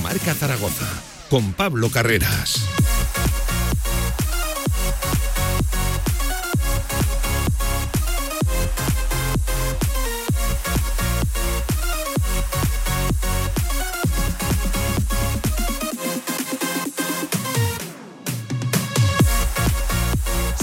Marca Zaragoza con Pablo Carreras.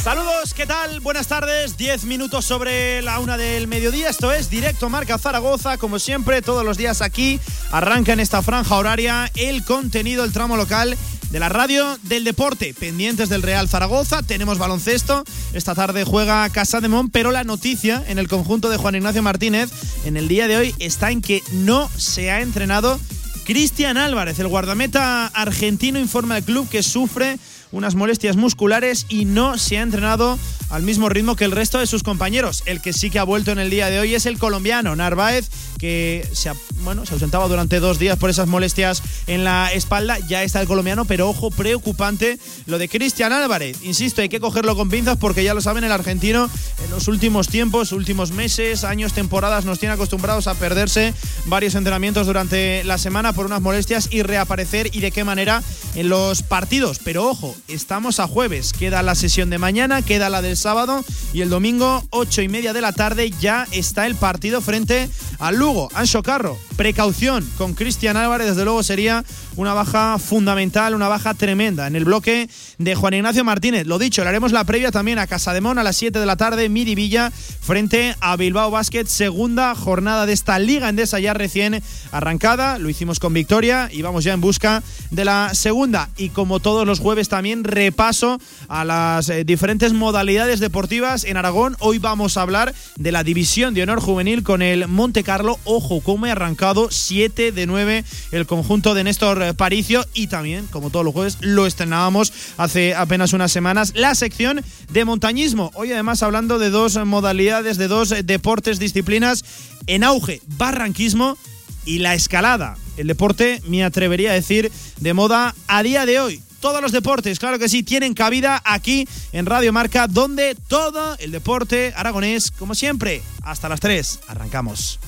Saludos, ¿qué tal? Buenas tardes, 10 minutos sobre la una del mediodía. Esto es Directo Marca Zaragoza, como siempre, todos los días aquí. Arranca en esta franja horaria el contenido, el tramo local de la radio del deporte. Pendientes del Real Zaragoza, tenemos baloncesto. Esta tarde juega Casa de Mon, pero la noticia en el conjunto de Juan Ignacio Martínez en el día de hoy está en que no se ha entrenado Cristian Álvarez. El guardameta argentino informa al club que sufre unas molestias musculares y no se ha entrenado al mismo ritmo que el resto de sus compañeros. El que sí que ha vuelto en el día de hoy es el colombiano Narváez, que se, bueno, se ausentaba durante dos días por esas molestias en la espalda. Ya está el colombiano, pero ojo, preocupante lo de Cristian Álvarez. Insisto, hay que cogerlo con pinzas porque ya lo saben, el argentino en los últimos tiempos, últimos meses, años, temporadas, nos tiene acostumbrados a perderse varios entrenamientos durante la semana por unas molestias y reaparecer y de qué manera en los partidos. Pero ojo, estamos a jueves, queda la sesión de mañana, queda la del sábado y el domingo, ocho y media de la tarde, ya está el partido frente al Lugo. Ancho Carro, precaución con Cristian Álvarez, desde luego sería una baja fundamental, una baja tremenda en el bloque de Juan Ignacio Martínez. Lo dicho, le haremos la previa también a Casademón a las 7 de la tarde, Miri Villa, frente a Bilbao Basket, segunda jornada de esta Liga Endesa ya recién arrancada. Lo hicimos con victoria y vamos ya en busca de la segunda. Y como todos los jueves también repaso a las eh, diferentes modalidades deportivas en Aragón. Hoy vamos a hablar de la división de honor juvenil con el Monte Carlo. Ojo, cómo ha arrancado 7 de 9 el conjunto de Néstor Paricio y también, como todos los jueves, lo estrenábamos hace apenas unas semanas, la sección de montañismo. Hoy además hablando de dos modalidades, de dos deportes, disciplinas en auge, barranquismo y la escalada. El deporte, me atrevería a decir, de moda a día de hoy. Todos los deportes, claro que sí, tienen cabida aquí en Radio Marca, donde todo el deporte aragonés, como siempre, hasta las 3. Arrancamos.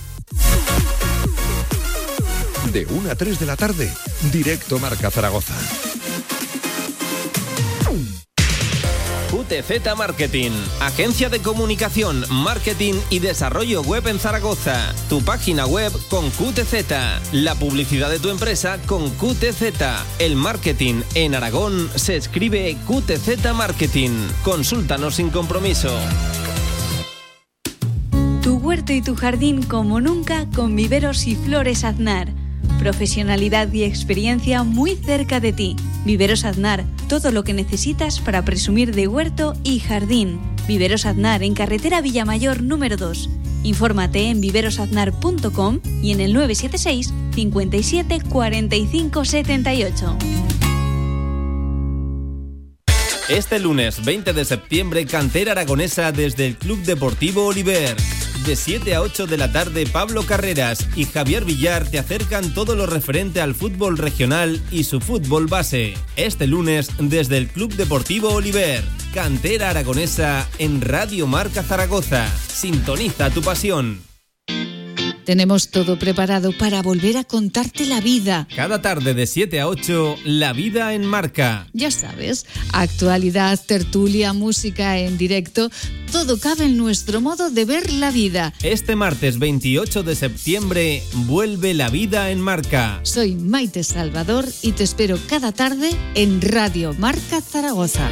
De 1 a 3 de la tarde, directo Marca Zaragoza. QTZ Marketing, agencia de comunicación, marketing y desarrollo web en Zaragoza. Tu página web con QTZ, la publicidad de tu empresa con QTZ. El marketing en Aragón se escribe QTZ Marketing. Consúltanos sin compromiso. Tu huerto y tu jardín como nunca con viveros y flores Aznar. Profesionalidad y experiencia muy cerca de ti. Viveros Aznar, todo lo que necesitas para presumir de huerto y jardín. Viveros Aznar en carretera Villamayor número 2. Infórmate en viverosaznar.com y en el 976 57 45 78. Este lunes 20 de septiembre, cantera aragonesa desde el Club Deportivo Oliver. De 7 a 8 de la tarde, Pablo Carreras y Javier Villar te acercan todo lo referente al fútbol regional y su fútbol base. Este lunes, desde el Club Deportivo Oliver. Cantera aragonesa en Radio Marca Zaragoza. Sintoniza tu pasión. Tenemos todo preparado para volver a contarte la vida. Cada tarde de 7 a 8, La vida en marca. Ya sabes, actualidad, tertulia, música en directo, todo cabe en nuestro modo de ver la vida. Este martes 28 de septiembre, vuelve La vida en marca. Soy Maite Salvador y te espero cada tarde en Radio Marca Zaragoza.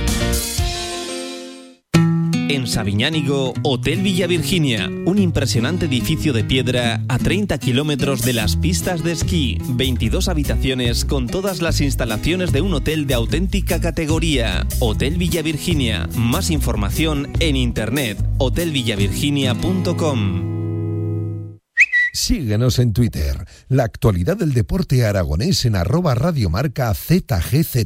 En Sabiñánigo, Hotel Villa Virginia, un impresionante edificio de piedra a 30 kilómetros de las pistas de esquí, 22 habitaciones con todas las instalaciones de un hotel de auténtica categoría. Hotel Villa Virginia, más información en internet, hotelvillavirginia.com. Síguenos en Twitter, la actualidad del deporte aragonés en arroba radiomarca ZGZ.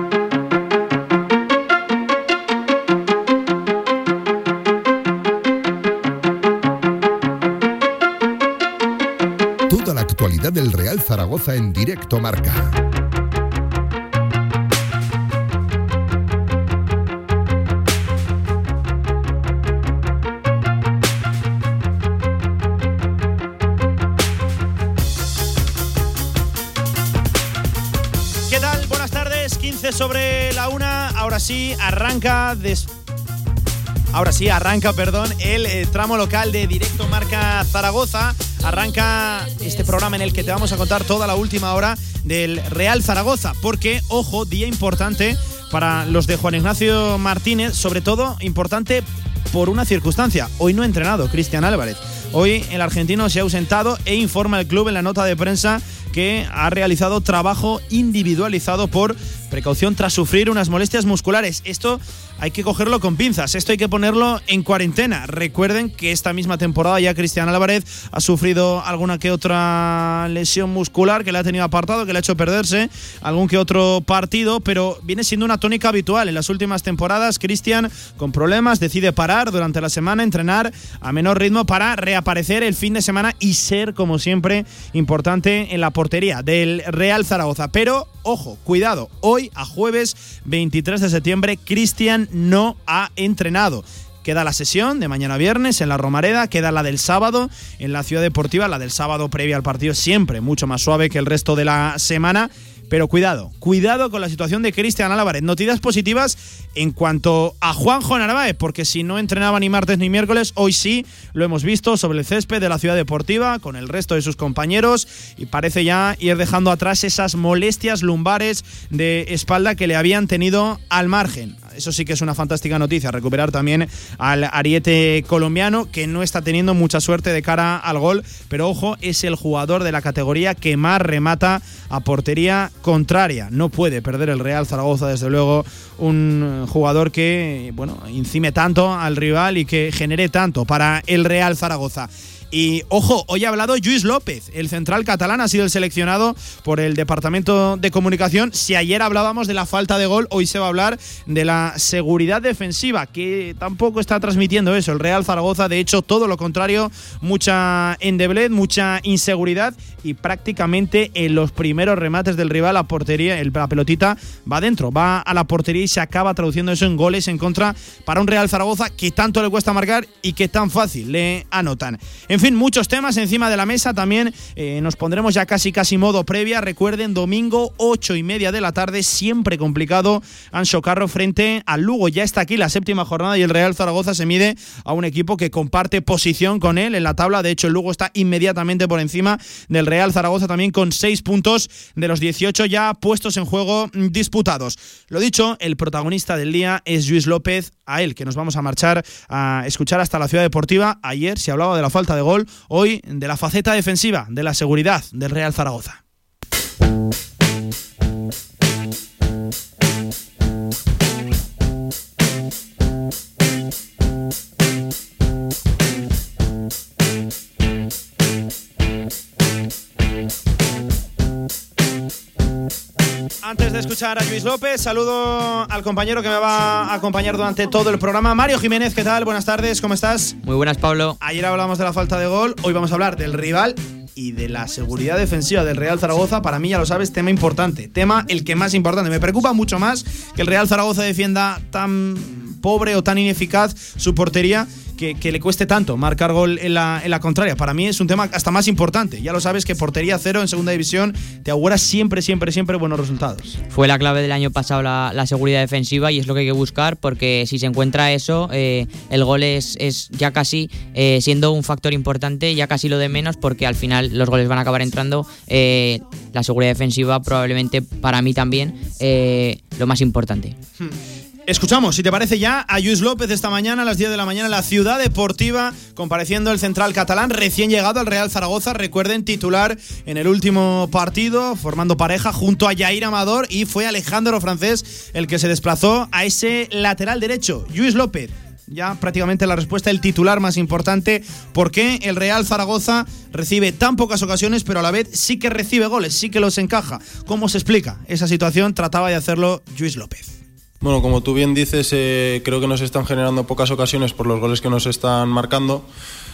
Actualidad del Real Zaragoza en directo marca. ¿Qué tal? Buenas tardes, 15 sobre la una. Ahora sí, arranca. Ahora sí, arranca, perdón, el eh, tramo local de Directo Marca Zaragoza. Arranca este programa en el que te vamos a contar toda la última hora del Real Zaragoza. Porque, ojo, día importante para los de Juan Ignacio Martínez, sobre todo importante por una circunstancia. Hoy no ha entrenado Cristian Álvarez. Hoy el argentino se ha ausentado e informa el club en la nota de prensa que ha realizado trabajo individualizado por precaución tras sufrir unas molestias musculares. Esto hay que cogerlo con pinzas, esto hay que ponerlo en cuarentena. Recuerden que esta misma temporada ya Cristian Álvarez ha sufrido alguna que otra lesión muscular que le ha tenido apartado, que le ha hecho perderse algún que otro partido, pero viene siendo una tónica habitual en las últimas temporadas. Cristian con problemas decide parar durante la semana, entrenar a menor ritmo para reaparecer el fin de semana y ser, como siempre, importante en la portería del Real Zaragoza. Pero, ojo, cuidado, hoy a jueves 23 de septiembre, Cristian no ha entrenado. Queda la sesión de mañana viernes en la Romareda, queda la del sábado en la Ciudad Deportiva, la del sábado previa al partido siempre mucho más suave que el resto de la semana. Pero cuidado, cuidado con la situación de Cristian Álvarez. Noticias positivas en cuanto a Juanjo Narváez, porque si no entrenaba ni martes ni miércoles, hoy sí lo hemos visto sobre el césped de la ciudad deportiva con el resto de sus compañeros y parece ya ir dejando atrás esas molestias lumbares de espalda que le habían tenido al margen eso sí que es una fantástica noticia, recuperar también al ariete colombiano que no está teniendo mucha suerte de cara al gol, pero ojo, es el jugador de la categoría que más remata a portería contraria. No puede perder el Real Zaragoza, desde luego, un jugador que, bueno, incime tanto al rival y que genere tanto para el Real Zaragoza. Y ojo, hoy ha hablado Luis López, el central catalán, ha sido el seleccionado por el Departamento de Comunicación. Si ayer hablábamos de la falta de gol, hoy se va a hablar de la seguridad defensiva, que tampoco está transmitiendo eso. El Real Zaragoza, de hecho, todo lo contrario, mucha endeblez, mucha inseguridad y prácticamente en los primeros remates del rival la portería, la pelotita va dentro, va a la portería y se acaba traduciendo eso en goles en contra para un Real Zaragoza que tanto le cuesta marcar y que tan fácil le anotan. Fin, muchos temas encima de la mesa. También eh, nos pondremos ya casi casi modo previa. Recuerden, domingo, ocho y media de la tarde, siempre complicado. Ancho Carro frente al Lugo. Ya está aquí la séptima jornada y el Real Zaragoza se mide a un equipo que comparte posición con él en la tabla. De hecho, el Lugo está inmediatamente por encima del Real Zaragoza también con seis puntos de los 18 ya puestos en juego disputados. Lo dicho, el protagonista del día es Luis López, a él que nos vamos a marchar a escuchar hasta la ciudad deportiva. Ayer se hablaba de la falta de gol, hoy de la faceta defensiva, de la seguridad del Real Zaragoza. Antes de escuchar a Luis López, saludo al compañero que me va a acompañar durante todo el programa. Mario Jiménez, ¿qué tal? Buenas tardes, ¿cómo estás? Muy buenas, Pablo. Ayer hablamos de la falta de gol, hoy vamos a hablar del rival y de la seguridad defensiva del Real Zaragoza. Para mí, ya lo sabes, tema importante. Tema el que más importante. Me preocupa mucho más que el Real Zaragoza defienda tan pobre o tan ineficaz su portería que, le cueste tanto marcar gol en la, en la, contraria. Para mí es un tema hasta más importante. Ya lo sabes que portería cero en segunda división te augura siempre, siempre, siempre buenos resultados. Fue la clave del año pasado la, la seguridad defensiva y es lo que hay que buscar porque si se encuentra eso, eh, el gol es, es ya casi eh, siendo un factor importante, ya casi lo de menos porque al final los goles van a acabar entrando. Eh, la seguridad defensiva probablemente para mí también lo más importante. Hmm. Escuchamos, si te parece ya, a Luis López esta mañana a las 10 de la mañana en la Ciudad Deportiva, compareciendo el central catalán recién llegado al Real Zaragoza. Recuerden, titular en el último partido, formando pareja junto a Jair Amador y fue Alejandro Francés el que se desplazó a ese lateral derecho. Luis López, ya prácticamente la respuesta, el titular más importante. ¿Por qué el Real Zaragoza recibe tan pocas ocasiones, pero a la vez sí que recibe goles, sí que los encaja? ¿Cómo se explica esa situación? Trataba de hacerlo Luis López. Bueno, como tú bien dices, eh, creo que nos están generando pocas ocasiones por los goles que nos están marcando.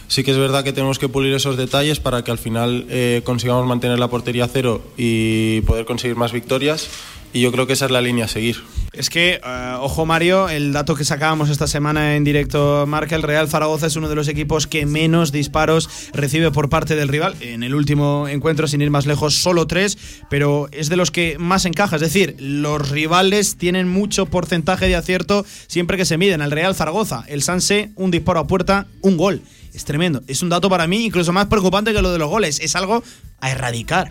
Sí que es verdad que tenemos que pulir esos detalles para que al final eh, consigamos mantener la portería cero y poder conseguir más victorias y yo creo que esa es la línea a seguir. Es que, eh, ojo Mario, el dato que sacábamos esta semana en directo marca, el Real Zaragoza es uno de los equipos que menos disparos recibe por parte del rival. En el último encuentro, sin ir más lejos, solo tres, pero es de los que más encaja. Es decir, los rivales tienen mucho porcentaje de acierto siempre que se miden. El Real Zaragoza, el Sanse, un disparo a puerta, un gol. Es tremendo. Es un dato para mí incluso más preocupante que lo de los goles. Es algo a erradicar.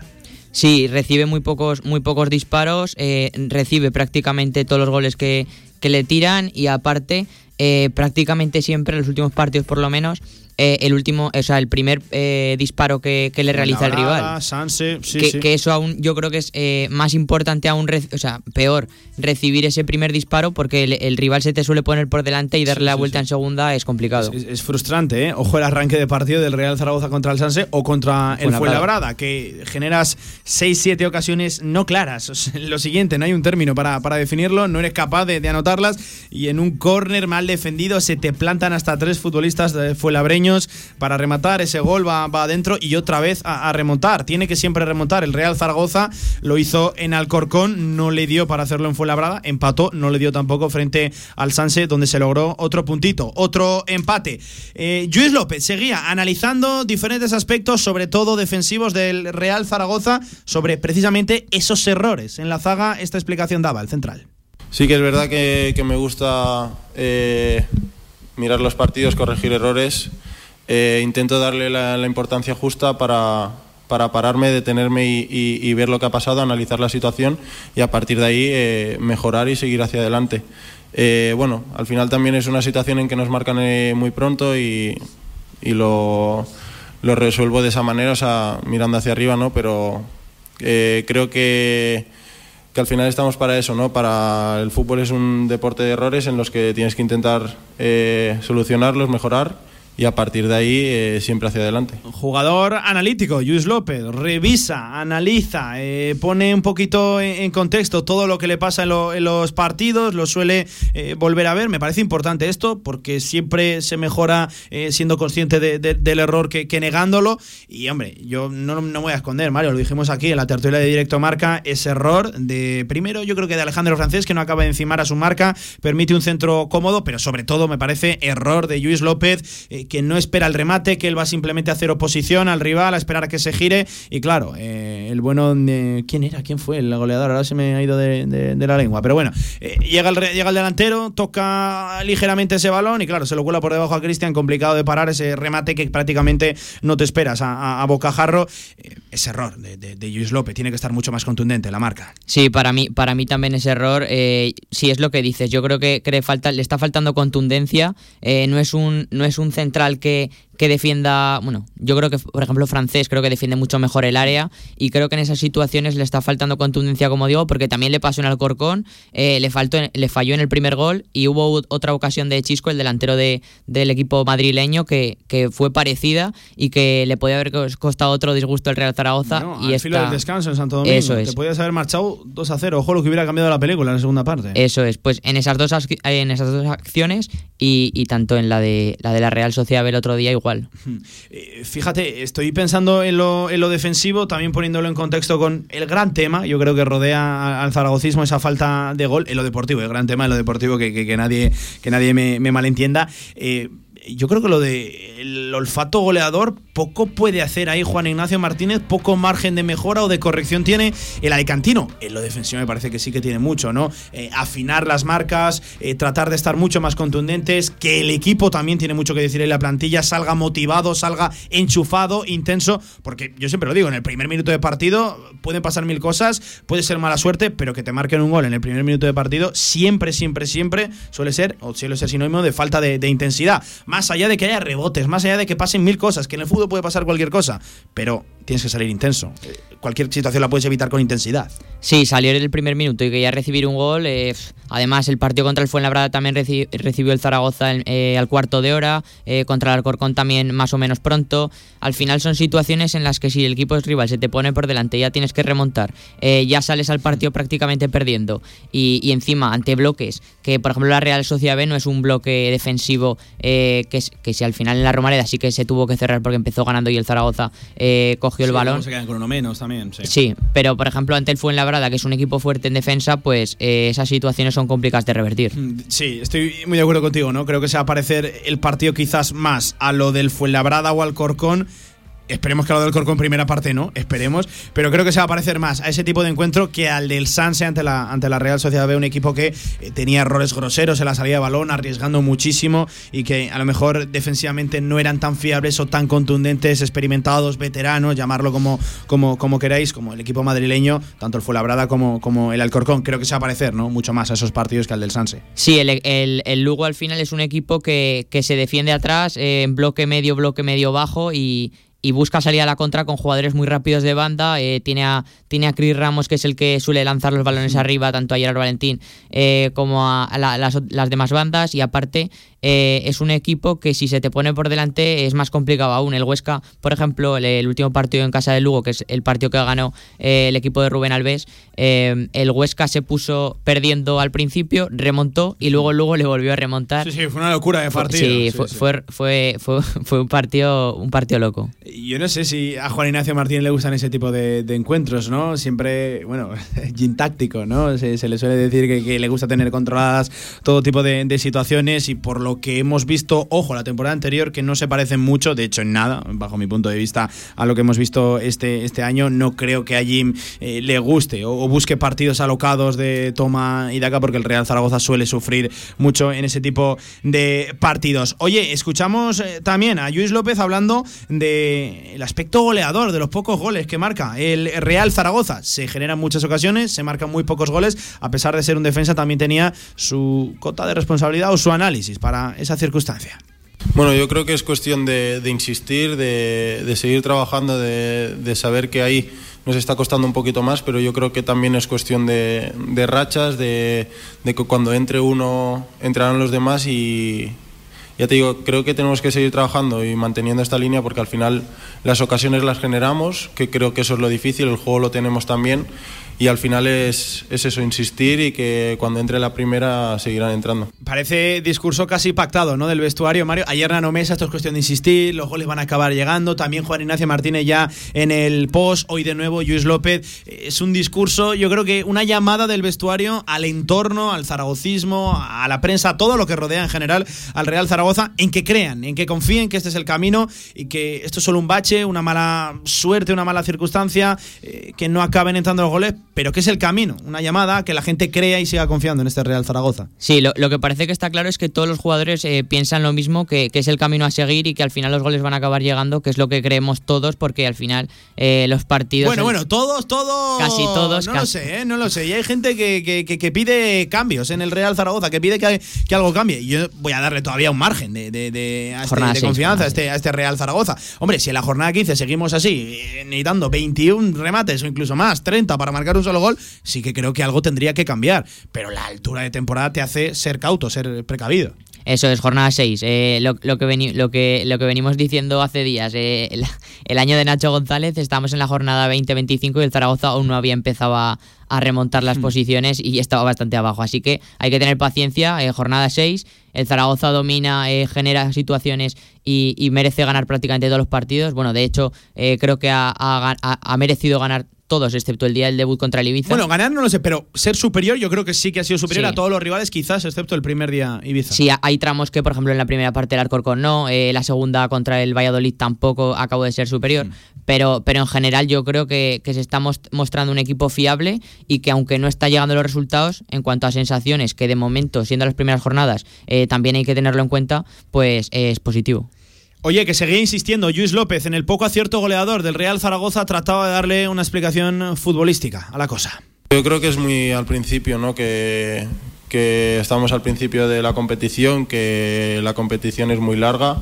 Sí, recibe muy pocos, muy pocos disparos, eh, recibe prácticamente todos los goles que, que le tiran y aparte eh, prácticamente siempre en los últimos partidos por lo menos eh, el último, o sea, el primer eh, disparo que, que, le realiza el rival. Sanse, sí, que, sí. que, eso aún, yo creo que es eh, más importante aún, o sea, peor, recibir ese primer disparo porque el, el, rival se te suele poner por delante y darle sí, la vuelta en segunda es complicado. Es, es, frustrante, ¿eh? Ojo el arranque de partido del Real Zaragoza contra el Sanse o contra el Fuenlabrada, que generas 6-7 ocasiones no claras. O sea, lo siguiente, no hay un término para, para definirlo, no eres capaz de, de anotarlas y en un córner mal defendido se te plantan hasta tres futbolistas de Fuenlabreño para rematar, ese gol va, va adentro y otra vez a, remontar. Tiene que siempre remontar. El Real Zaragoza lo hizo en Alcorcón, no le dio para hacerlo en Fuenlabrada, empató, no le dio tampoco frente al Sanse, donde se logró otro puntito, otro empate. Eh, Luis López seguía analizando diferentes aspectos, sobre todo defensivos del Real Zaragoza, sobre precisamente esos errores. En la zaga esta explicación daba el central. Sí que es verdad que, que me gusta eh, mirar los partidos, corregir errores eh, intento darle la, la importancia justa para, para, pararme, detenerme y, y, y, ver lo que ha pasado, analizar la situación y a partir de ahí eh, mejorar y seguir hacia adelante. Eh, bueno, al final también es una situación en que nos marcan eh, muy pronto y, y lo, lo, resuelvo de esa manera, o sea, mirando hacia arriba, ¿no? Pero eh, creo que, que, al final estamos para eso, ¿no? Para el fútbol es un deporte de errores en los que tienes que intentar eh, solucionarlos, mejorar y a partir de ahí eh, siempre hacia adelante. Jugador analítico, Luis López, revisa, analiza, eh, pone un poquito en, en, contexto todo lo que le pasa en, lo, en los partidos, lo suele eh, volver a ver. Me parece importante esto porque siempre se mejora eh, siendo consciente de, de, del error que, que, negándolo. Y hombre, yo no, no voy a esconder, Mario, lo dijimos aquí en la tertulia de Directo Marca, ese error de primero, yo creo que de Alejandro Francés, que no acaba de encimar a su marca, permite un centro cómodo, pero sobre todo me parece error de Luis López eh, que no espera el remate, que él va simplemente a hacer oposición al rival, a esperar a que se gire. Y claro, eh, el bueno. De, ¿Quién era? ¿Quién fue el goleador? Ahora se me ha ido de, la lengua. Pero bueno, eh, llega, el, llega el delantero, toca ligeramente ese balón y claro, se lo cuela por debajo a Cristian. Complicado de parar ese remate que prácticamente no te esperas a, a, a bocajarro. Eh, ese error de, Luis López tiene que estar mucho más contundente la marca. Sí, para mí, para mí también ese error. Eh, sí, es lo que dices. Yo creo que, le, falta, le está faltando contundencia. no, es un, no es un central que, que defienda, bueno, yo creo que, por ejemplo, francés creo que defiende mucho mejor el área y creo que en esas situaciones le está faltando contundencia, como digo, porque también le pasó en Alcorcón, eh, le, faltó, le falló en el primer gol y hubo otra ocasión de Chisco, el delantero de, del equipo madrileño, que, que, fue parecida y que le podía haber costado otro disgusto al Real Zaragoza. No, y al esta... filo del descanso en Santo Domingo. Eso es. Te podías haber marchado 2 a 0. Ojo lo que hubiera cambiado la película en la segunda parte. Eso es. Pues en esas dos, en esas dos acciones y, y tanto en la de, la de la Real Sociedad el otro día igual. Eh, fíjate, estoy pensando en lo, en lo, defensivo, también poniéndolo en contexto con el gran tema, yo creo que rodea al zaragocismo esa falta de gol, en lo deportivo, el gran tema en lo deportivo que, nadie, que nadie me, me malentienda. Eh, yo creo que lo de el olfato goleador poco puede hacer ahí Juan Ignacio Martínez, poco margen de mejora o de corrección tiene el Alicantino. En lo defensivo me parece que sí que tiene mucho, ¿no? Eh, afinar las marcas, eh, tratar de estar mucho más contundentes, que el equipo también tiene mucho que decir en la plantilla, salga motivado, salga enchufado, intenso, porque yo siempre lo digo, en el primer minuto de partido pueden pasar mil cosas, puede ser mala suerte, pero que te marquen un gol en el primer minuto de partido siempre, siempre, siempre suele ser, o suele ser sinónimo de falta de, de intensidad. Más allá de que haya rebotes, más allá de que pasen mil cosas, que en el fútbol puede pasar cualquier cosa, pero tienes que salir intenso. cualquier situación la puedes evitar con intensidad. Sí, salió en el primer minuto y quería recibir un gol. Eh, además, el partido contra el Fuenlabrada también recibió el Zaragoza eh, al cuarto de hora, eh, contra el Alcorcón también más o menos pronto. Al final son situaciones en las que si el equipo es rival se te pone por delante, ya tienes que remontar, ya sales al partido prácticamente perdiendo y, encima ante bloques, que por ejemplo la Real Sociedad B no es un bloque defensivo que, que si al final en la Romareda sí que se tuvo que cerrar porque empezó ganando y el Zaragoza cogió el balón. Se quedan con uno menos también. Sí. sí, pero por ejemplo ante el Fuenlabrada que es un equipo fuerte en defensa, pues eh, esas situaciones son complicadas de revertir. Mm, sí, estoy muy de acuerdo contigo, ¿no? Creo que se va a parecer el partido quizás más a lo del Fuenlabrada o al Corcón Esperemos que lo del Corco en primera parte no, esperemos, pero creo que se va a parecer más a ese tipo de encuentro que al del Sanse ante la, ante la Real Sociedad B, un equipo que eh, tenía errores groseros en la salida de balón, arriesgando muchísimo y que a lo mejor defensivamente no eran tan fiables o tan contundentes, experimentados, veteranos, llamarlo como, como, como queráis, como el equipo madrileño, tanto el Fuenlabrada como, como el Alcorcón. Creo que se va a parecer ¿no? mucho más a esos partidos que al del Sanse. Sí, el, el, Lugo al final es un equipo que, que se defiende atrás eh, en bloque medio, bloque medio bajo y, y busca salir a la contra con jugadores muy rápidos de banda. Eh, tiene, a, tiene a Chris Ramos, que es el que suele lanzar los balones arriba, tanto a Gerard Valentín eh, como a, las, las, demás bandas. Y aparte, eh, es un equipo que si se te pone por delante es más complicado aún. El Huesca, por ejemplo, el, último partido en casa de Lugo, que es el partido que ganó el equipo de Rubén Alves, el Huesca se puso perdiendo al principio, remontó y luego luego le volvió a remontar. Sí, sí, fue una locura de partido. Sí, fue, Fue, fue, fue, fue, un partido un partido loco. Yo no sé si a Juan Ignacio Martín le gustan ese tipo de, encuentros, ¿no? Siempre, bueno, gin táctico, ¿no? Se, le suele decir que, le gusta tener controladas todo tipo de, situaciones y por lo que hemos visto, ojo, la temporada anterior, que no se parecen mucho, de hecho en nada, bajo mi punto de vista, a lo que hemos visto este, este año, no creo que a Jim eh, le guste o, busque partidos alocados de toma y daca porque el Real Zaragoza suele sufrir mucho en ese tipo de partidos. Oye, escuchamos eh, también a Luis López hablando de el aspecto goleador de los pocos goles que marca el Real Zaragoza. Se generan muchas ocasiones, se marcan muy pocos goles, a pesar de ser un defensa también tenía su cota de responsabilidad o su análisis para esa circunstancia. Bueno, yo creo que es cuestión de, insistir, de, seguir trabajando, de, saber que ahí nos está costando un poquito más, pero yo creo que también es cuestión de, rachas, de, que cuando entre uno entrarán los demás y, ya te digo, creo que tenemos que seguir trabajando y manteniendo esta línea porque al final las ocasiones las generamos, que creo que eso es lo difícil, el juego lo tenemos también y al final es, es, eso, insistir y que cuando entre la primera seguirán entrando. Parece discurso casi pactado, ¿no? Del vestuario, Mario. Ayer Nano Mesa, esto es cuestión de insistir, los goles van a acabar llegando. También Juan Ignacio Martínez ya en el post, hoy de nuevo Luis López. Es un discurso, yo creo que una llamada del vestuario al entorno, al zaragocismo, a la prensa, a todo lo que rodea en general al Real Zaragoza, en que crean, en que confíen que este es el camino y que esto es solo un bache, una mala suerte, una mala circunstancia, eh, que no acaben entrando los goles pero que es el camino, una llamada que la gente crea y siga confiando en este Real Zaragoza. Sí, lo, que parece que está claro es que todos los jugadores eh, piensan lo mismo, que, es el camino a seguir y que al final los goles van a acabar llegando, que es lo que creemos todos, porque al final eh, los partidos... Bueno, bueno, todos, todos... Casi todos. No lo sé, ¿eh? no lo sé. Y hay gente que, pide cambios en el Real Zaragoza, que pide que, algo cambie. Y yo voy a darle todavía un margen de, de, este, confianza a este, a este Real Zaragoza. Hombre, si en la jornada 15 seguimos así, necesitando 21 remates o incluso más, 30 para marcar un solo gol, sí que creo que algo tendría que cambiar. Pero la altura de temporada te hace ser cauto, ser precavido. Eso es, jornada 6. Eh, lo, que lo, que, lo que venimos diciendo hace días. Eh, el, año de Nacho González, estamos en la jornada 20-25 y el Zaragoza aún no había empezado a, remontar las hmm. posiciones y estaba bastante abajo. Así que hay que tener paciencia. Eh, jornada 6. El Zaragoza domina, genera situaciones y, merece ganar prácticamente todos los partidos. Bueno, de hecho, creo que ha merecido ganar todos, excepto el día del debut contra el Ibiza. Bueno, ganar no lo sé, pero ser superior yo creo que sí que ha sido superior a todos los rivales, quizás, excepto el primer día Ibiza. Sí, hay tramos que, por ejemplo, en la primera parte el Alcorcón no, eh, la segunda contra el Valladolid tampoco acabó de ser superior, mm. pero, pero en general yo creo que, se está mostrando un equipo fiable y que aunque no está llegando los resultados, en cuanto a sensaciones, que de momento, siendo las primeras jornadas, eh, también hay que tenerlo en cuenta, pues es positivo. Oye, que seguía insistiendo Luis López en el poco acierto goleador del Real Zaragoza, trataba de darle una explicación futbolística a la cosa. Yo creo que es muy al principio, ¿no? Que, que estamos al principio de la competición, que la competición es muy larga,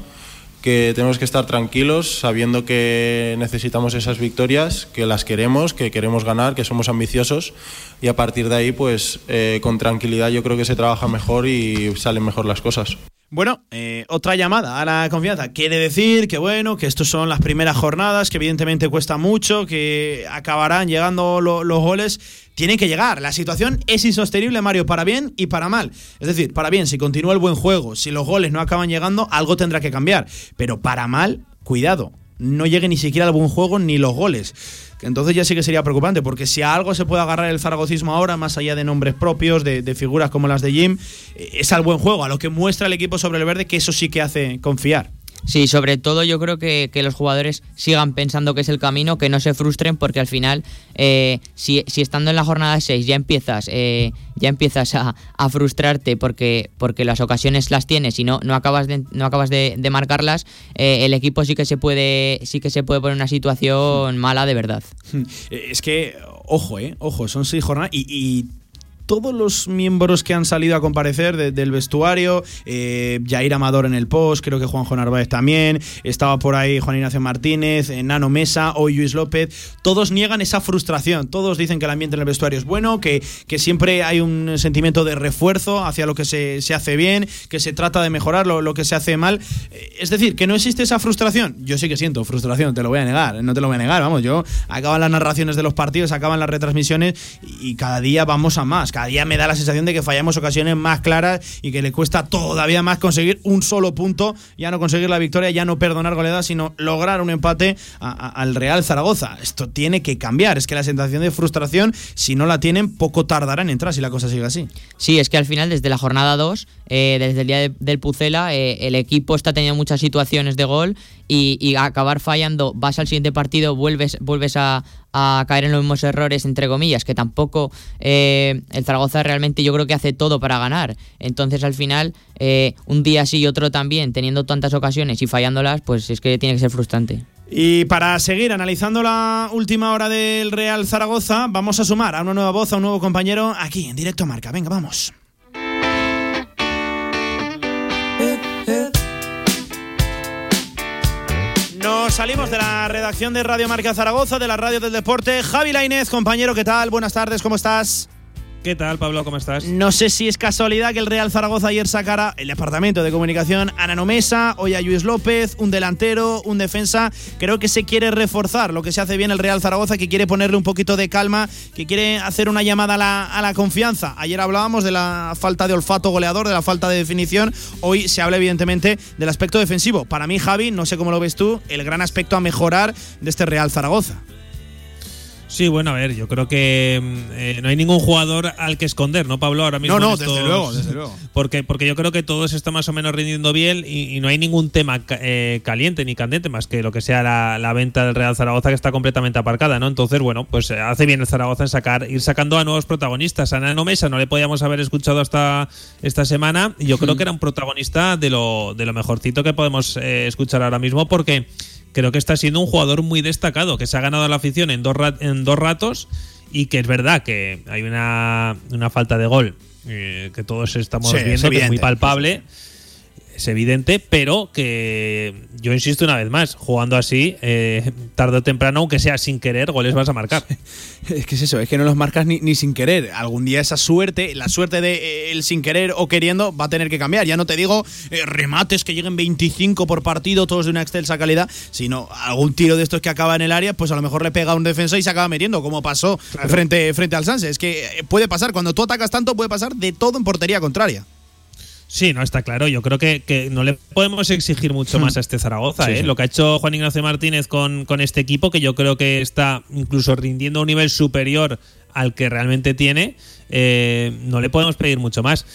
que tenemos que estar tranquilos sabiendo que necesitamos esas victorias, que las queremos, que queremos ganar, que somos ambiciosos y a partir de ahí pues eh, con tranquilidad yo creo que se trabaja mejor y salen mejor las cosas. Bueno, eh, otra llamada a la confianza. Quiere decir que bueno, que estos son las primeras jornadas, que evidentemente cuesta mucho, que acabarán llegando los goles. Tienen que llegar. La situación es insostenible, Mario, para bien y para mal. Es decir, para bien, si continúa el buen juego, si los goles no acaban llegando, algo tendrá que cambiar. Pero para mal, cuidado, no llegue ni siquiera al buen juego ni los goles entonces ya sí que sería preocupante, porque si a algo se puede agarrar el zaragocismo ahora, más allá de nombres propios, de, de figuras como las de Jim, eh, es al buen juego, a lo que muestra el equipo sobre el verde, que eso sí que hace confiar. Sí, sobre todo yo creo que, los jugadores sigan pensando que es el camino, que no se frustren, porque al final, eh, si, estando en la jornada 6 ya empiezas, eh, ya empiezas a, frustrarte porque, porque las ocasiones las tienes y no, no acabas de, no acabas de, marcarlas, eh, el equipo sí que se puede, sí que se puede poner en una situación mala de verdad. Es que, ojo, eh, ojo, son seis jornadas y todos los miembros que han salido a comparecer del vestuario, eh, Jair Amador en el post, creo que Juanjo Narváez también, estaba por ahí Juan Ignacio Martínez, eh, Nano Mesa, hoy Luis López, todos niegan esa frustración, todos dicen que el ambiente en el vestuario es bueno, que, que siempre hay un sentimiento de refuerzo hacia lo que se, hace bien, que se trata de mejorar lo, que se hace mal. Eh, es decir, que no existe esa frustración. Yo sí que siento frustración, te lo voy a negar, no te lo voy a negar, vamos, yo acaban las narraciones de los partidos, acaban las retransmisiones y cada día vamos a más cada día me da la sensación de que fallamos ocasiones más claras y que le cuesta todavía más conseguir un solo punto, ya no conseguir la victoria, ya no perdonar goleadas, sino lograr un empate al Real Zaragoza. Esto tiene que cambiar, es que la sensación de frustración, si no la tienen, poco tardará en entrar si la cosa sigue así. Sí, es que al final, desde la jornada 2, eh, desde el día del Pucela, eh, el equipo está teniendo muchas situaciones de gol y, acabar fallando, vas al siguiente partido, vuelves, vuelves a, caer en los mismos errores, entre comillas, que tampoco eh, el Zaragoza realmente yo creo que hace todo para ganar. Entonces al final, un día sí y otro también, teniendo tantas ocasiones y fallándolas, pues es que tiene que ser frustrante. Y para seguir analizando la última hora del Real Zaragoza, vamos a sumar a una nueva voz, a un nuevo compañero aquí en directo Marca. Venga, vamos. Salimos de la redacción de Radio Marca Zaragoza, de la radio del deporte. Javi Lainez, compañero, ¿qué tal? Buenas tardes, ¿cómo estás? ¿Qué tal, Pablo? ¿Cómo estás? No sé si es casualidad que el Real Zaragoza ayer sacara el departamento de comunicación a Nano Mesa, hoy a Luis López, un delantero, un defensa. Creo que se quiere reforzar lo que se hace bien el Real Zaragoza, que quiere ponerle un poquito de calma, que quiere hacer una llamada a la, a la confianza. Ayer hablábamos de la falta de olfato goleador, de la falta de definición. Hoy se habla, evidentemente, del aspecto defensivo. Para mí, Javi, no sé cómo lo ves tú, el gran aspecto a mejorar de este Real Zaragoza. Sí, bueno, a ver, yo creo que mm, eh, no hay ningún jugador al que esconder, ¿no, Pablo? Ahora mismo. No, no, desde luego, desde luego. Porque, porque yo creo que todo se está más o menos rindiendo bien y, no hay ningún tema eh, caliente ni candente más que lo que sea la, venta del Real Zaragoza que está completamente aparcada, ¿no? Entonces, bueno, pues eh, hace bien el Zaragoza en sacar, ir sacando a nuevos protagonistas. A Nano Mesa no le podíamos haber escuchado hasta esta semana y yo creo que era un protagonista de lo, de lo mejorcito que podemos escuchar ahora mismo porque creo que está siendo un jugador muy destacado, que se ha ganado la afición en dos, en dos ratos y que es verdad que hay una, falta de gol eh, que todos estamos viendo, que es muy palpable es evidente, pero que yo insisto una vez más, jugando así, eh, tarde o temprano, aunque sea sin querer, goles vas a marcar. Es que es eso, es que no los marcas ni, sin querer. Algún día esa suerte, la suerte de eh, el sin querer o queriendo, va a tener que cambiar. Ya no te digo eh, remates que lleguen 25 por partido, todos de una excelsa calidad, sino algún tiro de estos que acaba en el área, pues a lo mejor le pega a un defensa y se acaba metiendo, como pasó frente, frente al Sanse. Es que puede pasar, cuando tú atacas tanto, puede pasar de todo en portería contraria. Sí, no, está claro. Yo creo que, no le podemos exigir mucho más a este Zaragoza. ¿eh? Lo que ha hecho Juan Ignacio Martínez con, con este equipo, que yo creo que está incluso rindiendo a un nivel superior al que realmente tiene, eh, no le podemos pedir mucho más.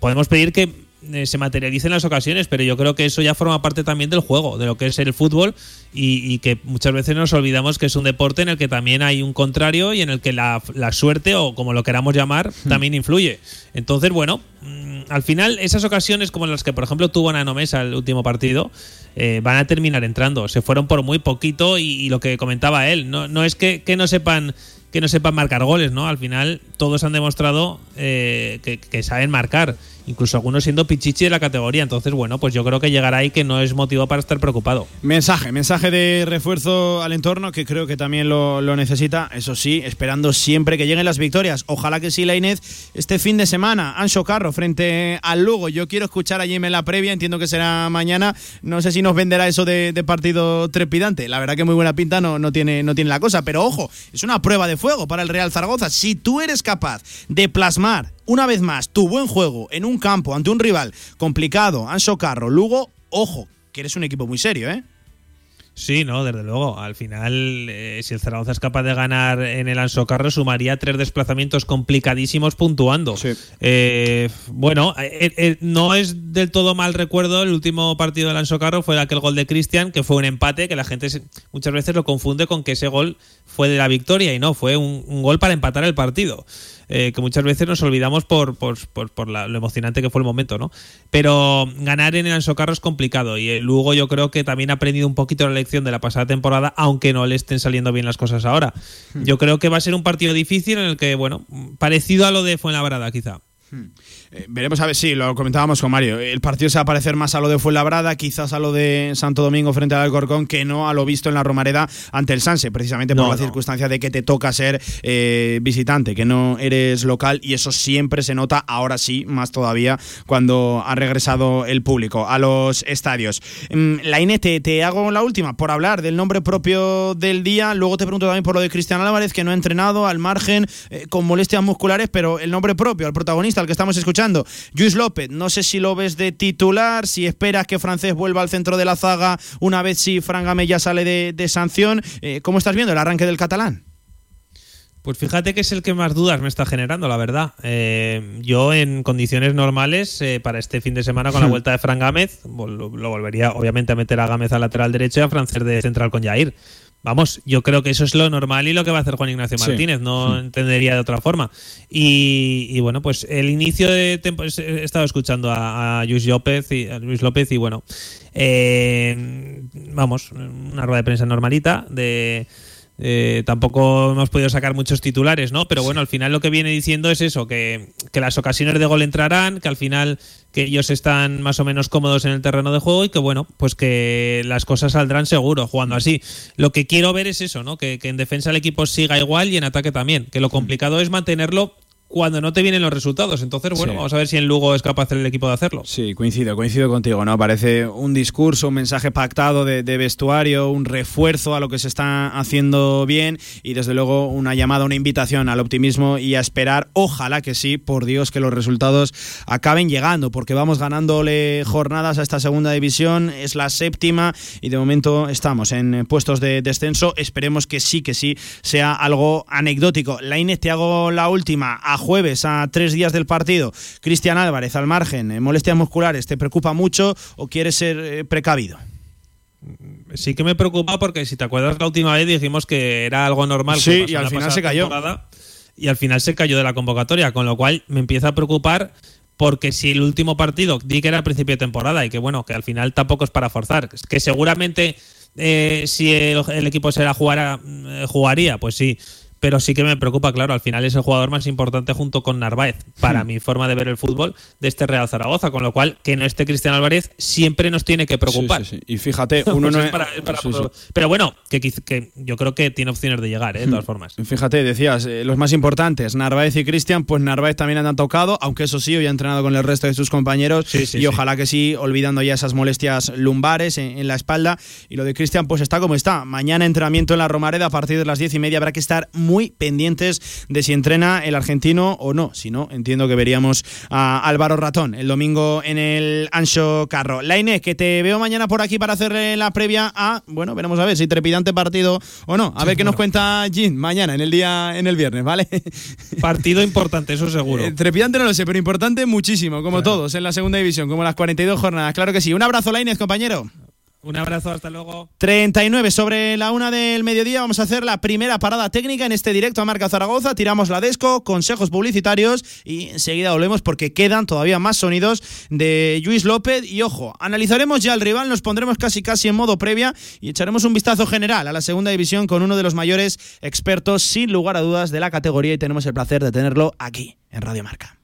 Podemos pedir que eh, se materialicen las ocasiones, pero yo creo que eso ya forma parte también del juego, de lo que es el fútbol y, que muchas veces nos olvidamos que es un deporte en el que también hay un contrario y en el que la, suerte o como lo queramos llamar hmm. también influye. Entonces, bueno, mm, al final esas ocasiones como las que por ejemplo tuvo Nano Mesa el último partido, eh, van a terminar entrando. Se fueron por muy poquito y, lo que comentaba él, no, no es que, que no sepan que no sepan marcar goles, ¿no? Al final todos han demostrado eh, que, saben marcar incluso algunos siendo pichichi de la categoría. Entonces, bueno, pues yo creo que llegará ahí que no es motivo para estar preocupado. Mensaje, mensaje de refuerzo al entorno que creo que también lo, necesita, eso sí, esperando siempre que lleguen las victorias. Ojalá que sí, la Inés, este fin de semana, Ancho Carro frente al Lugo. Yo quiero escuchar a Jim en la previa, entiendo que será mañana. No sé si nos venderá eso de, partido trepidante. La verdad que muy buena pinta no, no, tiene, no tiene la cosa, pero ojo, es una prueba de fuego para el Real Zaragoza. Si tú eres capaz de plasmar una vez más tu buen juego en un campo ante un rival complicado, Anso Carro, Lugo, ojo, que eres un equipo muy serio, ¿eh? Sí, no, desde luego. Al final, eh, si el Zaragoza es capaz de ganar en el Ansocarro, sumaría tres desplazamientos complicadísimos puntuando. Eh, bueno, eh, no es del todo mal recuerdo. El último partido del Ansocarro fue aquel gol de Cristian, que fue un empate, que la gente muchas veces lo confunde con que ese gol fue de la victoria y no, fue un gol para empatar el partido. Eh, que muchas veces nos olvidamos por, por, por, lo emocionante que fue el momento, ¿no? Pero ganar en el Ansocarro es complicado y luego yo creo que también ha aprendido un poquito la lección de la pasada temporada, aunque no le estén saliendo bien las cosas ahora. Hmm. Yo creo que va a ser un partido difícil en el que, bueno, parecido a lo de Fuenlabrada quizá. Eh, veremos a ver, sí, lo comentábamos con Mario. El partido se va a parecer más a lo de Fuenlabrada, quizás a lo de Santo Domingo frente al Alcorcón, que no a lo visto en la Romareda ante el Sanse, precisamente por la circunstancia de que te toca ser eh, visitante, que no eres local, y eso siempre se nota, ahora sí, más todavía, cuando ha regresado el público a los estadios. Mm, la Inete, te hago la última, por hablar del nombre propio del día, luego te pregunto también por lo de Cristian Álvarez, que no ha entrenado al margen, eh, con molestias musculares, pero el nombre propio, al protagonista, al que estamos escuchando, Luis López, no sé si lo ves de titular, si esperas que Francés vuelva al centro de la zaga una vez si Fran ya sale de, sanción. Eh, ¿Cómo estás viendo el arranque del catalán? Pues fíjate que es el que más dudas me está generando, la verdad. Eh, yo en condiciones normales, eh, para este fin de semana con la vuelta de Fran Gámez, lo, volvería obviamente a meter a Gámez al lateral derecho y a Francés de central con Jair. Vamos, yo creo que eso es lo normal y lo que va a hacer Juan Ignacio Martínez, no hmm. entendería de otra forma. Y, bueno, pues el inicio de pues, he estado escuchando a, Luis López y a Luis López y bueno, eh, vamos, una rueda de prensa normalita de eh, tampoco hemos podido sacar muchos titulares, ¿no? Pero bueno, al final lo que viene diciendo es eso, que, que, las ocasiones de gol entrarán, que al final que ellos están más o menos cómodos en el terreno de juego y que bueno, pues que las cosas saldrán seguro jugando así. Lo que quiero ver es eso, ¿no? Que, que en defensa el equipo siga igual y en ataque también. Que lo complicado es mantenerlo cuando no te vienen los resultados. Entonces, bueno, vamos a ver si en Lugo es capaz el equipo de hacerlo. Sí, coincido, coincido contigo, ¿no? Parece un discurso, un mensaje pactado de, vestuario, un refuerzo a lo que se está haciendo bien y desde luego una llamada, una invitación al optimismo y a esperar, ojalá que sí, por Dios, que los resultados acaben llegando, porque vamos ganándole jornadas a esta segunda división, es la séptima y de momento estamos en puestos de descenso. Esperemos que sí, que sí, sea algo anecdótico. La Inés, te hago la última. A jueves, a tres días del partido, Cristian Álvarez al margen, eh, molestias musculares, ¿te preocupa mucho o quieres ser eh, precavido? Sí que me preocupa porque si te acuerdas la última vez dijimos que era algo normal. Sí, y al final se cayó. Y al final se cayó de la convocatoria, con lo cual me empieza a preocupar porque si el último partido di que era al principio de temporada y que bueno, que al final tampoco es para forzar, que seguramente eh, si el, equipo se la jugara, jugaría, pues sí, pero sí que me preocupa, claro, al final es el jugador más importante junto con Narváez, para hmm. mi forma de ver el fútbol, de este Real Zaragoza, con lo cual que no esté Cristian Álvarez siempre nos tiene que preocupar. y fíjate, uno no es... pero bueno, que, que, yo creo que tiene opciones de llegar, ¿eh? de todas hmm. formas. Fíjate, decías, eh, los más importantes, Narváez y Cristian, pues Narváez también han tocado, aunque eso sí, hoy ha entrenado con el resto de sus compañeros y ojalá que sí, olvidando ya esas molestias lumbares en, la espalda. Y lo de Cristian, pues está como está. Mañana entrenamiento en la Romareda a partir de las diez y media habrá que estar muy muy pendientes de si entrena el argentino o no. Si no, entiendo que veríamos a Álvaro Ratón el domingo en el Ancho Carro. Laine, que te veo mañana por aquí para hacerle la previa a, bueno, veremos a ver si trepidante partido o no. A ver qué nos cuenta Jim mañana, en el día, en el viernes, ¿vale? Partido importante, eso seguro. Eh, trepidante no lo sé, pero importante muchísimo, como todos en la segunda división, como las 42 jornadas. Claro que sí. Un abrazo, Lainez, compañero. Un abrazo, hasta luego. 39 sobre la una del mediodía. Vamos a hacer la primera parada técnica en este directo a Marca Zaragoza. Tiramos la desco, consejos publicitarios y enseguida volvemos porque quedan todavía más sonidos de Luis López. Y ojo, analizaremos ya al rival, nos pondremos casi casi en modo previa y echaremos un vistazo general a la segunda división con uno de los mayores expertos, sin lugar a dudas, de la categoría y tenemos el placer de tenerlo aquí en Radio Marca.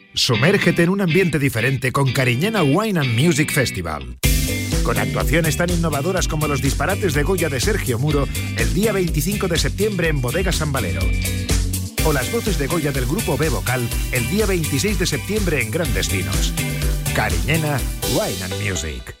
Sumérgete en un ambiente diferente con Cariñena Wine and Music Festival. Con actuaciones tan innovadoras como los disparates de Goya de Sergio Muro el día 25 de septiembre en Bodega San Valero. O las voces de Goya del grupo B Vocal el día 26 de septiembre en Grandes Vinos. Cariñena Wine and Music.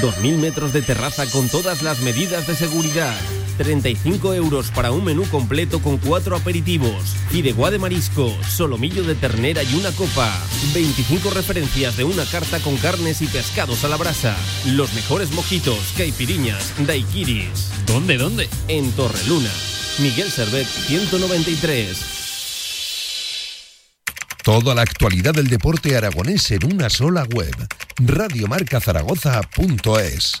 2.000 metros de terraza con todas las medidas de seguridad. 35 euros para un menú completo con cuatro aperitivos. Fideuá de marisco, solomillo de ternera y una copa. 25 referencias de una carta con carnes y pescados a la brasa. Los mejores mojitos, caipiriñas, daiquiris. ¿Dónde, dónde? En Torreluna. Miguel Servet 193. Toda la actualidad del deporte aragonés en una sola web. Radiomarcazaragoza.es.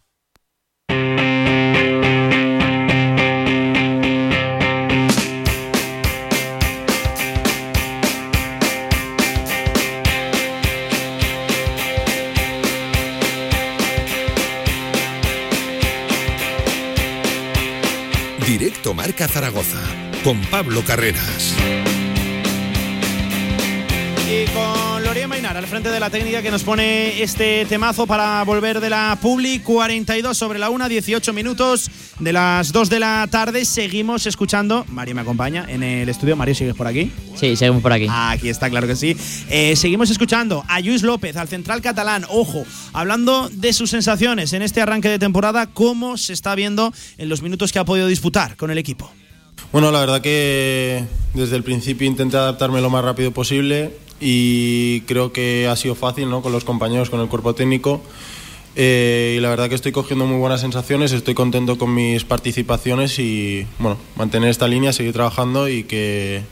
Directo Marca Zaragoza con Pablo Carreras. Mainar al frente de la técnica que nos pone este temazo para volver de la Publi 42 sobre la 1, 18 minutos de las 2 de la tarde. Seguimos escuchando. Mario me acompaña en el estudio. Mario, ¿sigues por aquí? Sí, seguimos por aquí. Aquí está, claro que sí. Eh, seguimos escuchando a Luis López, al central catalán. Ojo, hablando de sus sensaciones en este arranque de temporada, cómo se está viendo en los minutos que ha podido disputar con el equipo. Bueno, la verdad que desde el principio intenté adaptarme lo más rápido posible y creo que ha sido fácil ¿no? con los compañeros, con el cuerpo técnico. Eh, y la verdad que estoy cogiendo muy buenas sensaciones, estoy contento con mis participaciones y bueno, mantener esta línea, seguir trabajando y que,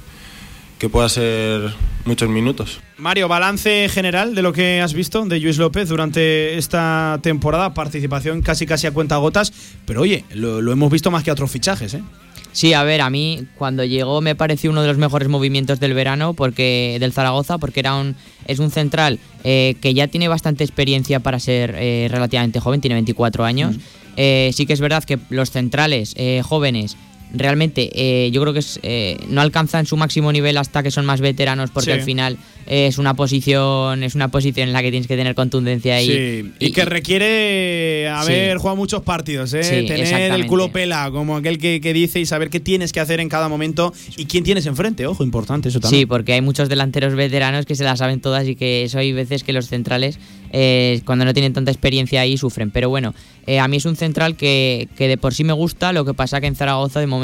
que pueda ser muchos minutos. Mario, balance general de lo que has visto de Luis López durante esta temporada, participación casi casi a cuenta gotas, pero oye, lo, lo hemos visto más que otros fichajes, ¿eh? Sí, a ver, a mí cuando llegó me pareció uno de los mejores movimientos del verano porque del Zaragoza, porque era un es un central eh, que ya tiene bastante experiencia para ser eh, relativamente joven, tiene 24 años. Eh, sí que es verdad que los centrales jóvenes realmente eh, yo creo que es, eh, no alcanzan su máximo nivel hasta que son más veteranos porque Sí. al final eh, es una posición es una posición en la que tienes que tener contundencia y, Sí, y, que requiere haber jugado muchos partidos, ¿eh? Tener el culo pela, como aquel que, que dice, y saber qué tienes que hacer en cada momento y quién tienes enfrente. Ojo, importante eso también. Sí, porque hay muchos delanteros veteranos que se las saben todas y que eso hay veces que los centrales, eh, cuando no tienen tanta experiencia ahí, sufren. Pero bueno, a mí es un central que, que de por sí me gusta, lo que pasa que en Zaragoza de momento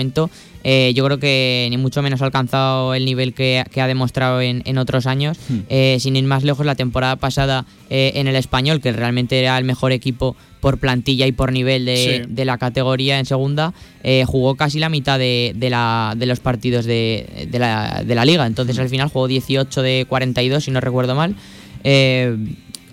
eh, yo creo que ni mucho menos ha alcanzado el nivel que, que ha demostrado en, en otros años. Hmm. Eh, sin ir más lejos, la temporada pasada eh, en el español, que realmente era el mejor equipo por plantilla y por nivel de, Sí. de la categoría en segunda, eh, jugó casi la mitad de, de la- de los partidos de, de la, de la liga. Entonces al final jugó 18 de 42, si no recuerdo mal. eh,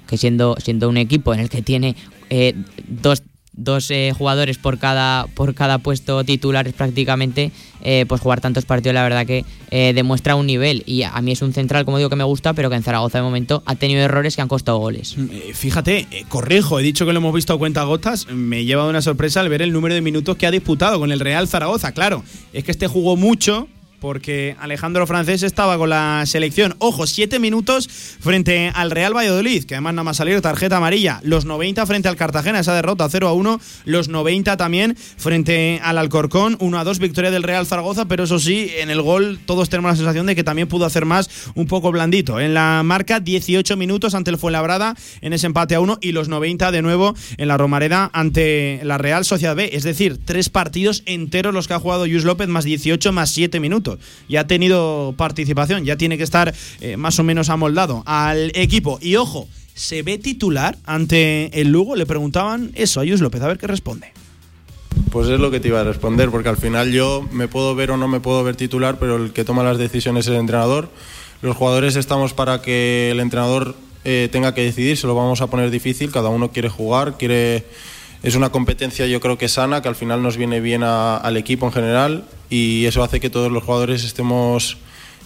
que siendo, siendo un equipo en el que tiene eh, dos dos eh, jugadores por cada, por cada puesto titulares prácticamente, eh, pues jugar tantos partidos la verdad que eh, demuestra un nivel. Y a mí es un central, como digo, que me gusta, pero que en Zaragoza de momento ha tenido errores que han costado goles. Mm, fíjate, corrijo, he dicho que lo hemos visto a cuenta gotas, me he llevado una sorpresa al ver el número de minutos que ha disputado con el Real Zaragoza. Claro, es que este jugó mucho, porque Alejandro Francés estaba con la selección. Ojo, siete minutos frente al Real Valladolid, que además nada más salir tarjeta amarilla. Los 90 frente al Cartagena, esa derrota 0 a 1. Los 90 también frente al Alcorcón, 1 a 2, victoria del Real Zaragoza, pero eso sí, en el gol todos tenemos la sensación de que también pudo hacer más un poco blandito. En la marca, 18 minutos ante el Fuenlabrada en ese empate a 1 y los 90 de nuevo en la Romareda ante la Real Sociedad B. Es decir, tres partidos enteros los que ha jugado Luis López, más 18 más 7 minutos ya ha tenido participación, ya tiene que estar eh, más o menos amoldado al equipo. Y ojo, ¿se ve titular ante el Lugo? Le preguntaban eso a Yus López, a ver qué responde. Pues es lo que te iba a responder, porque al final yo me puedo ver o no me puedo ver titular, pero el que toma las decisiones es el entrenador. Los jugadores estamos para que el entrenador eh, tenga que decidir, se lo vamos a poner difícil, cada uno quiere jugar, quiere es una competencia yo creo que sana, que al final nos viene bien al equipo en general y eso hace que todos los jugadores estemos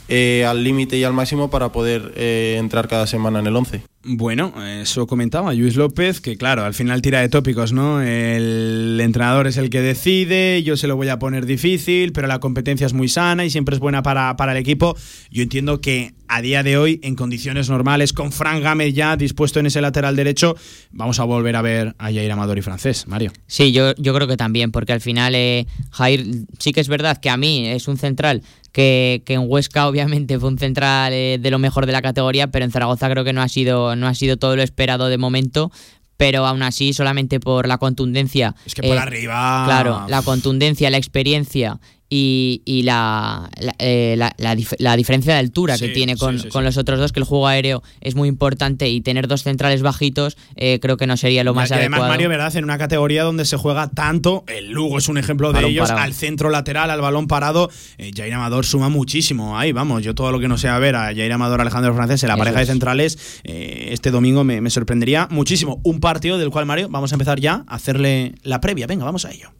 eh, al límite y al máximo para poder eh, entrar cada semana en el 11. Bueno, eso comentaba Luis López, que claro, al final tira de tópicos, ¿no? El entrenador es el que decide, yo se lo voy a poner difícil, pero la competencia es muy sana y siempre es buena para, para el equipo. Yo entiendo que a día de hoy, en condiciones normales, con Frank Gámez ya dispuesto en ese lateral derecho, vamos a volver a ver a Jair Amador y Francés, Mario. Sí, yo, yo creo que también, porque al final eh, Jair sí que es verdad que a mí es un central que, que, en Huesca obviamente fue un central eh, de lo mejor de la categoría, pero en Zaragoza creo que no ha sido, no ha sido todo lo esperado de momento. Pero aún así, solamente por la contundencia. Es que por eh, arriba. Claro, la contundencia, la experiencia y, y la, la, eh, la, diferencia de altura que tiene con, con, los otros dos, que el juego aéreo es muy importante y tener dos centrales bajitos eh, creo que no sería lo más y además, Mario, ¿verdad? En una categoría donde se juega tanto, el Lugo es un ejemplo de ellos, al centro lateral, al balón parado, eh, Jair Amador suma muchísimo. Ahí vamos, yo todo lo que no sea ver a Jair Amador, Alejandro Francés en la pareja de centrales, eh, este domingo me, me sorprendería muchísimo. Un partido del cual, Mario, vamos a empezar ya a hacerle la previa. Venga, vamos a ello.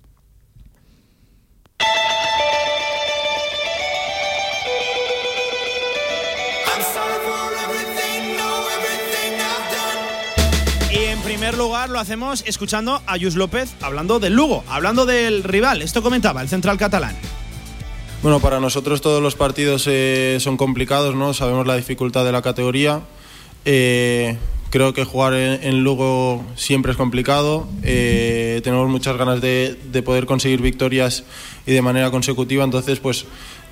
Lo hacemos escuchando a Yus López hablando del Lugo, hablando del rival. Esto comentaba el central catalán. Bueno, para nosotros todos los partidos eh, son complicados, ¿no? Sabemos la dificultad de la categoría. Eh, creo que jugar en, Lugo siempre es complicado. Eh, tenemos muchas ganas de, de, poder conseguir victorias y de manera consecutiva. Entonces, pues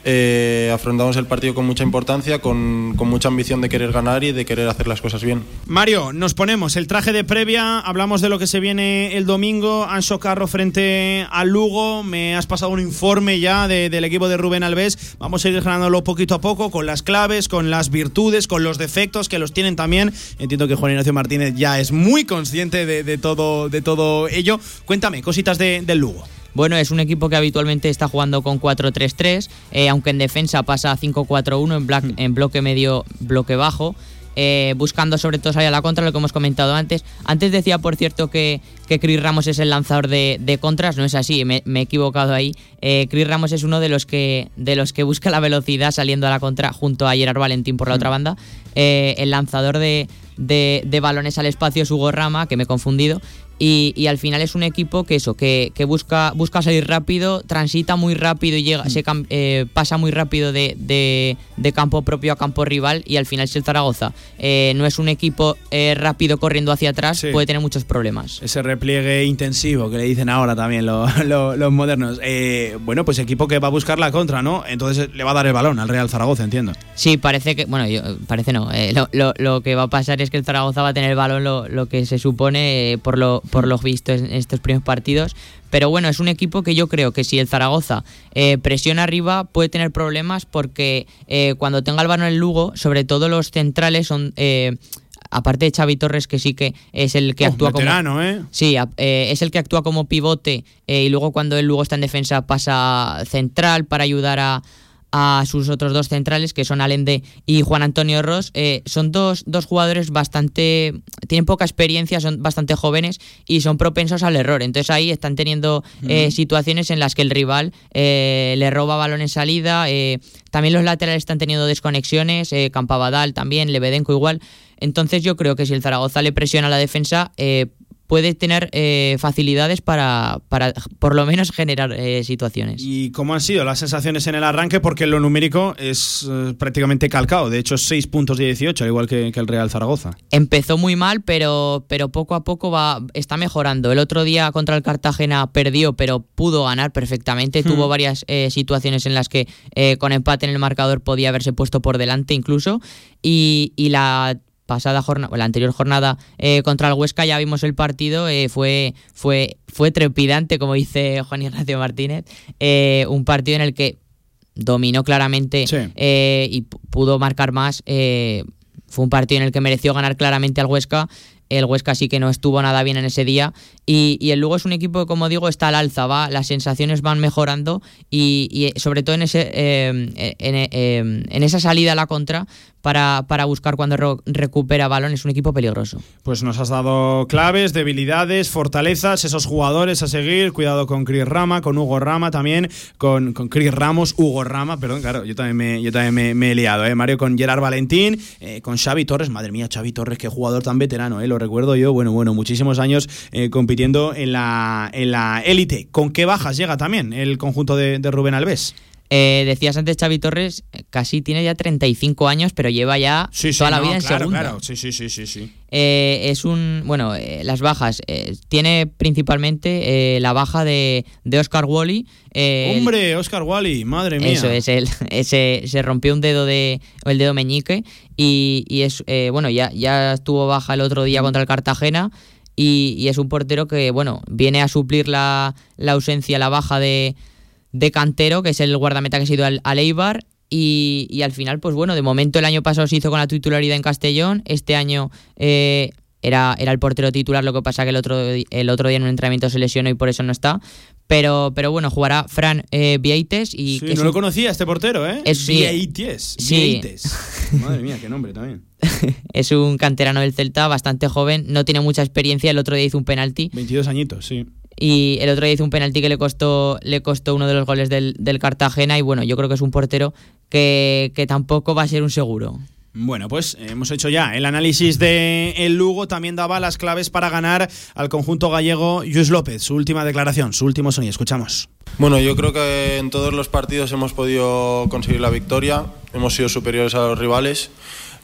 eh, afrontamos el partido con mucha importancia, con, mucha ambición de querer ganar y de querer hacer las cosas bien. Mario, nos ponemos el traje de previa, hablamos de lo que se viene el domingo, Anso Carro frente al Lugo, me has pasado un informe ya de, del equipo de Rubén Alves, vamos a ir ganándolo poquito a poco con las claves, con las virtudes, con los defectos que los tienen también. Entiendo que Juan Ignacio Martínez ya es muy consciente de, de todo, de todo ello. Cuéntame, cositas de, del Lugo. Bueno, es un equipo que habitualmente está jugando con 4-3-3, eh, aunque en defensa pasa a 5-4-1 en, mm. en, bloque medio, bloque bajo. Eh, buscando sobre todo salir a la contra, lo que hemos comentado antes. Antes decía, por cierto, que, que Chris Ramos es el lanzador de, de contras, no es así, me, me he equivocado ahí. Eh, Chris Ramos es uno de los, que, de los que busca la velocidad saliendo a la contra junto a Gerard Valentín por la mm. otra banda. Eh, el lanzador de, de, de, balones al espacio es Hugo Rama, que me he confundido. Y, y, al final es un equipo que eso, que, que, busca, busca salir rápido, transita muy rápido y llega, se, eh, pasa muy rápido de, de, de, campo propio a campo rival y al final si el Zaragoza eh, no es un equipo eh, rápido corriendo hacia atrás, sí. puede tener muchos problemas. Ese repliegue intensivo que le dicen ahora también lo, lo, los modernos. Eh, bueno, pues equipo que va a buscar la contra, ¿no? Entonces le va a dar el balón al Real Zaragoza, entiendo. Sí, parece que, bueno, yo, parece no, lo, lo, que va a pasar es que el Zaragoza va a tener el balón lo, que se supone por lo por lo visto en estos primeros partidos. Pero bueno, es un equipo que yo creo que si el Zaragoza eh, presiona arriba puede tener problemas porque eh, cuando tenga el balón el Lugo, sobre todo los centrales son... Eh, aparte de Xavi Torres que sí que es el que oh, actúa veterano, como ¿eh? sí eh, es el que actúa como pivote eh, y luego cuando el Lugo está en defensa pasa central para ayudar a, a sus otros dos centrales, que son Alende y Juan Antonio Ross. Eh, son dos, dos jugadores bastante. tienen poca experiencia, son bastante jóvenes y son propensos al error. Entonces ahí están teniendo eh, situaciones en las que el rival eh, le roba balón en salida. también los laterales están teniendo desconexiones. Campabadal también, Lebedenco igual. Entonces yo creo que si el Zaragoza le presiona a la defensa, puede tener eh, facilidades para, para, por lo menos generar eh, situaciones. ¿Y cómo han sido las sensaciones en el arranque? Porque lo numérico es eh, prácticamente calcado, de hecho 6 puntos de 18, al igual que, el Real Zaragoza. Empezó muy mal, pero, pero poco a poco va, está mejorando. El otro día contra el Cartagena perdió, pero pudo ganar perfectamente. Hmm. Tuvo varias situaciones en las que con empate en el marcador podía haberse puesto por delante incluso. Y, y la pasada jornada, la anterior jornada eh, contra el Huesca ya vimos el partido, eh, fue, fue, fue trepidante, como dice Juan Ignacio Martínez, eh, un partido en el que dominó claramente y pudo marcar más. fue un partido en el que mereció ganar claramente al Huesca. El Huesca sí que no estuvo nada bien en ese día. Y, el Lugo es un equipo que, como digo, está al alza, va, las sensaciones van mejorando y, sobre todo en, ese, en, esa salida a la contra, para, para buscar cuando recupera balón. Es un equipo peligroso. Pues nos has dado claves, debilidades, fortalezas, esos jugadores a seguir. Cuidado con Chris Rama, con Hugo Rama también, con, con Chris Ramos, Hugo Rama, perdón, claro, yo también me, yo también me, he liado, ¿eh? Mario con Gerard Valentín, eh, con Xavi Torres, madre mía, Xavi Torres, qué jugador tan veterano, ¿eh? Lo recuerdo yo, bueno, bueno, muchísimos años eh, compitiendo en la en la élite. ¿Con qué bajas llega también el conjunto de, de Rubén Alves? Eh, decías antes, Xavi Torres, casi tiene ya 35 años, pero lleva ya toda la vida en segunda. Claro, sí, sí, sí, sí. Eh, es un. Bueno, eh, las bajas. tiene principalmente la baja de, de Oscar Wally. ¡Hombre, Oscar Wally! ¡Madre mía! Eso es, él. se rompió un dedo de. el dedo meñique. Y, es. bueno, ya, ya estuvo baja el otro día contra el Cartagena. Y, es un portero que, bueno, viene a suplir la, la ausencia, la baja de de Cantero, que es el guardameta que ha sido al, Eibar. Y, al final, pues bueno, de momento el año pasado se hizo con la titularidad en Castellón, este año eh, era, era el portero titular, lo que pasa que el otro, el otro día en un entrenamiento se lesionó y por eso no está. Pero, pero bueno, jugará Fran eh, Vieites y... Sí, no lo conocía este portero, ¿eh? Es, Vieites. Sí. Madre mía, qué nombre también. es un canterano del Celta, bastante joven, no tiene mucha experiencia, el otro día hizo un penalti. 22 añitos, sí y el otro día hizo un penalti que le costó, le costó uno de los goles del, Cartagena y bueno, yo creo que es un portero que, tampoco va a ser un seguro. Bueno, pues hemos hecho ya el análisis de el Lugo, también daba las claves para ganar al conjunto gallego Luis López, su última declaración, su último sonido, escuchamos. Bueno, yo creo que en todos los partidos hemos podido conseguir la victoria, hemos sido superiores a los rivales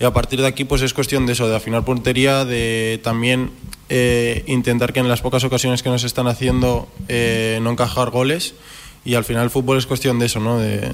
y a partir de aquí pues es cuestión de eso, de afinar puntería, de también eh, intentar que en las pocas ocasiones que nos están haciendo eh, no encajar goles y al final el fútbol es cuestión de eso, ¿no? De,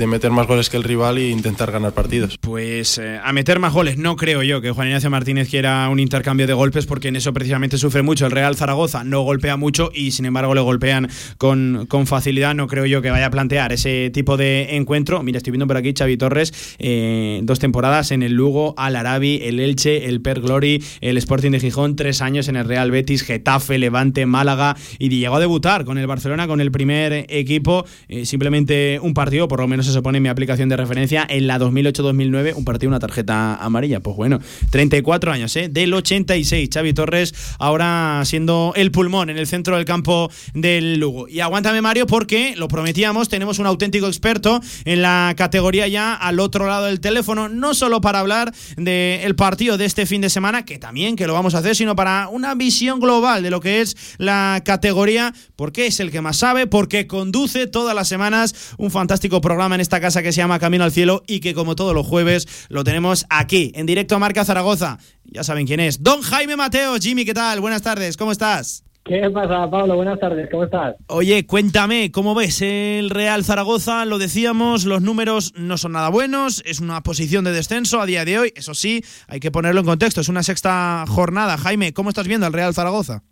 de meter más goles que el rival e intentar ganar partidos. Pues eh, a meter más goles, no creo yo que Juan Ignacio Martínez quiera un intercambio de golpes porque en eso precisamente sufre mucho. El Real Zaragoza no golpea mucho y sin embargo le golpean con, con facilidad. No creo yo que vaya a plantear ese tipo de encuentro. Mira, estoy viendo por aquí Xavi Torres, eh, dos temporadas en el Lugo, Al Arabi, el Elche, el Per Glory, el Sporting de Gijón, tres años en el Real Betis, Getafe, Levante, Málaga y llegó a debutar con el Barcelona, con el primer equipo. Eh, simplemente un partido, por lo menos se pone mi aplicación de referencia, en la 2008-2009, un partido, una tarjeta amarilla. Pues bueno, 34 años, ¿eh? Del 86, Xavi Torres, ahora siendo el pulmón en el centro del campo del Lugo. Y aguántame, Mario, porque lo prometíamos, tenemos un auténtico experto en la categoría ya al otro lado del teléfono, no solo para hablar del partido de este fin de semana, que también que lo vamos a hacer, sino para una visión global de lo que es la categoría, porque es el que más sabe, porque conduce todas las semanas un fantástico programa en esta casa que se llama Camino al Cielo y que como todos los jueves lo tenemos aquí, en directo a Marca Zaragoza. Ya saben quién es. Don Jaime Mateo. Jimmy, ¿qué tal? Buenas tardes, ¿cómo estás? ¿Qué pasa, Pablo? Buenas tardes, ¿cómo estás? Oye, cuéntame, ¿cómo ves el Real Zaragoza? Lo decíamos, los números no son nada buenos, es una posición de descenso a día de hoy, eso sí, hay que ponerlo en contexto, es una sexta jornada. Jaime, ¿cómo estás viendo al Real Zaragoza?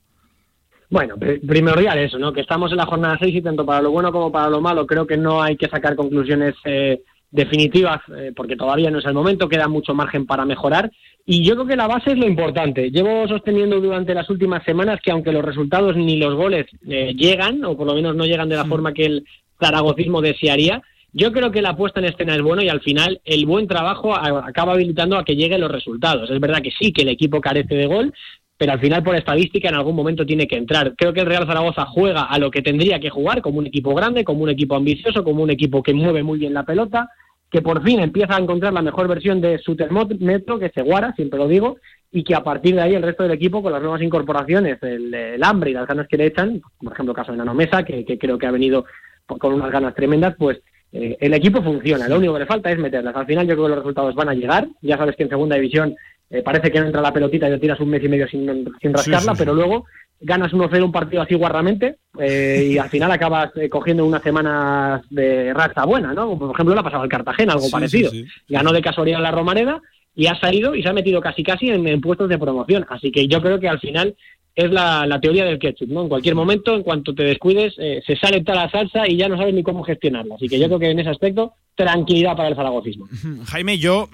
Bueno, primordial eso, ¿no? Que estamos en la jornada 6 y tanto para lo bueno como para lo malo creo que no hay que sacar conclusiones eh, definitivas eh, porque todavía no es el momento, queda mucho margen para mejorar y yo creo que la base es lo importante. Llevo sosteniendo durante las últimas semanas que aunque los resultados ni los goles eh, llegan, o por lo menos no llegan de la forma que el zaragocismo desearía, Yo creo que la puesta en escena es bueno y al final el buen trabajo acaba habilitando a que lleguen los resultados. Es verdad que sí, que el equipo carece de gol, pero al final por estadística en algún momento tiene que entrar. Creo que el Real Zaragoza juega a lo que tendría que jugar, como un equipo grande, como un equipo ambicioso, como un equipo que mueve muy bien la pelota, que por fin empieza a encontrar la mejor versión de su termómetro, que es Seguara, siempre lo digo, y que a partir de ahí el resto del equipo, con las nuevas incorporaciones, el, hambre y las ganas que le echan, por ejemplo, el caso de Nano Mesa, que, creo que ha venido con unas ganas tremendas, pues eh, el equipo funciona, lo único que le falta es meterlas. Al final yo creo que los resultados van a llegar, ya sabes que en segunda división eh, parece que no entra la pelotita y te tiras un mes y medio sin, sin rascarla, pero luego ganas 1-0 un partido así guarramente eh, y al final acabas cogiendo unas semanas de racha buena, ¿no? Por ejemplo, le ha pasado al Cartagena, algo parecido. Ganó de casualidad la Romareda y ha salido y se ha metido casi casi en, puestos de promoción. Así que yo creo que al final es la, teoría del ketchup, ¿no? En cualquier momento, en cuanto te descuides, eh, se sale toda la salsa y ya no sabes ni cómo gestionarla. Así que yo creo que en ese aspecto, tranquilidad para el zaragocismo. Jaime, yo,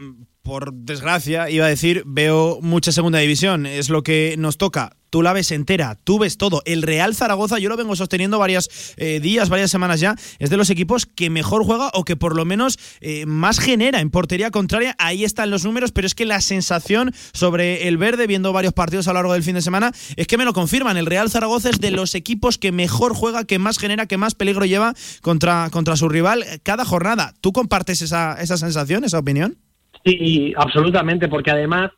por desgracia, iba a decir, veo mucha segunda división, es lo que nos toca tú la ves entera, tú ves todo. El Real Zaragoza, yo lo vengo sosteniendo varios eh, días, varias semanas ya, es de los equipos que mejor juega o que por lo menos eh, más genera en portería contraria. Ahí están los números, pero es que la sensación sobre el verde, viendo varios partidos a lo largo del fin de semana, es que me lo confirman. El Real Zaragoza es de los equipos que mejor juega, que más genera, que más peligro lleva contra, contra su rival cada jornada. ¿Tú compartes esa, esa sensación, esa opinión? Sí, absolutamente, porque además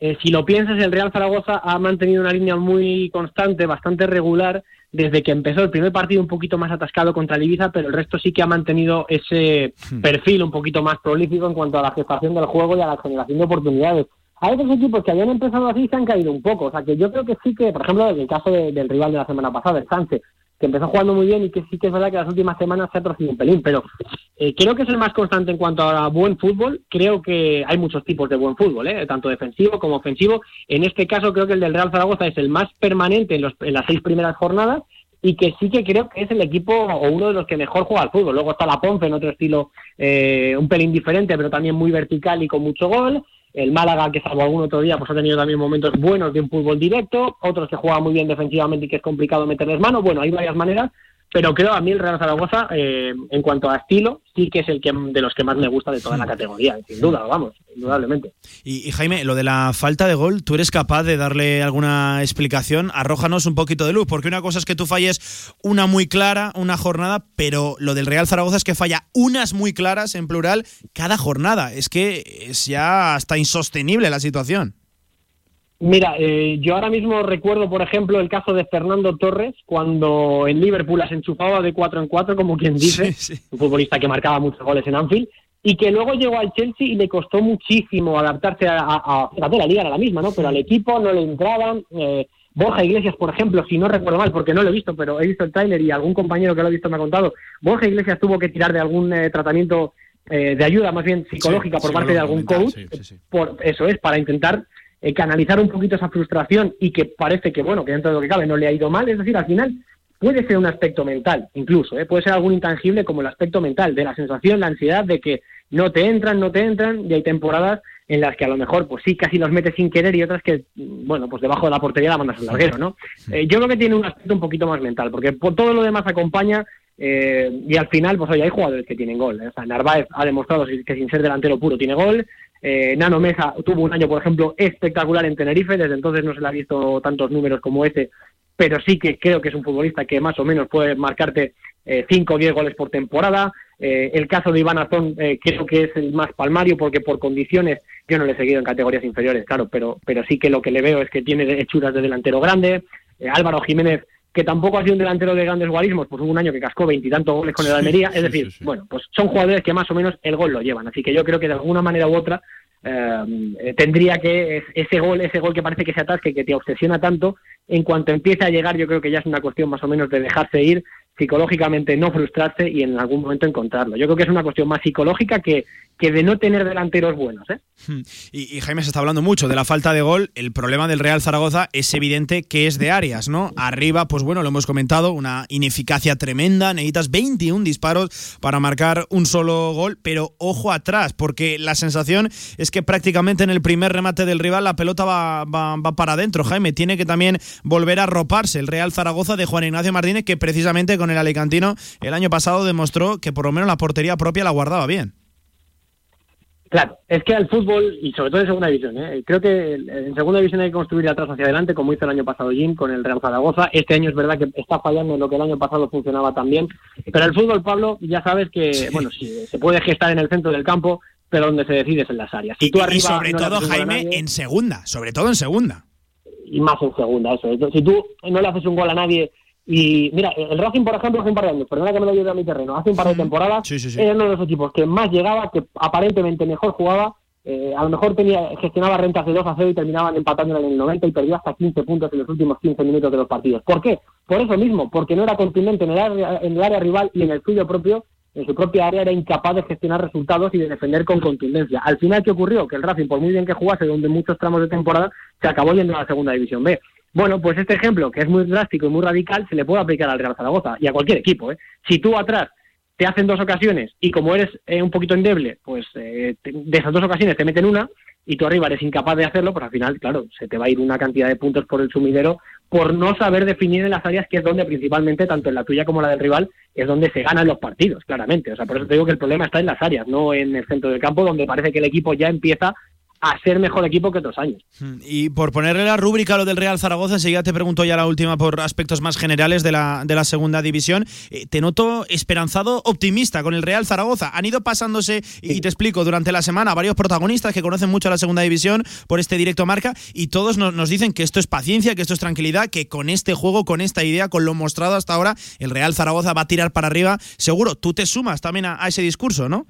eh, si lo piensas, el Real Zaragoza ha mantenido una línea muy constante, bastante regular, desde que empezó el primer partido un poquito más atascado contra el Ibiza, pero el resto sí que ha mantenido ese hmm. perfil un poquito más prolífico en cuanto a la gestación del juego y a la generación de oportunidades. Hay otros equipos que habían empezado así se han caído un poco. O sea, que yo creo que sí que, por ejemplo, en el caso del rival de la semana pasada, el Sánchez, que empezó jugando muy bien y que sí que es verdad que las últimas semanas se ha torcido un pelín, pero eh, creo que es el más constante en cuanto a buen fútbol. Creo que hay muchos tipos de buen fútbol, ¿eh? tanto defensivo como ofensivo. En este caso creo que el del Real Zaragoza es el más permanente en, las seis primeras jornadas y que sí que creo que es el equipo o uno de los que mejor juega al fútbol. Luego está la Ponce en otro estilo eh, un pelín diferente, pero también muy vertical y con mucho gol. El Málaga, que salvo algún otro día, pues ha tenido también momentos buenos de un fútbol directo, otros que juegan muy bien defensivamente y que es complicado meterles mano. Bueno, hay varias maneras, pero creo a mí el Real Zaragoza, eh, en cuanto a estilo, sí que es el que de los que más me gusta de toda la categoría, sin duda, vamos, indudablemente. Y, Jaime, lo de la falta de gol, ¿tú eres capaz de darle alguna explicación? Arrójanos un poquito de luz, porque una cosa es que tú falles una muy clara, una jornada, pero lo del Real Zaragoza es que falla unas muy claras, en plural, cada jornada. Es que es ya hasta insostenible la situación. Mira, eh, yo ahora mismo recuerdo, por ejemplo, el caso de Fernando Torres, cuando en Liverpool las enchufaba de cuatro en cuatro, como quien dice, un futbolista que marcaba muchos goles en Anfield, y que luego llegó al Chelsea y le costó muchísimo adaptarse a, a, a, la liga era la misma, ¿no? Pero al equipo no le entraban. Eh, Borja Iglesias, por ejemplo, si no recuerdo mal, porque no lo he visto, pero he visto el trailer y algún compañero que lo ha visto me ha contado, Borja Iglesias tuvo que tirar de algún eh, tratamiento de ayuda, más bien psicológica, por parte de algún coach, por eso es, para intentar eh, canalizar un poquito esa frustración y que parece que, bueno, que dentro de lo que cabe no le ha ido mal, es decir, al final puede ser un aspecto mental, incluso, ¿eh? puede ser algún intangible como el aspecto mental, de la sensación, la ansiedad de que no te entran, no te entran, y hay temporadas en las que a lo mejor, pues sí, casi los metes sin querer y otras que, bueno, pues debajo de la portería la mandas al larguero, ¿no? Eh, yo creo que tiene un aspecto un poquito más mental, porque por todo lo demás acompaña eh, y al final, pues oye, hay jugadores que tienen gol. O sea, Narváez ha demostrado que sin ser delantero puro tiene gol. Eh, Nano tuvo un año, por ejemplo, espectacular en Tenerife, desde entonces no se le ha visto tantos números como ese, pero sí que creo que es un futbolista que más o menos puede marcarte 5 o 10 goles por temporada. Eh, el caso de Iván Azón eh, creo que es el más palmario porque por condiciones yo no le he seguido en categorías inferiores, claro, pero, pero sí que lo que le veo es que tiene hechuras de delantero grande. Álvaro Jiménez que tampoco ha sido un delantero de grandes guarismos, pues hubo un año que cascó veintitantos goles con el Almería, es decir, bueno, pues son jugadores que más o menos el gol lo llevan, así que yo creo que de alguna manera u otra eh, tendría que ese gol, ese gol que parece que se atasque, que te obsesiona tanto, en cuanto empiece a llegar, yo creo que ya es una cuestión más o menos de dejarse ir psicológicamente, no frustrarse y en algún momento encontrarlo. Yo creo que es una cuestión más psicológica que, que de no tener delanteros buenos. ¿eh? Hmm. Y, Jaime se está hablando mucho de la falta de gol. El problema del Real Zaragoza es evidente que es de Arias, ¿no? Arriba, pues bueno, lo hemos comentado, una ineficacia tremenda. Necesitas 21 disparos para marcar un solo gol, pero ojo atrás, porque la sensación es que prácticamente en el primer remate del rival la pelota va, va, va para adentro. Jaime tiene que también volver a roparse el Real Zaragoza de Juan Ignacio Martínez, que precisamente con con el Alicantino, el año pasado demostró que por lo menos la portería propia la guardaba bien. Claro, es que el fútbol, y sobre todo en segunda división, ¿eh? creo que en segunda división hay que construir atrás hacia adelante, como hizo el año pasado Jim con el Real Zaragoza. Este año es verdad que está fallando en lo que el año pasado funcionaba también. Pero el fútbol, Pablo, ya sabes que, bueno, sí, se puede gestar en el centro del campo, pero donde se decide es en las áreas. Si tú arriba, y sobre todo, Jaime, en segunda, sobre todo en segunda. Y más en segunda, eso. Si tú no le haces un gol a nadie y mira, el Racing, por ejemplo, hace un par de años, perdona que me lo lleve a mi terreno, hace un par de temporadas, era uno de los equipos que más llegaba, que aparentemente mejor jugaba, eh, a lo mejor tenía gestionaba rentas de 2 a 0 y terminaban empatando en el 90 y perdió hasta 15 puntos en los últimos 15 minutos de los partidos. ¿Por qué? Por eso mismo, porque no era contundente en el área, en el área rival y en el suyo propio, en su propia área era incapaz de gestionar resultados y de defender con contundencia. Al final, ¿qué ocurrió? Que el Racing, por muy bien que jugase, donde muchos tramos de temporada, se acabó yendo a la segunda división B. Bueno, pues este ejemplo, que es muy drástico y muy radical, se le puede aplicar al Real Zaragoza y a cualquier equipo. ¿eh? Si tú atrás te hacen dos ocasiones y como eres eh, un poquito endeble, pues eh, de esas dos ocasiones te meten una y tú arriba eres incapaz de hacerlo, pues al final, claro, se te va a ir una cantidad de puntos por el sumidero por no saber definir en las áreas que es donde principalmente, tanto en la tuya como la del rival, es donde se ganan los partidos, claramente. O sea, por eso te digo que el problema está en las áreas, no en el centro del campo, donde parece que el equipo ya empieza a ser mejor equipo que otros años. Hmm, y por ponerle la rúbrica a lo del Real Zaragoza, enseguida te pregunto ya la última por aspectos más generales de la, de la segunda división. Eh, te noto esperanzado, optimista con el Real Zaragoza. Han ido pasándose, y te explico, durante la semana varios protagonistas que conocen mucho la segunda división por este directo marca y todos nos, dicen que esto es paciencia, que esto es tranquilidad, que con este juego, con esta idea, con lo mostrado hasta ahora, el Real Zaragoza va a tirar para arriba. Seguro, tú te sumas también a ese discurso, ¿no?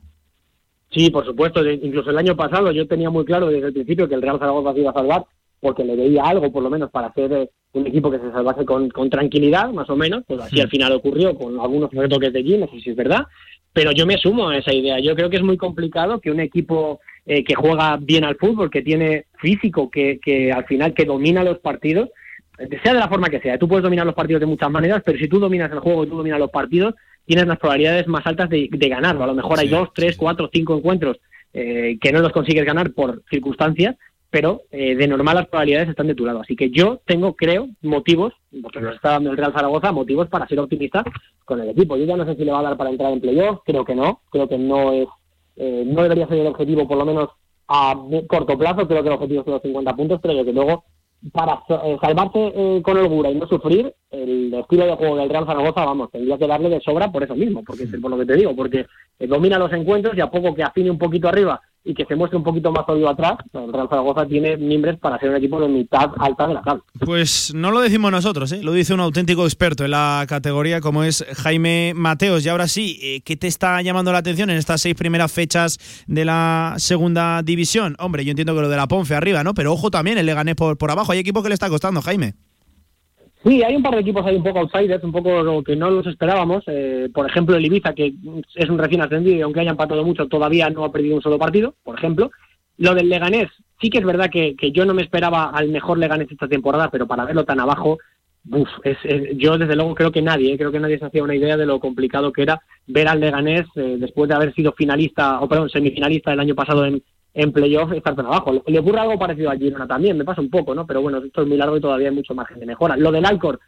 Sí, por supuesto. Incluso el año pasado yo tenía muy claro desde el principio que el Real Zaragoza se iba a salvar porque le veía algo, por lo menos, para hacer eh, un equipo que se salvase con, tranquilidad, más o menos. Pues así al final ocurrió con algunos retoques de allí, no sé si es verdad. Pero yo me sumo a esa idea. Yo creo que es muy complicado que un equipo eh, que juega bien al fútbol, que tiene físico, que, que al final que domina los partidos, sea de la forma que sea. Tú puedes dominar los partidos de muchas maneras, pero si tú dominas el juego y tú dominas los partidos, tienes las probabilidades más altas de, ganarlo. A lo mejor hay dos, tres, cuatro, cinco encuentros eh, que no los consigues ganar por circunstancias, pero eh, de normal las probabilidades están de tu lado. Así que yo tengo, creo, motivos, porque nos está dando el Real Zaragoza, motivos para ser optimista con el equipo. Yo ya no sé si le va a dar para entrar en playoff, creo que no, creo que no es, eh, no debería ser el objetivo, por lo menos a corto plazo, creo que el objetivo son los 50 puntos, pero que luego para eh, salvarse eh, con holgura y no sufrir, el estilo de juego del Real Zaragoza, vamos, tendría que darle de sobra por eso mismo, porque por lo que te digo, porque eh, domina los encuentros y a poco que afine un poquito arriba y que se muestre un poquito más sólido atrás, el Real Zaragoza tiene mimbres para ser un equipo de mitad alta de la tabla. Pues no lo decimos nosotros, ¿eh? lo dice un auténtico experto en la categoría como es Jaime Mateos. Y ahora sí, eh, ¿qué te está llamando la atención en estas seis primeras fechas de la segunda división? Hombre, yo entiendo que lo de la Ponfe arriba, ¿no? Pero ojo también, el Leganés por, por abajo. Hay equipos que le está costando, Jaime. Sí, hay un par de equipos ahí un poco outsiders, un poco que no los esperábamos. Eh, por ejemplo, el Ibiza, que es un recién ascendido y aunque haya empatado mucho, todavía no ha perdido un solo partido, por ejemplo. Lo del Leganés, sí que es verdad que, yo no me esperaba al mejor Leganés esta temporada, pero para verlo tan abajo, uf, es, yo desde luego creo que nadie, eh, creo que nadie se hacía una idea de lo complicado que era ver al Leganés eh, después de haber sido finalista, o perdón, semifinalista el año pasado en, en playoff estar tan abajo. Le, ocurre algo parecido a Girona también, me pasa un poco, ¿no? Pero bueno, esto es muy largo y todavía hay mucho margen de mejora. Lo del Alcor,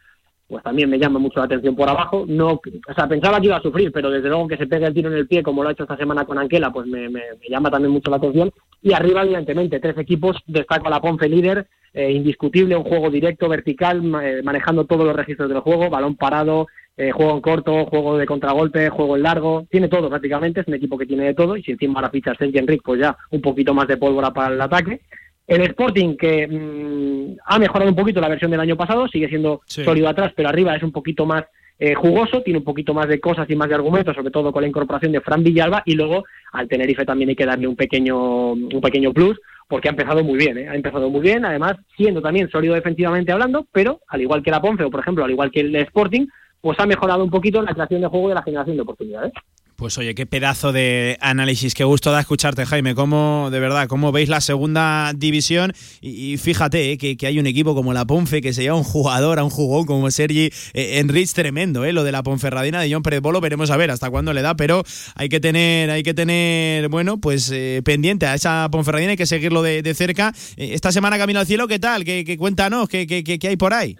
pues también me llama mucho la atención por abajo. No, o sea, pensaba que iba a sufrir, pero desde luego que se pegue el tiro en el pie, como lo ha hecho esta semana con Anquela, pues me, me, llama también mucho la atención. Y arriba, evidentemente, tres equipos, destaco a la Ponce líder, eh, indiscutible, un juego directo, vertical, eh, manejando todos los registros del juego, balón parado, eh, juego en corto, juego de contragolpe, juego en largo, tiene todo prácticamente, es un equipo que tiene de todo, y si encima ahora fichas Sergi Enrique, pues ya un poquito más de pólvora para el ataque. El Sporting, que mm, ha mejorado un poquito la versión del año pasado, sigue siendo sólido atrás, pero arriba es un poquito más eh, jugoso, tiene un poquito más de cosas y más de argumentos, sobre todo con la incorporación de Fran Villalba, y luego al Tenerife también hay que darle un pequeño, un pequeño plus, porque ha empezado muy bien, ¿eh? ha empezado muy bien, además siendo también sólido defensivamente hablando, pero al igual que la Ponce o por ejemplo al igual que el Sporting, pues ha mejorado un poquito la creación de juego y la generación de oportunidades. Pues oye, qué pedazo de análisis, qué gusto da escucharte, Jaime. Cómo, de verdad, cómo veis la segunda división. Y, fíjate eh, que, hay un equipo como la Ponfe que se lleva un jugador, a un jugón como Sergi eh, Enrich, tremendo, ¿eh? Lo de la Ponferradina de John Pérez Bolo, veremos a ver hasta cuándo le da, pero hay que tener, hay que tener, bueno, pues eh, pendiente a esa Ponferradina, hay que seguirlo de, cerca. esta semana Camino al Cielo, ¿qué tal? ¿Qué, cuéntanos? ¿Qué, qué, qué hay por ahí?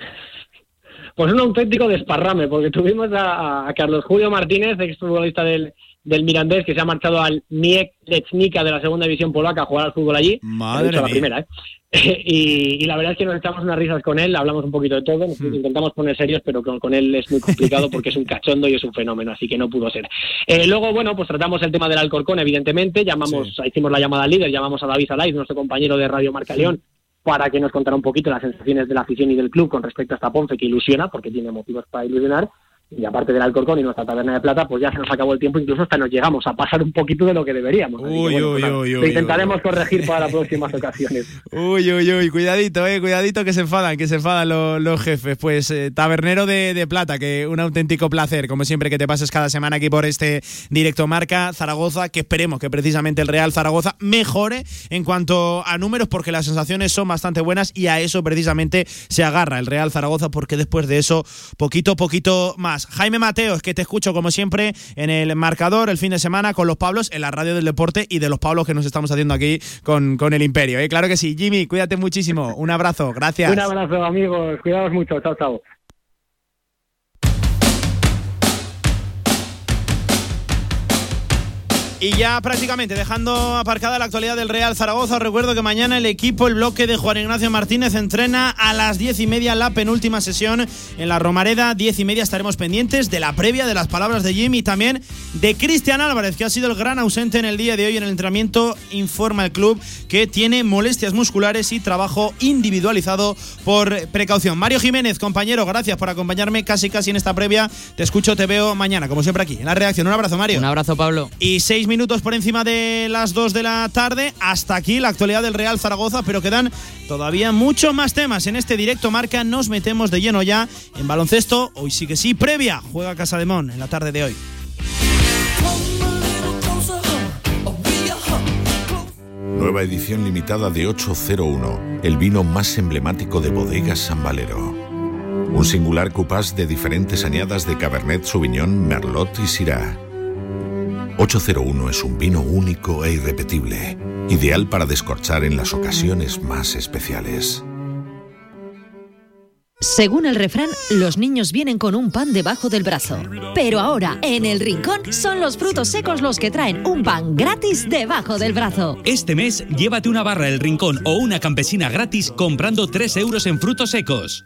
Pues un auténtico desparrame, porque tuvimos a, Carlos Julio Martínez, exfutbolista del, del Mirandés, que se ha marchado al Miek Lechnica de la segunda división polaca a jugar al fútbol allí. Madre la primera, ¿eh? y, la verdad es que nos echamos unas risas con él, hablamos un poquito de todo, nos hmm. intentamos poner serios, pero con, con, él es muy complicado porque es un cachondo y es un fenómeno, así que no pudo ser. Eh, luego, bueno, pues tratamos el tema del Alcorcón, evidentemente, llamamos, hicimos la llamada al líder, llamamos a David Alaiz, nuestro compañero de Radio Marca León, para que nos contara un poquito las sensaciones de la afición y del club con respecto a esta Ponce que ilusiona, porque tiene motivos para ilusionar, y aparte del Alcorcón y nuestra taberna de plata, pues ya se nos acabó el tiempo, incluso hasta nos llegamos a pasar un poquito de lo que deberíamos. Uy, uy, pues uy, intentaremos corregir para próximas ocasiones. Uy, uy, uy, cuidadito, eh, cuidadito que se enfadan, que se enfadan los, jefes. Pues eh, tabernero de, plata, que un auténtico placer, como siempre, que te pases cada semana aquí por este directo marca Zaragoza, que esperemos que precisamente el Real Zaragoza mejore en cuanto a números, porque las sensaciones son bastante buenas y a eso precisamente se agarra el Real Zaragoza, porque después de eso, poquito, poquito más. Jaime Mateos, que te escucho como siempre en el marcador el fin de semana con los Pablos en la radio del deporte y de los Pablos que nos estamos haciendo aquí con, con el Imperio. ¿eh? Claro que sí. Jimmy, cuídate muchísimo. Un abrazo. Gracias. Un abrazo, amigos. Cuidados mucho. Chao, chao. Y ya prácticamente dejando aparcada la actualidad del Real Zaragoza, os recuerdo que mañana el equipo, el bloque de Juan Ignacio Martínez, entrena a las diez y media la penúltima sesión en la Romareda. Diez y media estaremos pendientes de la previa, de las palabras de Jimmy y también de Cristian Álvarez, que ha sido el gran ausente en el día de hoy en el entrenamiento. Informa el club que tiene molestias musculares y trabajo individualizado por precaución. Mario Jiménez, compañero, gracias por acompañarme casi casi en esta previa. Te escucho, te veo mañana, como siempre aquí, en la reacción. Un abrazo, Mario. Un abrazo, Pablo. Y seis minutos por encima de las 2 de la tarde. Hasta aquí la actualidad del Real Zaragoza, pero quedan todavía muchos más temas en este directo marca. Nos metemos de lleno ya en baloncesto. Hoy sí que sí, previa. Juega Casa de Mon en la tarde de hoy. Nueva edición limitada de 801, el vino más emblemático de bodegas San Valero. Un singular cupás de diferentes añadas de Cabernet Sauvignon, Merlot y Syrah 801 es un vino único e irrepetible, ideal para descorchar en las ocasiones más especiales. Según el refrán, los niños vienen con un pan debajo del brazo. Pero ahora, en el rincón, son los frutos secos los que traen un pan gratis debajo del brazo. Este mes, llévate una barra El Rincón o una campesina gratis comprando 3 euros en frutos secos.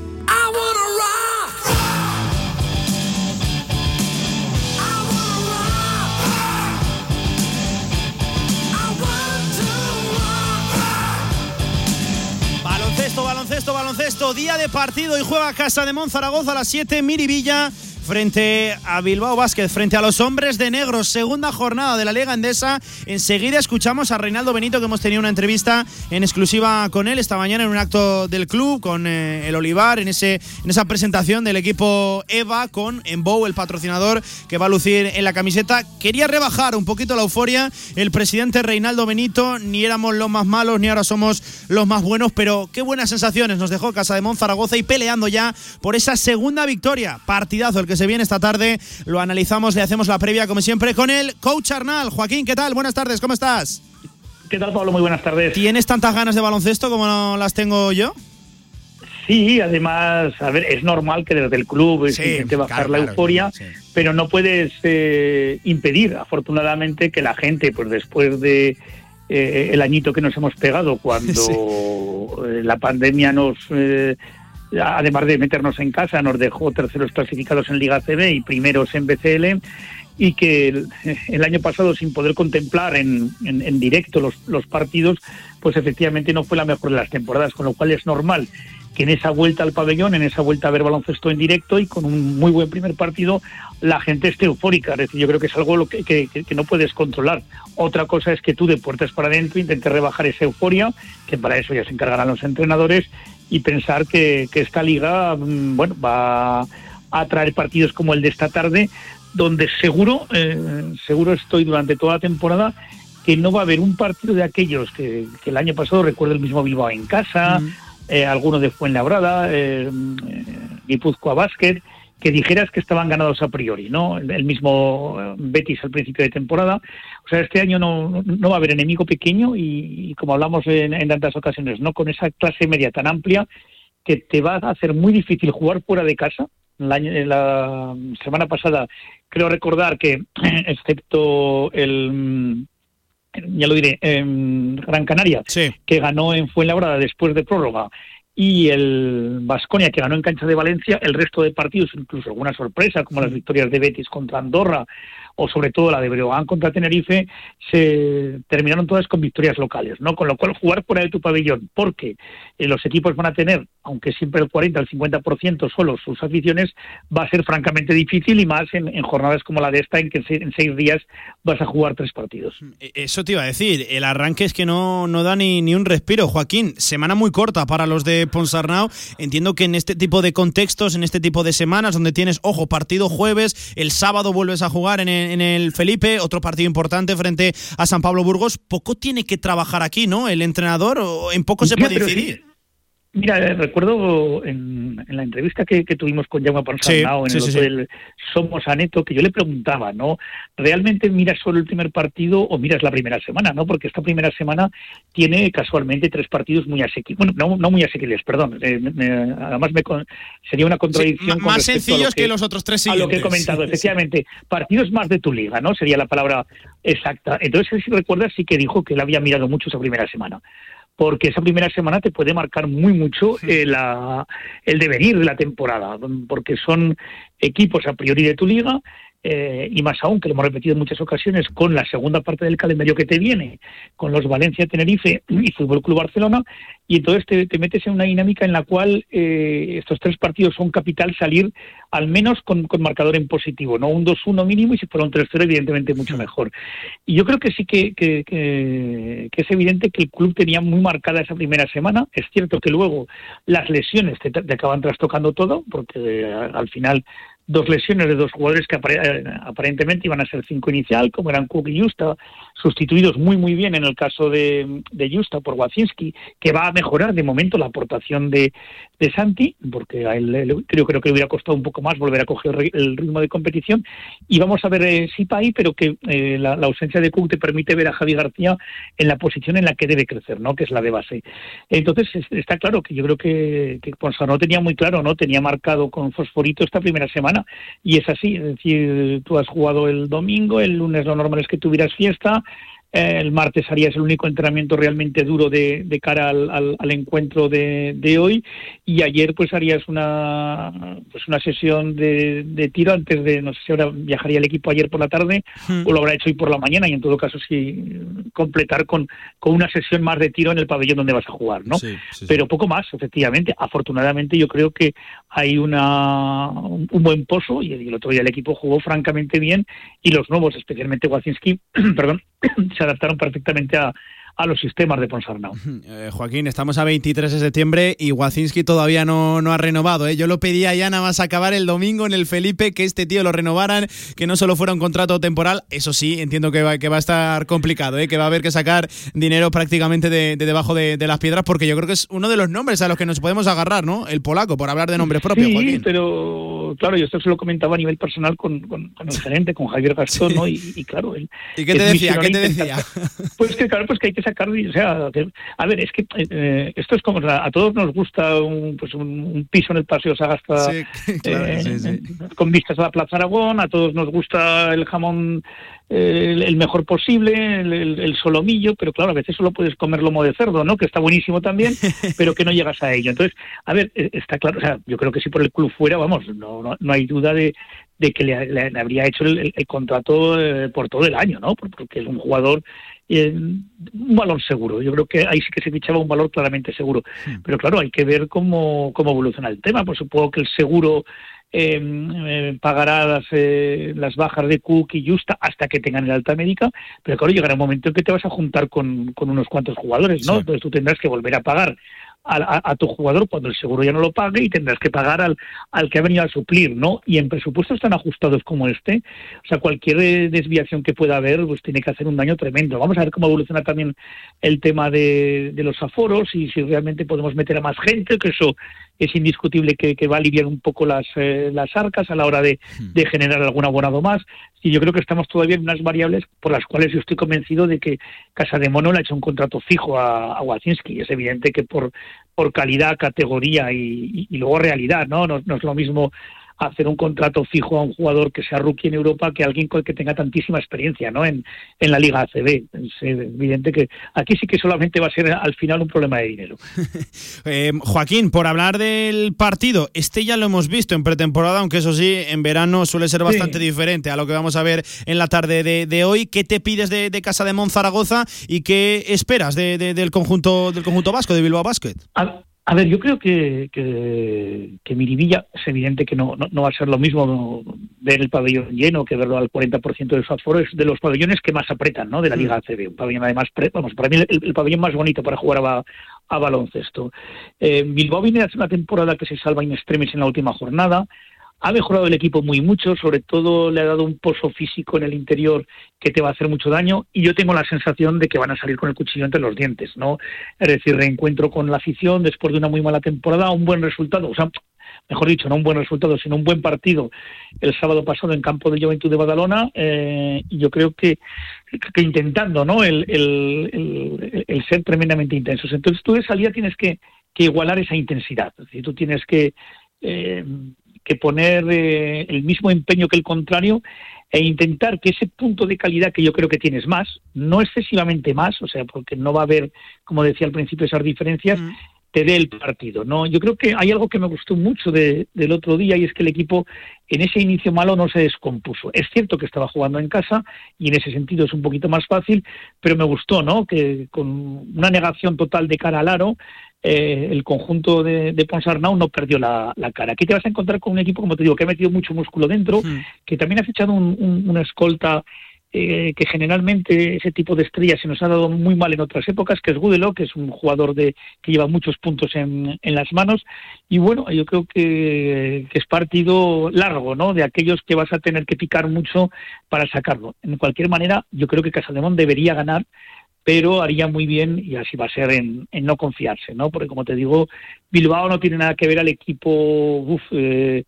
Baloncesto, día de partido y juega Casa de Monzaragoza a las 7, Miribilla frente a Bilbao Vázquez, frente a los hombres de negro, segunda jornada de la Liga Endesa. Enseguida escuchamos a Reinaldo Benito, que hemos tenido una entrevista en exclusiva con él esta mañana en un acto del club, con eh, el Olivar, en, ese, en esa presentación del equipo EVA, con Embow, el patrocinador que va a lucir en la camiseta. Quería rebajar un poquito la euforia el presidente Reinaldo Benito, ni éramos los más malos, ni ahora somos los más buenos, pero qué buenas sensaciones nos dejó Casa de Monzaragoza y peleando ya por esa segunda victoria. Partidazo el que se viene esta tarde. Lo analizamos, le hacemos la previa como siempre con el coach Arnal. Joaquín, ¿qué tal? Buenas tardes, ¿cómo estás? ¿Qué tal, Pablo? Muy buenas tardes. ¿Tienes tantas ganas de baloncesto como las tengo yo? Sí, además, a ver, es normal que desde el club se intente bajar la euforia, pero no puedes eh, impedir, afortunadamente, que la gente, pues después de eh, el añito que nos hemos pegado cuando eh, la pandemia nos además de meternos en casa, nos dejó terceros clasificados en Liga CB y primeros en BCL y que el, año pasado sin poder contemplar en, en, directo los, los, partidos, pues efectivamente no fue la mejor de las temporadas, con lo cual es normal que en esa vuelta al pabellón, en esa vuelta a ver baloncesto en directo y con un muy buen primer partido, la gente esté eufórica. Es decir, yo creo que es algo que, que no puedes controlar. Otra cosa es que tú de puertas para adentro intentes rebajar esa euforia, que para eso ya se encargarán los entrenadores, y pensar que, esta liga mm, bueno va a traer partidos como el de esta tarde donde seguro eh, seguro estoy durante toda la temporada que no va a haber un partido de aquellos que, el año pasado recuerdo el mismo Bilbao en casa, mm. eh, alguno de Fuenlabrada, eh, eh, Guipúzcoa Basket, que dijeras que estaban ganados a priori, ¿no? El, mismo eh, Betis al principio de temporada. O sea, este año no, no va a haber enemigo pequeño y, como hablamos en, tantas ocasiones, ¿no? Con esa clase media tan amplia que te va a hacer muy difícil jugar fuera de casa. La, la semana pasada creo recordar que, excepto el ya lo diré, Gran Canaria, que ganó en Fuenlabrada después de prórroga y el Vasconia que ganó en cancha de Valencia, el resto de partidos, incluso alguna sorpresa como las victorias de Betis contra Andorra o sobre todo la de Breogán contra Tenerife, se terminaron todas con victorias locales, ¿no? Con lo cual jugar fuera de tu pabellón, porque eh, los equipos van a tener, aunque siempre el 40 al 50% solo sus aficiones, va a ser francamente difícil y más en, jornadas como la de esta, en que en seis días vas a jugar tres partidos. E, eso te iba a decir, el arranque es que no, no da ni, ni un respiro, Joaquín. Semana muy corta para los de Ponsarnau. Entiendo que en este tipo de contextos, en este tipo de semanas, donde tienes, ojo, partido jueves, el sábado vuelves a jugar en el, en el Felipe, otro partido importante frente a San Pablo Burgos. Poco tiene que trabajar aquí, ¿no? El entrenador, o en poco se puede decidir. Mira, eh, recuerdo en, la entrevista que, tuvimos con Jaume Ponsarnau en el hotel Somos Aneto, que yo le preguntaba, ¿no? ¿Realmente miras solo el primer partido o miras la primera semana, no? Porque esta primera semana tiene casualmente tres partidos muy asequibles, bueno, no, muy asequibles, perdón. Eh, además me, sería una contradicción. más sencillos que, los otros tres siguientes. A lo que he comentado, efectivamente. Partidos más de tu liga, ¿no? Sería la palabra exacta. Entonces, si recuerdas, sí que dijo que él había mirado mucho esa primera semana porque esa primera semana te puede marcar muy mucho eh, el devenir de la temporada, porque son equipos a priori de tu liga eh, y más aún, que lo hemos repetido en muchas ocasiones, con la segunda parte del calendario que te viene, con los Valencia, Tenerife y Fútbol Club Barcelona, y entonces te, metes en una dinámica en la cual eh, estos tres partidos son capital salir al menos con, marcador en positivo, no un 2-1 mínimo y si fuera un 3-0 evidentemente mucho mejor. Y yo creo que sí que, que, es evidente que el club tenía muy marcada esa primera semana, es cierto que luego las lesiones te, te acaban trastocando todo, porque eh, al final dos lesiones de dos jugadores que eh, aparentemente iban a ser cinco inicial, como eran Cook y Justa, sustituidos muy muy bien en el caso de, de Justa por Wacinski, que va a mejorar de momento la aportación de, de Santi, porque a él creo, creo que le hubiera costado un poco más volver a coger el ritmo de competición, y vamos a ver eh, Sipa ahí, pero que eh, la, ausencia de Cook te permite ver a Javi García en la posición en la que debe crecer, ¿no? que es la de base. Entonces está claro que yo creo que, que tenía muy claro, ¿no? tenía marcado con fosforito esta primera semana, y es así, es decir, tú has jugado el domingo, el lunes lo normal es que tuvieras fiesta, el martes harías el único entrenamiento realmente duro de, de cara al, al, encuentro de, de, hoy. Y ayer pues harías una pues una sesión de, de, tiro antes de no sé si ahora viajaría el equipo ayer por la tarde hmm. o lo habrá hecho hoy por la mañana y en todo caso sí completar con, con una sesión más de tiro en el pabellón donde vas a jugar no pero poco más efectivamente. Afortunadamente yo creo que hay una un, buen pozo y el otro día el equipo jugó francamente bien y los nuevos especialmente Wacinski perdón se adaptaron perfectamente a, a los sistemas de Ponsarnau. Eh, Joaquín, estamos a 23 de septiembre y Wacinski todavía no, no ha renovado. ¿eh? Yo lo pedía ya nada más acabar el domingo en el Felipe, que este tío lo renovaran, que no solo fuera un contrato temporal. Eso sí, entiendo que va, que va a estar complicado, ¿eh? que va a haber que sacar dinero prácticamente de, debajo de, las piedras, porque yo creo que es uno de los nombres a los que nos podemos agarrar, ¿no? El polaco, por hablar de nombres propios, sí, pero claro, yo esto se lo comentaba a nivel personal con, con, el gerente, con Javier Gastón, ¿no? Y, claro, él, ¿Y qué te decía? ¿Qué te decía? Pues que claro, pues que hay que sacar, o sea, a ver, es que eh, esto es como, a todos nos gusta un, pues un, piso en el Paseo Sagasta eh, con vistas a la Plaza Aragón, a todos nos gusta el jamón el, mejor posible, el, solomillo, pero claro, a veces solo puedes comer lomo de cerdo, ¿no? Que está buenísimo también, pero que no llegas a ello. Entonces, a ver, eh, está claro, o sea, yo creo que si por el club fuera, vamos, no, no, hay duda de, de que le, habría hecho el, contrato por todo el año, ¿no? Porque es un jugador un valor seguro. Yo creo que ahí sí que se fichaba un valor claramente seguro. Pero claro, hay que ver cómo, cómo evoluciona el tema. Pues supongo que el seguro eh, pagará las, eh, las bajas de Cook y Justa hasta que tengan el alta médica, pero claro, llegará un momento en que te vas a juntar con, con unos cuantos jugadores, ¿no? Entonces tú tendrás que volver a pagar a, tu jugador cuando el seguro ya no lo pague y tendrás que pagar al, al que ha venido a suplir, ¿no? Y en presupuestos tan ajustados como este, o sea, cualquier eh, desviación que pueda haber, pues tiene que hacer un daño tremendo. Vamos a ver cómo evoluciona también el tema de, de los aforos y si realmente podemos meter a más gente, que eso es indiscutible que, va a aliviar un poco las, eh, las arcas a la hora de, hmm. de, generar algún abonado más. Y yo creo que estamos todavía en unas variables por las cuales yo estoy convencido de que Casa de Mono le ha hecho un contrato fijo a, a Es evidente que por, por calidad, categoría y, y, luego realidad, ¿no? ¿no? No es lo mismo hacer un contrato fijo a un jugador que sea rookie en Europa que alguien que tenga tantísima experiencia ¿no? en, en la Liga ACB. Es evidente que aquí sí que solamente va a ser al final un problema de dinero. Eh, Joaquín, por hablar del partido, este ya lo hemos visto en pretemporada, aunque eso sí, en verano suele ser bastante diferente a lo que vamos a ver en la tarde de, hoy. ¿Qué te pides de, Casa de Monzaragoza y qué esperas del conjunto del conjunto vasco, de Bilbao Basket? A ver, yo creo que, que, Miribilla es evidente que no, no, va a ser lo mismo ver el pabellón lleno que verlo al 40% de su aforo. Es de los pabellones que más apretan ¿no? de la mm. Liga ACB. Un pabellón además, vamos, para mí el, pabellón más bonito para jugar a, a baloncesto. Eh, Bilbao viene a hacer una temporada que se salva in extremis en la última jornada. Ha mejorado el equipo muy mucho, sobre todo le ha dado un pozo físico en el interior que te va a hacer mucho daño y yo tengo la sensación de que van a salir con el cuchillo entre los dientes, ¿no? Es decir, reencuentro con la afición después de una muy mala temporada, un buen resultado, o sea, mejor dicho, no un buen resultado, sino un buen partido el sábado pasado en campo de Juventud de Badalona eh, yo creo que, intentando, ¿no? El, el, ser tremendamente intensos. Entonces tú de salida tienes que, que igualar esa intensidad, es decir, tú tienes que eh, que poner eh, el mismo empeño que el contrario e intentar que ese punto de calidad que yo creo que tienes más, no excesivamente más, o sea, porque no va a haber, como decía al principio, esas diferencias, mm. Te dé el partido. No, yo creo que hay algo que me gustó mucho del otro día y es que el equipo en ese inicio malo no se descompuso. Es cierto que estaba jugando en casa y en ese sentido es un poquito más fácil, pero me gustó, ¿no? Que con una negación total de cara al aro, eh, el conjunto de, de Ponsarnau no perdió la, cara. Aquí te vas a encontrar con un equipo, como te digo, que ha metido mucho músculo dentro, hmm. que también ha fichado una escolta eh, que generalmente ese tipo de estrellas se nos ha dado muy mal en otras épocas, que es Gudelo, que es un jugador de, que lleva muchos puntos en, en las manos. Y bueno, yo creo que, que, es partido largo, ¿no? De aquellos que vas a tener que picar mucho para sacarlo. En cualquier manera, yo creo que Casademón debería ganar pero haría muy bien, y así va a ser, en, no confiarse, ¿no? Porque como te digo, Bilbao no tiene nada que ver al equipo, uf, eh,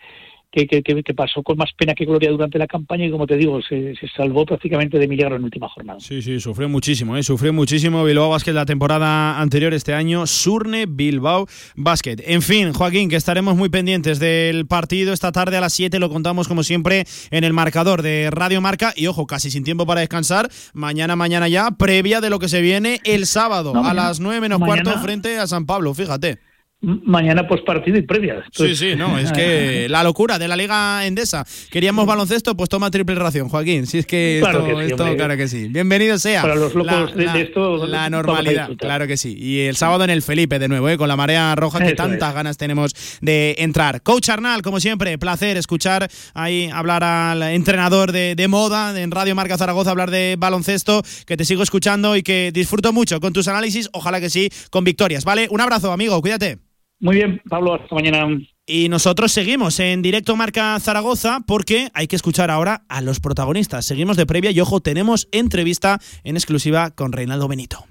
que, pasó con más pena que gloria durante la campaña y como te digo, se, salvó prácticamente de milagro en última jornada. Sí, sí, sufrió muchísimo, ¿eh? sufrió muchísimo Bilbao Basket la temporada anterior este año, Surne Bilbao Basket. En fin, Joaquín, que estaremos muy pendientes del partido. Esta tarde a las 7, lo contamos como siempre en el marcador de Radio Marca. Y ojo, casi sin tiempo para descansar, mañana, mañana ya, previa de lo que se viene el sábado a las 9 menos cuarto frente a San Pablo, fíjate mañana post partido y previa. sí, sí, no, es que la locura de la Liga Endesa. Queríamos baloncesto, pues toma triple ración, Joaquín. Si es que claro esto, que sí, claro que sí. Bienvenido sea. Para los locos de, esto, la normalidad, claro que sí. Y el sábado en el Felipe de nuevo, ¿eh? con la marea roja que tantas ganas tenemos de entrar. Coach Arnal, como siempre, placer escuchar ahí hablar al entrenador de, de moda en Radio Marca Zaragoza, hablar de baloncesto, que te sigo escuchando y que disfruto mucho con tus análisis, ojalá que sí, con victorias, ¿vale? Un abrazo, amigo, cuídate. Muy bien, Pablo, hasta mañana. Y nosotros seguimos en directo Marca Zaragoza porque hay que escuchar ahora a los protagonistas. Seguimos de previa y ojo, tenemos entrevista en exclusiva con Reinaldo Benito.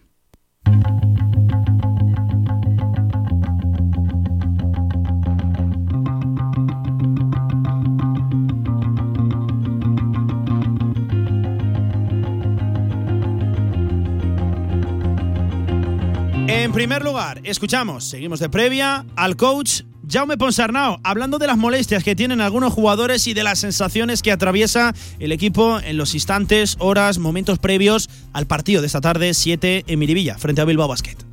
En primer lugar, escuchamos, seguimos de previa, al coach Jaume Ponsarnau, hablando de las molestias que tienen algunos jugadores y de las sensaciones que atraviesa el equipo en los instantes, horas, momentos previos al partido de esta tarde 7 en Miribilla, frente a Bilbao Basket.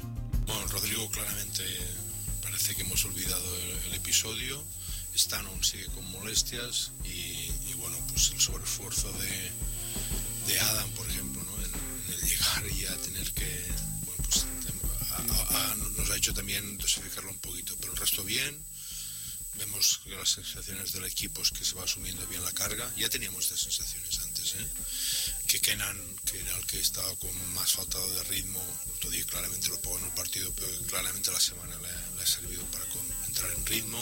Las sensaciones del equipo es que se va asumiendo bien la carga. Ya teníamos estas sensaciones antes, ¿eh? que Kenan, que era el que estaba con más faltado de ritmo, lo dije claramente lo pongo en el partido, pero claramente la semana le, ha servido para entrar en ritmo.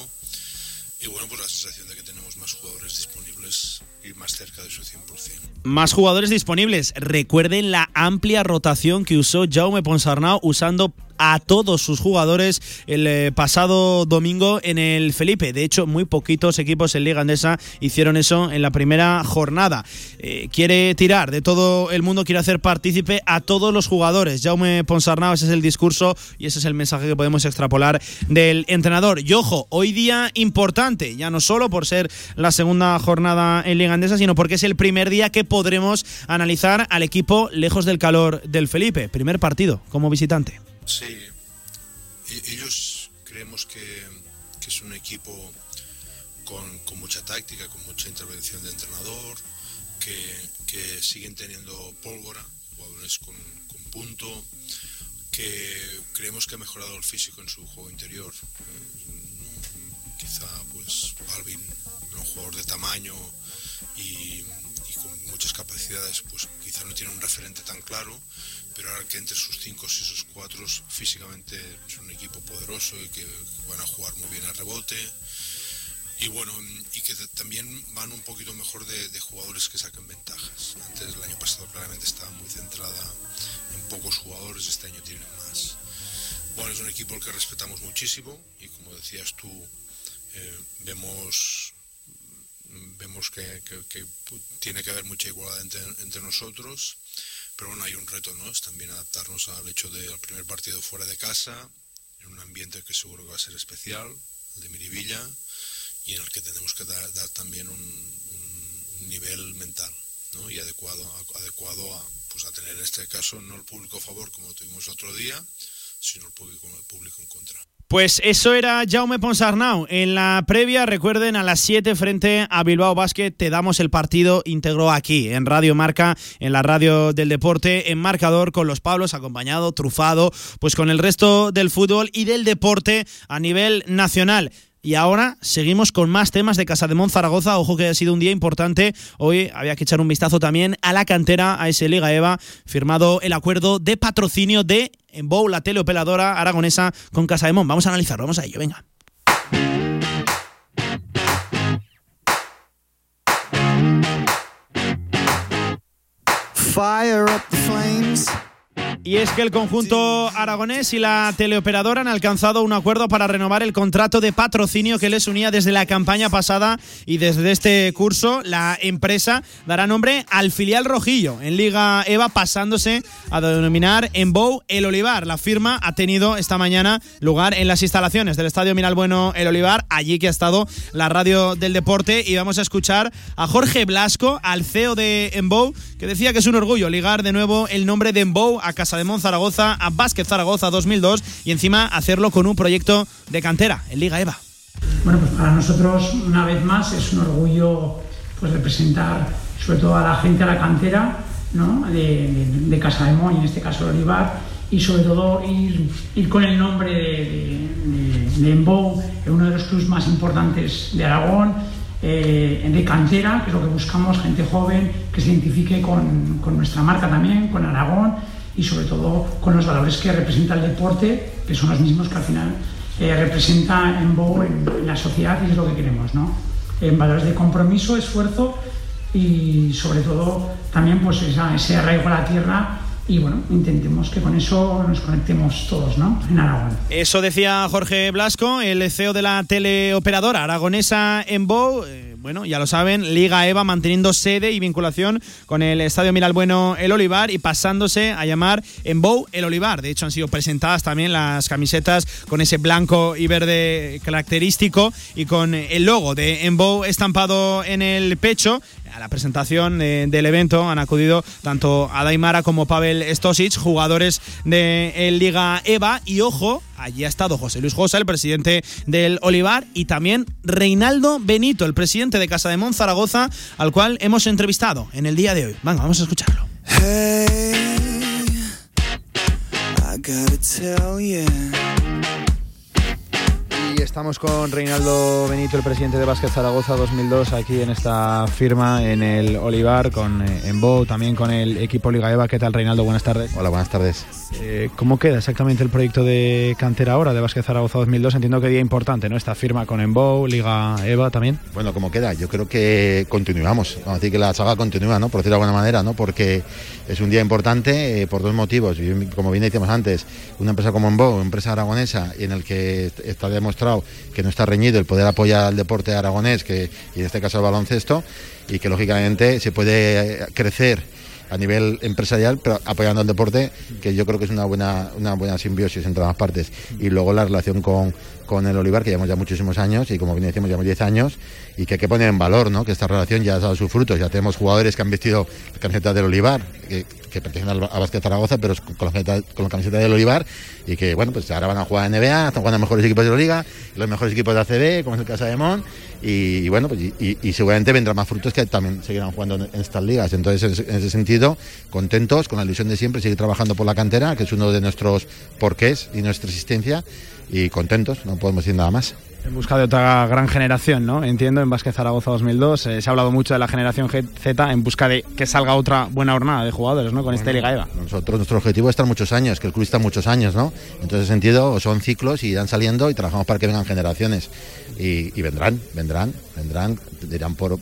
Y bueno, pues la sensación de que tenemos más jugadores disponibles y más cerca de su 100%. Más jugadores disponibles. Recuerden la amplia rotación que usó Jaume Ponsarnau usando a todos sus jugadores el eh, pasado domingo en el Felipe. De hecho, muy poquitos equipos en Liga Andesa hicieron eso en la primera jornada. Eh, quiere tirar de todo el mundo, quiere hacer partícipe a todos los jugadores. Jaume Ponsarnau, ese es el discurso y ese es el mensaje que podemos extrapolar del entrenador. Y ojo, hoy día importante, ya no solo por ser la segunda jornada en Liga Andesa, sino porque es el primer día que podremos analizar al equipo lejos del calor del Felipe. Primer partido como visitante. Sí, ellos creemos que, es un equipo con, mucha táctica, con mucha intervención de entrenador, que, siguen teniendo pólvora, jugadores con, punto, que creemos que ha mejorado el físico en su juego interior. Eh, quizá pues Alvin, un jugador de tamaño y, y, con muchas capacidades, pues quizá no tiene un referente tan claro, pero ahora que entre sus cinco y sus cuatro físicamente es un equipo poderoso y que van a jugar muy bien al rebote. Y bueno y que también van un poquito mejor de, jugadores que saquen ventajas. Antes el año pasado claramente estaba muy centrada en pocos jugadores este año tienen más. Bueno es un equipo al que respetamos muchísimo y como decías tú eh, vemos vemos que, tiene que haber mucha igualdad entre nosotros pero bueno, hay un reto, ¿no? Es también adaptarnos al hecho del primer partido fuera de casa, en un ambiente que seguro que va a ser especial, el de Miribilla, y en el que tenemos que dar, también un, nivel mental, ¿no? Y adecuado, adecuado a, pues a tener en este caso no el público a favor como tuvimos otro día, sino el público, el público en contra. Pues eso era Jaume Ponsarnau. En la previa, recuerden, a las 7 frente a Bilbao Basket, te damos el partido íntegro aquí, en Radio Marca, en la radio del deporte, en marcador, con los Pablos, acompañado, trufado, pues con el resto del fútbol y del deporte a nivel nacional. Y ahora seguimos con más temas de Casa de Zaragoza. Ojo que ha sido un día importante. Hoy había que echar un vistazo también a la cantera, a ese Liga Eva, firmado el acuerdo de patrocinio de Enbow, la teleoperadora aragonesa con Casa de Mon. Vamos a analizarlo, vamos a ello, venga. Fire up the flames. Y es que el conjunto aragonés y la teleoperadora han alcanzado un acuerdo para renovar el contrato de patrocinio que les unía desde la campaña pasada y desde este curso la empresa dará nombre al filial rojillo en Liga EVA pasándose a denominar en Bow El Olivar. La firma ha tenido esta mañana lugar en las instalaciones del Estadio Miralbueno El Olivar, allí que ha estado la radio del deporte y vamos a escuchar a Jorge Blasco, al CEO de Embow, que decía que es un orgullo ligar de nuevo el nombre de Embow a Casa de Mon Zaragoza, a Básquet Zaragoza 2002 y encima hacerlo con un proyecto de cantera en Liga EVA. Bueno, pues para nosotros una vez más es un orgullo pues representar sobre todo a la gente, a la cantera de, Casa de Mon, en este caso Olivar, y sobre todo ir, con el nombre de, de, Embou, uno de los clubes más importantes de Aragón, eh, de cantera, que es lo que buscamos, gente joven que se identifique con, con nuestra marca también, con Aragón y sobre todo con los valores que representa el deporte, que son los mismos que al final eh, representa en, en, la sociedad y es lo que queremos, ¿no? En valores de compromiso, esfuerzo y sobre todo también pues ese arraigo a la tierra y bueno, intentemos que con eso nos conectemos todos, ¿no? En Aragón. Eso decía Jorge Blasco, el CEO de la teleoperadora aragonesa en Bow. Eh, bueno, ya lo saben, Liga EVA manteniendo sede y vinculación con el Estadio Miralbueno El Olivar y pasándose a llamar en Bow El Olivar. De hecho, han sido presentadas también las camisetas con ese blanco y verde característico y con el logo de Embow estampado en el pecho a la presentación del evento han acudido tanto Adaimara como Pavel Stosic, jugadores de Liga EVA. Y ojo, allí ha estado José Luis Josa, el presidente del Olivar, y también Reinaldo Benito, el presidente de Casa de Monzaragoza, al cual hemos entrevistado en el día de hoy. Venga, vamos a escucharlo. Estamos con Reinaldo Benito, el presidente de Básquet Zaragoza 2002, aquí en esta firma en el Olivar, con eh, Embo, también con el equipo Liga Eva. ¿Qué tal, Reinaldo? Buenas tardes. Hola, buenas tardes. Eh, ¿Cómo queda exactamente el proyecto de cantera ahora de Básquet Zaragoza 2002? Entiendo que día importante, ¿no? Esta firma con Embo, Liga Eva también. Bueno, ¿cómo queda? Yo creo que continuamos. Vamos a decir que la saga continúa, ¿no? Por decirlo de alguna manera, ¿no? Porque es un día importante eh, por dos motivos. Como bien decíamos antes, una empresa como Embo, empresa aragonesa, en el que está demostrado que no está reñido el poder apoyar al deporte aragonés, que, y en este caso el baloncesto, y que lógicamente se puede crecer a nivel empresarial, pero apoyando al deporte, que yo creo que es una buena, una buena simbiosis entre ambas partes. Y luego la relación con, con el Olivar, que llevamos ya muchísimos años, y como bien decimos, llevamos 10 años, y que hay que poner en valor, ¿no? Que esta relación ya ha dado sus frutos. Ya tenemos jugadores que han vestido la camiseta del Olivar, que, pertenecen a Básquet Zaragoza, pero con la, camiseta, del Olivar, y que, bueno, pues ahora van a jugar en NBA, están jugando los mejores equipos de la Liga, los mejores equipos de ACB, como es el caso de Mon, y, bueno, pues y, seguramente vendrán más frutos que también seguirán jugando en, en estas ligas. Entonces, en, en, ese sentido, contentos, con la ilusión de siempre, seguir trabajando por la cantera, que es uno de nuestros porqués y nuestra existencia, y contentos, no podemos decir nada más. En busca de otra gran generación, ¿no? Entiendo, en Vázquez Zaragoza 2002 eh, se ha hablado mucho de la generación Z en busca de que salga otra buena jornada de jugadores, ¿no? Con bueno, este Liga EVA. Nosotros, nuestro objetivo es estar muchos años, que el club está muchos años, ¿no? En ese sentido, son ciclos y irán saliendo y trabajamos para que vengan generaciones. Y, y vendrán, vendrán, vendrán, dirán por.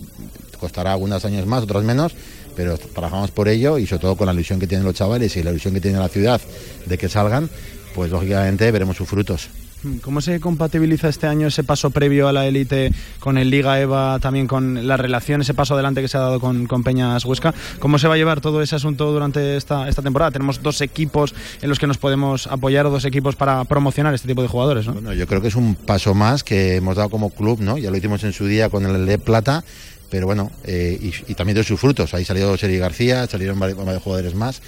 costará algunos años más, otros menos, pero trabajamos por ello y sobre todo con la ilusión que tienen los chavales y la ilusión que tiene la ciudad de que salgan, pues lógicamente veremos sus frutos. ¿Cómo se compatibiliza este año ese paso previo a la élite con el Liga EVA, también con la relación, ese paso adelante que se ha dado con, con, Peñas Huesca? ¿Cómo se va a llevar todo ese asunto durante esta, esta temporada? Tenemos dos equipos en los que nos podemos apoyar, dos equipos para promocionar este tipo de jugadores, ¿no? Bueno, yo creo que es un paso más que hemos dado como club, ¿no? Ya lo hicimos en su día con el de Plata, pero bueno, eh, y, también de sus frutos. Ahí salió Seri García, salieron varios, jugadores más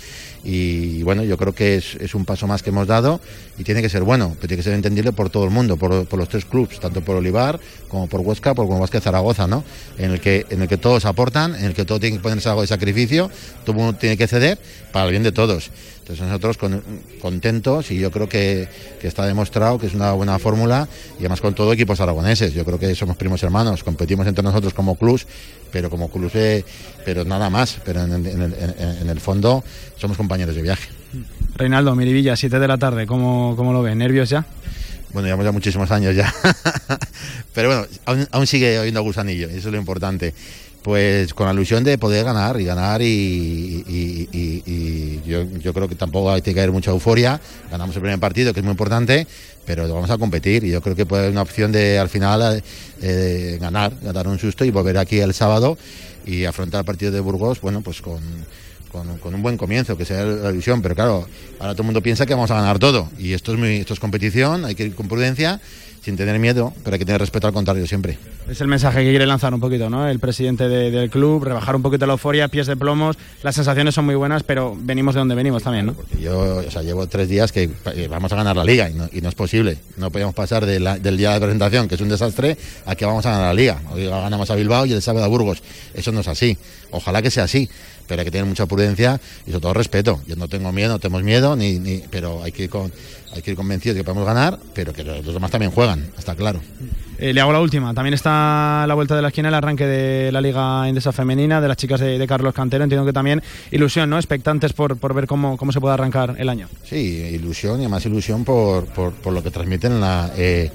y bueno, yo creo que es, un paso más que hemos dado y tiene que ser bueno, pero tiene que ser entendible por todo el mundo, por, por los tres clubes, tanto por Olivar como por Huesca, por como Vázquez Zaragoza, ¿no? En el que en el que todos aportan, en el que todo tiene que ponerse algo de sacrificio, todo el mundo tiene que ceder para el bien de todos. Entonces nosotros con, contentos y yo creo que, que, está demostrado que es una buena fórmula y además con todo equipos aragoneses. Yo creo que somos primos hermanos, competimos entre nosotros como clubs, pero como clubs, pero nada más. Pero en, en, en, en, el fondo somos compañeros de viaje. Reinaldo, Mirivilla, 7 de la tarde, ¿cómo, cómo lo ven? ¿Nervios ya? Bueno, llevamos ya muchísimos años ya. pero bueno, aún, aún sigue oyendo gusanillo, eso es lo importante pues con la ilusión de poder ganar y ganar y, yo, yo, creo que tampoco hay que caer mucha euforia. Ganamos el primer partido, que es muy importante, pero vamos a competir y yo creo que puede haber una opción de al final eh, ganar, ganar un susto y volver aquí el sábado y afrontar el partido de Burgos, bueno, pues con, con, con, un buen comienzo, que sea la ilusión, pero claro, ahora todo el mundo piensa que vamos a ganar todo y esto es, muy, esto es competición, hay que ir con prudencia sin tener miedo, pero hay que tener respeto al contrario siempre. Es el mensaje que quiere lanzar un poquito, ¿no? El presidente de, del club, rebajar un poquito la euforia, pies de plomos, las sensaciones son muy buenas, pero venimos de donde venimos también, ¿no? Porque yo, o sea, llevo tres días que vamos a ganar la liga y no, y no es posible. No podemos pasar de la, del día de presentación, que es un desastre, a que vamos a ganar la liga. Hoy ganamos a Bilbao y el sábado a Burgos. Eso no es así. Ojalá que sea así pero hay que tener mucha prudencia y sobre todo respeto. Yo no tengo miedo, no tenemos miedo, ni, ni, pero hay que, ir con, hay que ir convencidos de que podemos ganar, pero que los demás también juegan, está claro. Eh, le hago la última. También está la vuelta de la esquina el arranque de la Liga Endesa Femenina, de las chicas de, de Carlos Cantero. Entiendo que también ilusión, ¿no? Expectantes por, por ver cómo, cómo se puede arrancar el año. Sí, ilusión y además ilusión por, por, por lo que transmiten la, eh,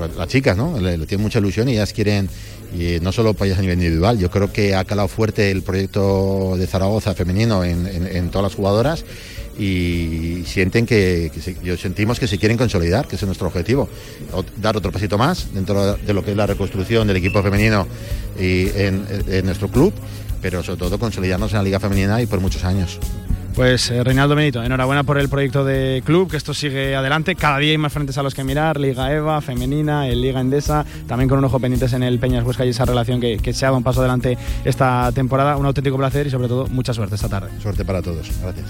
las chicas, ¿no? Le, tienen mucha ilusión y ellas quieren y no solo para ellas a nivel individual. Yo creo que ha calado fuerte el proyecto de Zaragoza femenino en, todas las jugadoras y sienten que, yo sentimos que se quieren consolidar, que ese es nuestro objetivo, dar otro pasito más dentro de lo que es la reconstrucción del equipo femenino y en nuestro club, pero sobre todo consolidarnos en la liga femenina y por muchos años. Pues eh, Reinaldo Benito, enhorabuena por el proyecto de club, que esto sigue adelante. Cada día hay más frentes a los que mirar, Liga EVA, Femenina, el Liga Endesa, también con un ojo pendientes en el Peñas Huesca y esa relación que, que se ha dado un paso adelante esta temporada. Un auténtico placer y sobre todo mucha suerte esta tarde. Suerte para todos. Gracias.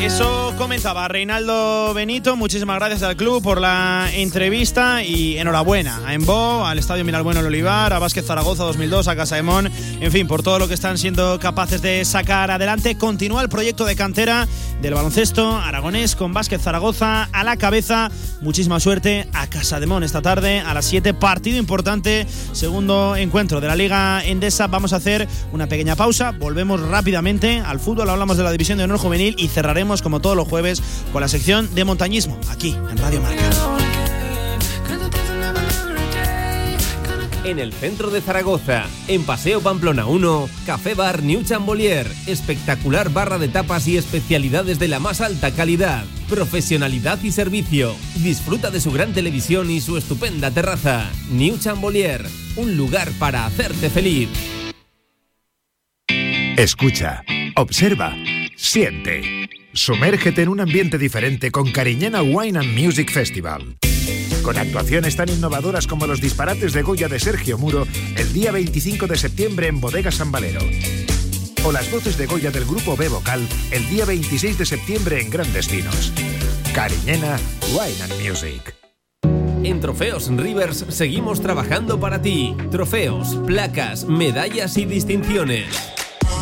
Eso comentaba Reinaldo Benito. Muchísimas gracias al club por la entrevista y enhorabuena a Embo, al Estadio Miralbueno El Olivar, a Vázquez Zaragoza 2002, a Casa de Mon, en fin, por todo lo que están siendo capaces de sacar adelante. Continúa el proyecto de cantera del baloncesto aragonés con Vázquez Zaragoza a la cabeza. Muchísima suerte a Casa de Mon esta tarde a las 7. Partido importante, segundo encuentro de la Liga Endesa. Vamos a hacer una pequeña pausa. Volvemos rápidamente al fútbol. Hablamos de la División de Honor Juvenil y cerraremos como todos los jueves con la sección de montañismo aquí en Radio Marca. En el centro de Zaragoza, en Paseo Pamplona 1, Café Bar New Chambolier, espectacular barra de tapas y especialidades de la más alta calidad, profesionalidad y servicio. Disfruta de su gran televisión y su estupenda terraza. New Chambolier, un lugar para hacerte feliz. Escucha, observa, siente. Sumérgete en un ambiente diferente con Cariñena Wine and Music Festival. Con actuaciones tan innovadoras como los disparates de Goya de Sergio Muro el día 25 de septiembre en Bodega San Valero. O las voces de Goya del grupo B Vocal el día 26 de septiembre en Grandes Vinos. Cariñena Wine and Music. En Trofeos Rivers seguimos trabajando para ti. Trofeos, placas, medallas y distinciones.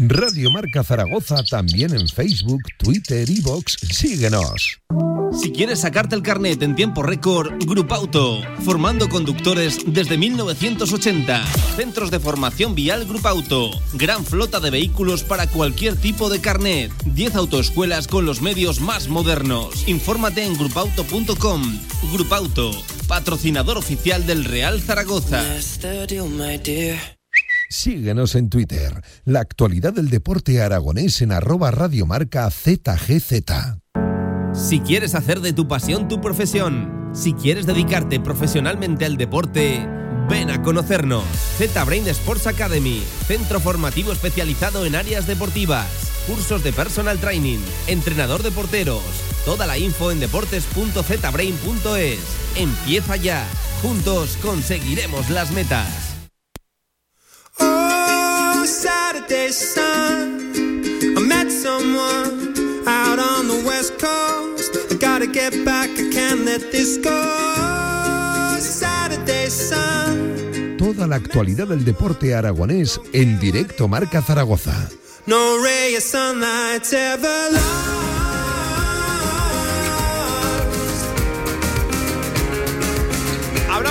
Radio Marca Zaragoza también en Facebook, Twitter y Vox. Síguenos. Si quieres sacarte el carnet en tiempo récord, Grupauto, formando conductores desde 1980. Centros de formación vial Grupauto, gran flota de vehículos para cualquier tipo de carnet. 10 autoescuelas con los medios más modernos. Infórmate en grupauto.com. Grupauto, patrocinador oficial del Real Zaragoza. Síguenos en Twitter. La actualidad del deporte aragonés en arroba radiomarca ZGZ. Si quieres hacer de tu pasión tu profesión, si quieres dedicarte profesionalmente al deporte, ven a conocernos. Z-Brain Sports Academy, centro formativo especializado en áreas deportivas, cursos de personal training, entrenador de porteros. Toda la info en deportes.zbrain.es. Empieza ya. Juntos conseguiremos las metas. Toda la actualidad del deporte aragonés en directo Marca Zaragoza. No ray of sunlight's ever lost.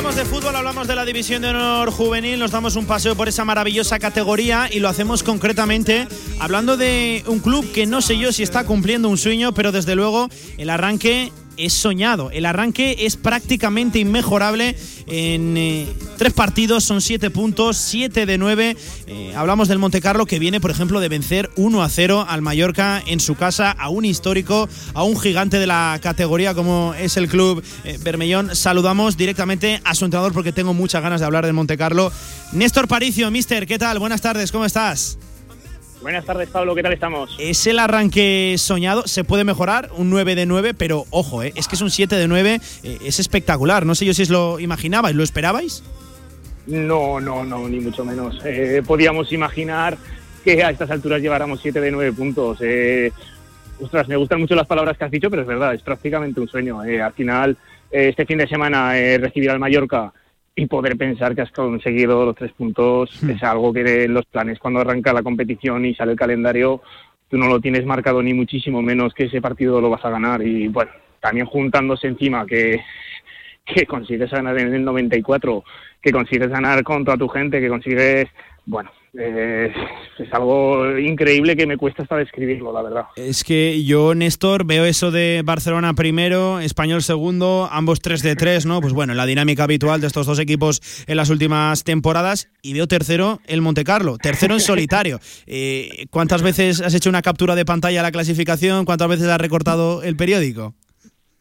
Hablamos de fútbol, hablamos de la División de Honor Juvenil, nos damos un paseo por esa maravillosa categoría y lo hacemos concretamente hablando de un club que no sé yo si está cumpliendo un sueño, pero desde luego el arranque es soñado. El arranque es prácticamente inmejorable. En eh, tres partidos son siete puntos, siete de nueve. Eh, hablamos del Monte Carlo que viene, por ejemplo, de vencer 1 a 0 al Mallorca en su casa, a un histórico, a un gigante de la categoría como es el club eh, Bermellón. Saludamos directamente a su entrenador porque tengo muchas ganas de hablar del Monte Carlo. Néstor Paricio, mister, ¿qué tal? Buenas tardes, ¿cómo estás? Buenas tardes, Pablo, ¿qué tal estamos? Es el arranque soñado, se puede mejorar, un 9 de 9, pero ojo, ¿eh? es que es un 7 de 9, eh, es espectacular. No sé yo si os lo imaginabais, ¿lo esperabais? No, no, no, ni mucho menos. Eh, podíamos imaginar que a estas alturas lleváramos 7 de 9 puntos. Ostras, me gustan mucho las palabras que has dicho, pero es verdad, es prácticamente un sueño. Al final, este fin de semana, recibir al Mallorca y poder pensar que has conseguido los tres puntos es algo que en los planes cuando arranca la competición y sale el calendario tú no lo tienes marcado ni muchísimo menos que ese partido lo vas a ganar. Y bueno también juntándose encima que que consigues ganar en el 94 que consigues ganar con toda tu gente que consigues bueno eh, es algo increíble que me cuesta hasta describirlo, la verdad. Es que yo, Néstor, veo eso de Barcelona primero, Español segundo, ambos 3 de 3, ¿no? Pues bueno, la dinámica habitual de estos dos equipos en las últimas temporadas. Y veo tercero el Monte Carlo, tercero en solitario. Eh, ¿Cuántas veces has hecho una captura de pantalla a la clasificación? ¿Cuántas veces has recortado el periódico?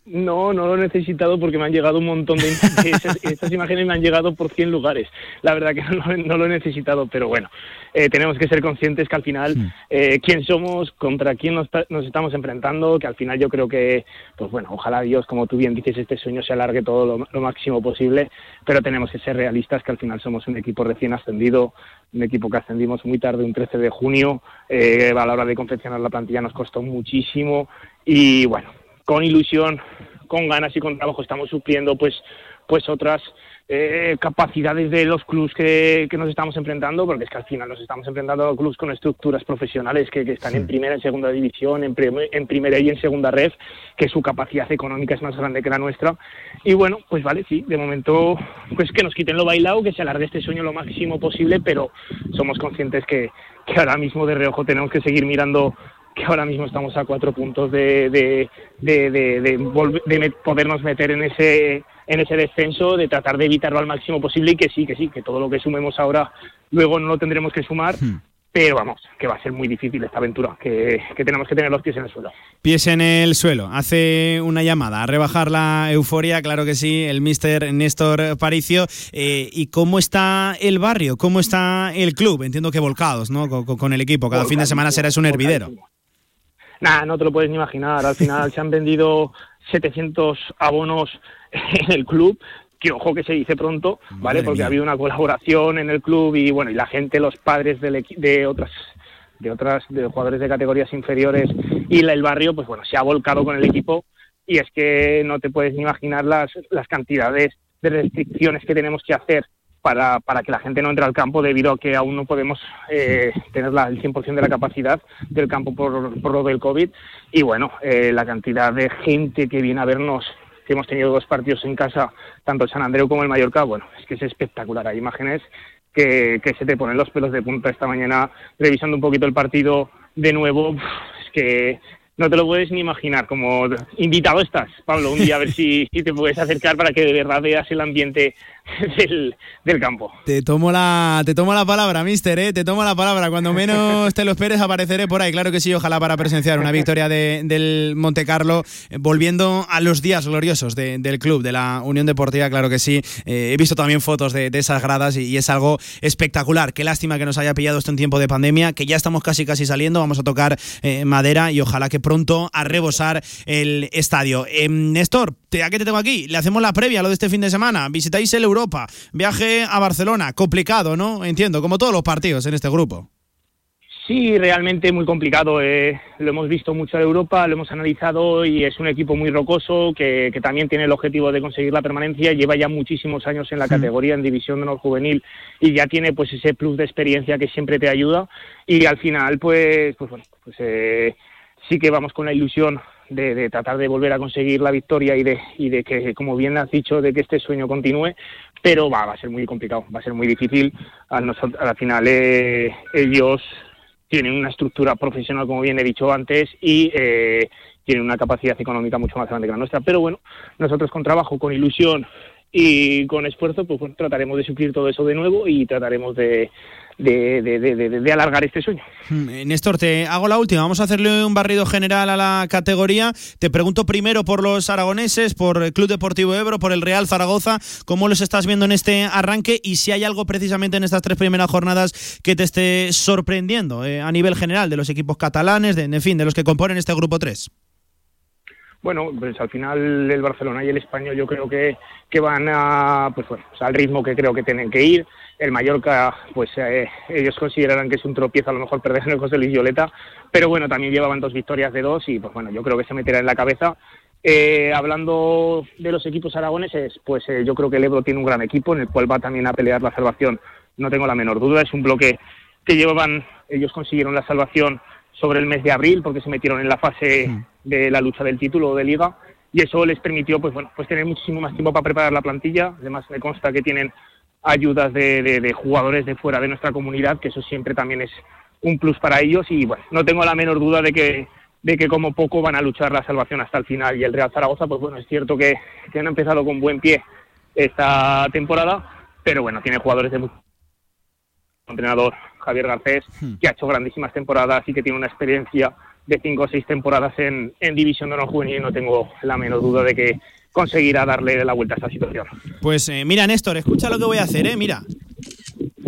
No, no lo he necesitado porque me han llegado un montón de, estas imágenes me han llegado por 100 lugares. La verdad que no, lo he necesitado, pero bueno, eh, tenemos que ser conscientes que al final eh, quién somos, contra quién nos, estamos enfrentando, que al final yo creo que, pues bueno, ojalá Dios, como tú bien dices, este sueño se alargue todo lo, máximo posible, pero tenemos que ser realistas que al final somos un equipo recién ascendido, un equipo que ascendimos muy tarde, un 13 de junio, eh, a la hora de confeccionar la plantilla nos costó muchísimo y bueno, con ilusión, con ganas y con trabajo estamos supliendo pues, pues otras eh, capacidades de los clubs que, nos estamos enfrentando, porque es que al final nos estamos enfrentando a clubs con estructuras profesionales que, están en primera, en segunda división, en, en, primera y en segunda red, que su capacidad económica es más grande que la nuestra. Y bueno, pues vale, sí, de momento, pues que nos quiten lo bailado, que se alargue este sueño lo máximo posible, pero somos conscientes que, que ahora mismo de reojo tenemos que seguir mirando que ahora mismo estamos a cuatro puntos de, de, de, de, podernos meter en ese, en ese descenso, de tratar de evitarlo al máximo posible y que sí, que sí, que todo lo que sumemos ahora luego no lo tendremos que sumar. Hmm. Pero vamos, que va a ser muy difícil esta aventura, que, que, tenemos que tener los pies en el suelo. Pies en el suelo. Hace una llamada a rebajar la euforia, claro que sí, el mister Néstor Paricio. Eh, ¿Y cómo está el barrio? ¿Cómo está el club? Entiendo que volcados, ¿no? Con, el equipo. Cada fin de semana será un hervidero. Nada, no te lo puedes ni imaginar. Al final se han vendido 700 abonos en el club, que ojo que se dice pronto, ¿vale? Porque ha habido una colaboración en el club y bueno, y la gente, los padres de otras de otras de jugadores de categorías inferiores y el barrio, pues bueno, se ha volcado con el equipo y es que no te puedes ni imaginar las, las cantidades de restricciones que tenemos que hacer para, para que la gente no entre al campo debido a que aún no podemos eh, tener la, el 100% de la capacidad del campo por, por lo del COVID. Y bueno, eh, la cantidad de gente que viene a vernos, que hemos tenido dos partidos en casa, tanto el San Andreu como el Mallorca, bueno, es que es espectacular. Hay imágenes que, que se te ponen los pelos de punta esta mañana revisando un poquito el partido de nuevo. Es que no te lo puedes ni imaginar. Como invitado estás, Pablo, un día a ver si, si, te puedes acercar para que de verdad veas el ambiente del, campo. Te tomo la te tomo la palabra, mister, ¿eh? te tomo la palabra. Cuando menos te lo esperes apareceré por ahí. Claro que sí, ojalá para presenciar una victoria de, del Monte Carlo, eh, volviendo a los días gloriosos del club, de la Unión Deportiva, claro que sí. Eh, he visto también fotos de, esas gradas y, es algo espectacular. Qué lástima que nos haya pillado esto en tiempo de pandemia, que ya estamos casi casi saliendo, vamos a tocar madera y ojalá que pronto a rebosar el estadio. Néstor, ¿a qué te tengo aquí? Le hacemos la previa a lo de este fin de semana. Visitáis el Europa, viaje a Barcelona, complicado, ¿no? Entiendo, como todos los partidos en este grupo. Sí, realmente muy complicado. Eh. Lo hemos visto mucho en Europa, lo hemos analizado y es un equipo muy rocoso que, también tiene el objetivo de conseguir la permanencia. Lleva ya muchísimos años en la categoría, en División de Honor Juvenil y ya tiene pues ese plus de experiencia que siempre te ayuda. Y al final, pues, pues bueno, pues eh, sí que vamos con la ilusión de, tratar de volver a conseguir la victoria y de, y de que, como bien has dicho, de que este sueño continúe, pero va, va a ser muy complicado, va a ser muy difícil. Al, al final eh, ellos tienen una estructura profesional, como bien he dicho antes, y eh, tienen una capacidad económica mucho más grande que la nuestra. Pero bueno, nosotros con trabajo, con ilusión y con esfuerzo, pues trataremos de suplir todo eso de nuevo y trataremos de, de, de, alargar este sueño. Hmm, eh, Néstor, te hago la última. Vamos a hacerle un barrido general a la categoría. Te pregunto primero por los aragoneses, por el Club Deportivo Ebro, por el Real Zaragoza. ¿Cómo los estás viendo en este arranque? Y si hay algo precisamente en estas tres primeras jornadas que te esté sorprendiendo eh, a nivel general de los equipos catalanes, de, en fin, de los que componen este grupo 3. Bueno, pues al final el Barcelona y el Español yo creo que, que van a, pues bueno, al ritmo que creo que tienen que ir el Mallorca, pues eh, ellos considerarán que es un tropiezo a lo mejor perder en el José Luis Violeta, pero bueno, también llevaban dos victorias de dos y pues bueno, yo creo que se meterá en la cabeza. Eh, hablando de los equipos aragoneses, pues eh, yo creo que el Ebro tiene un gran equipo en el cual va también a pelear la salvación, no tengo la menor duda, es un bloque que llevaban, ellos consiguieron la salvación sobre el mes de abril porque se metieron en la fase de la lucha del título de liga y eso les permitió pues bueno pues tener muchísimo más tiempo para preparar la plantilla además me consta que tienen ayudas de, jugadores de fuera de nuestra comunidad, que eso siempre también es un plus para ellos. Y bueno, no tengo la menor duda de que de que como poco van a luchar la salvación hasta el final. Y el Real Zaragoza, pues bueno, es cierto que, que han empezado con buen pie esta temporada, pero bueno, tiene jugadores de mucho entrenador Javier Garcés, hmm. que ha hecho grandísimas temporadas y que tiene una experiencia de cinco o seis temporadas en, en División de Honor Juvenil. No tengo la menor duda de que conseguirá darle la vuelta a esta situación. Pues eh, mira, Néstor, escucha lo que voy a hacer, ¿eh? Mira.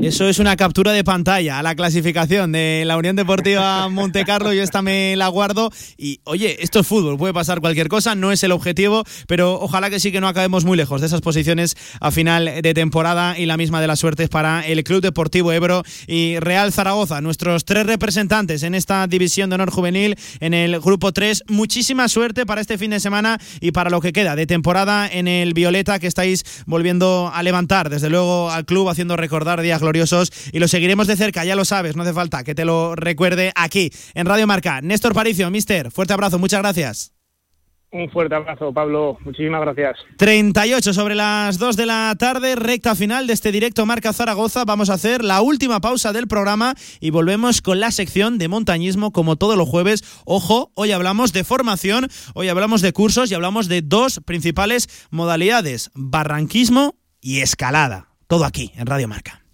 Eso es una captura de pantalla a la clasificación de la Unión Deportiva Montecarlo. Yo esta me la guardo. Y oye, esto es fútbol, puede pasar cualquier cosa, no es el objetivo, pero ojalá que sí que no acabemos muy lejos de esas posiciones a final de temporada y la misma de las suertes para el Club Deportivo Ebro y Real Zaragoza, nuestros tres representantes en esta división de honor juvenil en el grupo 3. Muchísima suerte para este fin de semana y para lo que queda de temporada en el Violeta que estáis volviendo a levantar, desde luego al club haciendo recordar días gloriosos y lo seguiremos de cerca, ya lo sabes, no hace falta que te lo recuerde aquí en Radio Marca. Néstor Paricio, mister, fuerte abrazo, muchas gracias. Un fuerte abrazo, Pablo. Muchísimas gracias. 38 sobre las 2 de la tarde, recta final de este directo Marca Zaragoza. Vamos a hacer la última pausa del programa y volvemos con la sección de montañismo como todos los jueves. Ojo, hoy hablamos de formación, hoy hablamos de cursos y hablamos de dos principales modalidades, barranquismo y escalada. Todo aquí en Radio Marca.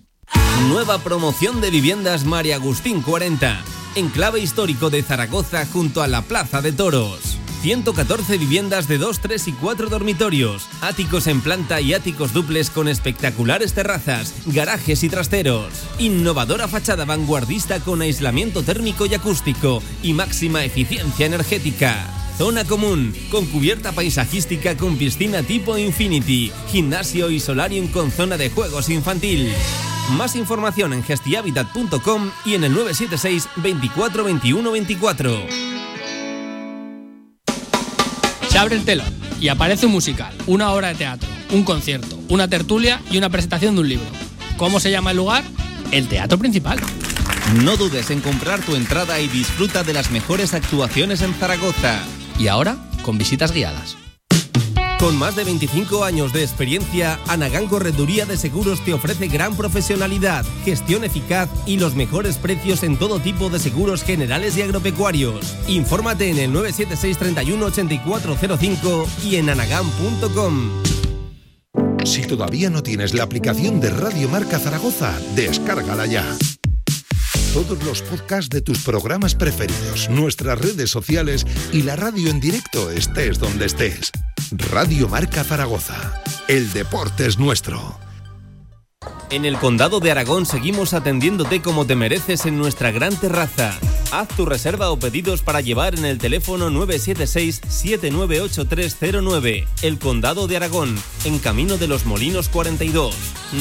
Nueva promoción de viviendas María Agustín 40, enclave histórico de Zaragoza junto a la Plaza de Toros. 114 viviendas de 2, 3 y 4 dormitorios, áticos en planta y áticos duples con espectaculares terrazas, garajes y trasteros. Innovadora fachada vanguardista con aislamiento térmico y acústico y máxima eficiencia energética. Zona común, con cubierta paisajística con piscina tipo Infinity, gimnasio y solarium con zona de juegos infantil. Más información en gestihabitat.com y en el 976 24 21 24. Se abre el telón y aparece un musical, una obra de teatro, un concierto, una tertulia y una presentación de un libro. ¿Cómo se llama el lugar? El Teatro Principal. No dudes en comprar tu entrada y disfruta de las mejores actuaciones en Zaragoza. Y ahora, con visitas guiadas. Con más de 25 años de experiencia, Anagán Correduría de Seguros te ofrece gran profesionalidad, gestión eficaz y los mejores precios en todo tipo de seguros generales y agropecuarios. Infórmate en el 976 31 8405 y en anagán.com. Si todavía no tienes la aplicación de Radio Marca Zaragoza, descárgala ya. Todos los podcasts de tus programas preferidos, nuestras redes sociales y la radio en directo estés donde estés. Radio Marca Zaragoza. El deporte es nuestro. En el Condado de Aragón seguimos atendiéndote como te mereces en nuestra gran terraza. Haz tu reserva o pedidos para llevar en el teléfono 976-798309. El Condado de Aragón, en Camino de los Molinos 42.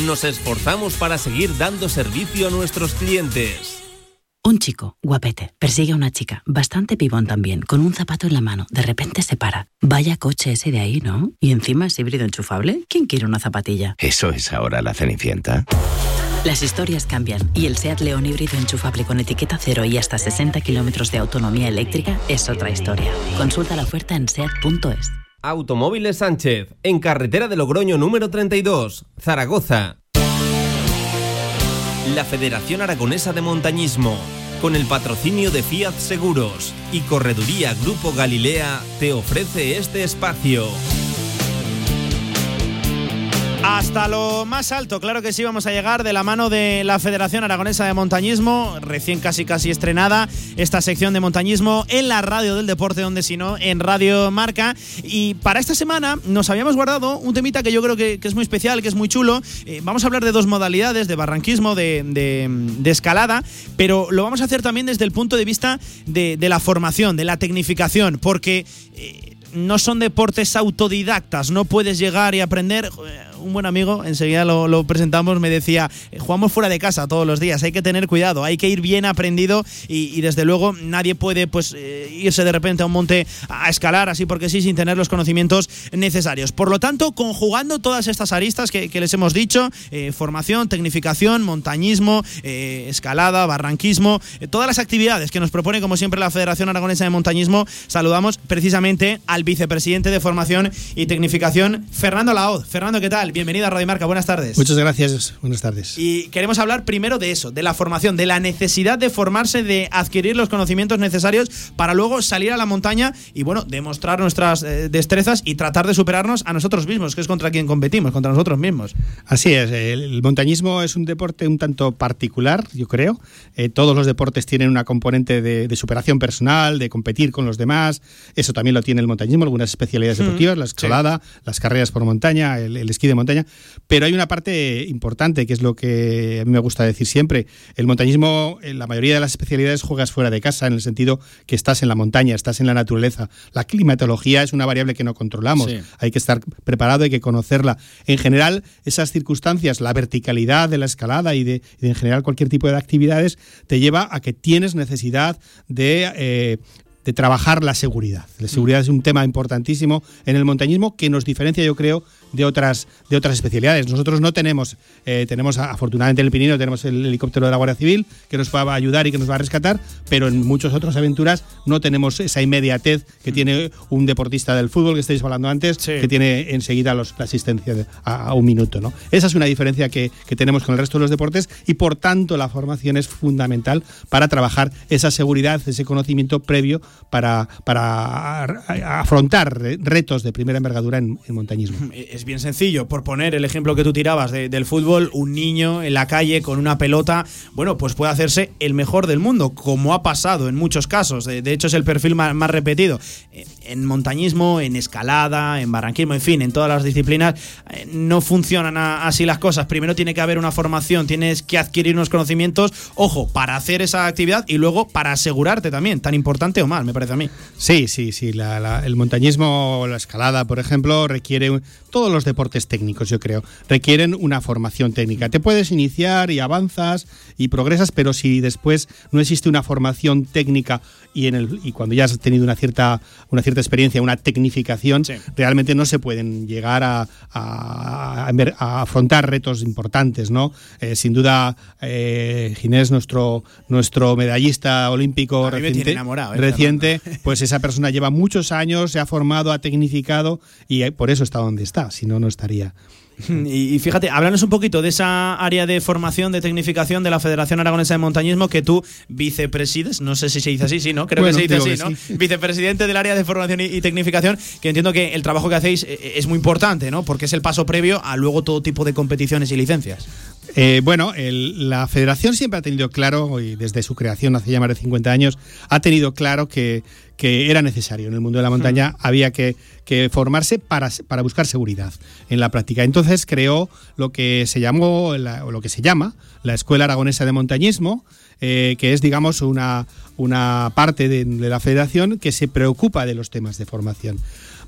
Nos esforzamos para seguir dando servicio a nuestros clientes. Un chico, guapete, persigue a una chica, bastante pibón también, con un zapato en la mano. De repente se para. Vaya coche ese de ahí, ¿no? Y encima es híbrido enchufable. ¿Quién quiere una zapatilla? ¿Eso es ahora la Cenicienta? Las historias cambian y el SEAT León híbrido enchufable con etiqueta cero y hasta 60 kilómetros de autonomía eléctrica es otra historia. Consulta la oferta en SEAT.es. Automóviles Sánchez, en carretera de Logroño número 32, Zaragoza. La Federación Aragonesa de Montañismo, con el patrocinio de Fiat Seguros y Correduría Grupo Galilea, te ofrece este espacio. Hasta lo más alto, claro que sí, vamos a llegar de la mano de la Federación Aragonesa de Montañismo, recién casi casi estrenada esta sección de montañismo en la radio del deporte, donde si no, en Radio Marca. Y para esta semana nos habíamos guardado un temita que yo creo que, es muy especial, que es muy chulo. Eh, vamos a hablar de dos modalidades, de barranquismo, de, escalada, pero lo vamos a hacer también desde el punto de vista de, de la formación, de la tecnificación, porque... Eh, no son deportes autodidactas, no puedes llegar y aprender. Un buen amigo, enseguida lo, lo, presentamos, me decía, jugamos fuera de casa todos los días, hay que tener cuidado, hay que ir bien aprendido y, desde luego nadie puede pues eh, irse de repente a un monte a escalar así porque sí sin tener los conocimientos necesarios. Por lo tanto, conjugando todas estas aristas que, les hemos dicho, eh, formación, tecnificación, montañismo, eh, escalada, barranquismo, todas las actividades que nos propone como siempre la Federación Aragonesa de Montañismo, saludamos precisamente al vicepresidente de formación y tecnificación, Fernando Laoz. Fernando, ¿qué tal? Bienvenido a Radio Marca, buenas tardes. Muchas gracias, buenas tardes. Y queremos hablar primero de eso, de la formación, de la necesidad de formarse, de adquirir los conocimientos necesarios para luego salir a la montaña y, bueno, demostrar nuestras eh, destrezas y tratar de superarnos a nosotros mismos, que es contra quien competimos, contra nosotros mismos. Así es, el montañismo es un deporte un tanto particular, yo creo. Eh, todos los deportes tienen una componente de, superación personal, de competir con los demás. Eso también lo tiene el montañismo, algunas especialidades mm, deportivas, la escalada, las carreras por montaña, el, el esquí de montaña. Pero hay una parte importante, que es lo que a mí me gusta decir siempre. El montañismo, en la mayoría de las especialidades juegas fuera de casa, en el sentido que estás en la montaña, estás en la naturaleza. La climatología es una variable que no controlamos. Hay que estar preparado, hay que conocerla. En general, esas circunstancias, la verticalidad de la escalada y de, en general cualquier tipo de actividades, te lleva a que tienes necesidad de eh, de trabajar la seguridad. La seguridad es un tema importantísimo en el montañismo que nos diferencia, yo creo, de otras, de otras especialidades. Nosotros no tenemos, eh, tenemos afortunadamente en el Pirineo tenemos el helicóptero de la Guardia Civil que nos va a ayudar y que nos va a rescatar, pero en muchas otras aventuras no tenemos esa inmediatez que mm. tiene un deportista del fútbol que estáis hablando antes, que tiene enseguida la asistencia a, un minuto. ¿no? Esa es una diferencia que, que tenemos con el resto de los deportes y por tanto la formación es fundamental para trabajar esa seguridad, ese conocimiento previo para, para afrontar retos de primera envergadura en, montañismo. Es bien sencillo, por poner el ejemplo que tú tirabas del fútbol, un niño en la calle con una pelota, bueno, pues puede hacerse el mejor del mundo, como ha pasado en muchos casos. De, hecho, es el perfil más, repetido. En montañismo, en escalada, en barranquismo, en fin, en todas las disciplinas, eh, no funcionan así las cosas. Primero tiene que haber una formación, tienes que adquirir unos conocimientos, ojo, para hacer esa actividad y luego para asegurarte también, tan importante o más, me parece a mí. Sí, sí, sí. el montañismo, la escalada, por ejemplo, requiere todos los deportes técnicos, yo creo, requieren una formación técnica. Te puedes iniciar y avanzas y progresas, pero si después no existe una formación técnica y en el y cuando ya has tenido una cierta una cierta experiencia, una tecnificación, realmente no se pueden llegar a, a, afrontar retos importantes, ¿no? Eh, sin duda, eh, Ginés, nuestro nuestro medallista olímpico reciente, enamorado, ¿eh? reciente pues esa persona lleva muchos años, se ha formado, ha tecnificado y por eso está donde está, si no, no estaría. Y, fíjate, háblanos un poquito de esa área de formación, de tecnificación de la Federación Aragonesa de Montañismo que tú vicepresides, no sé si se dice así, sí, ¿no? Creo que se dice así, ¿no? Vicepresidente del área de formación y, tecnificación, que entiendo que el trabajo que hacéis eh, es muy importante, ¿no? Porque es el paso previo a luego todo tipo de competiciones y licencias. Eh, bueno, la federación siempre ha tenido claro, y desde su creación hace ya más de 50 años, ha tenido claro que, que era necesario en el mundo de la montaña, había que, formarse para, para, buscar seguridad en la práctica. Entonces creó lo que se llamó, o lo que se llama, la Escuela Aragonesa de Montañismo, eh, que es, digamos, una, una parte de la federación que se preocupa de los temas de formación.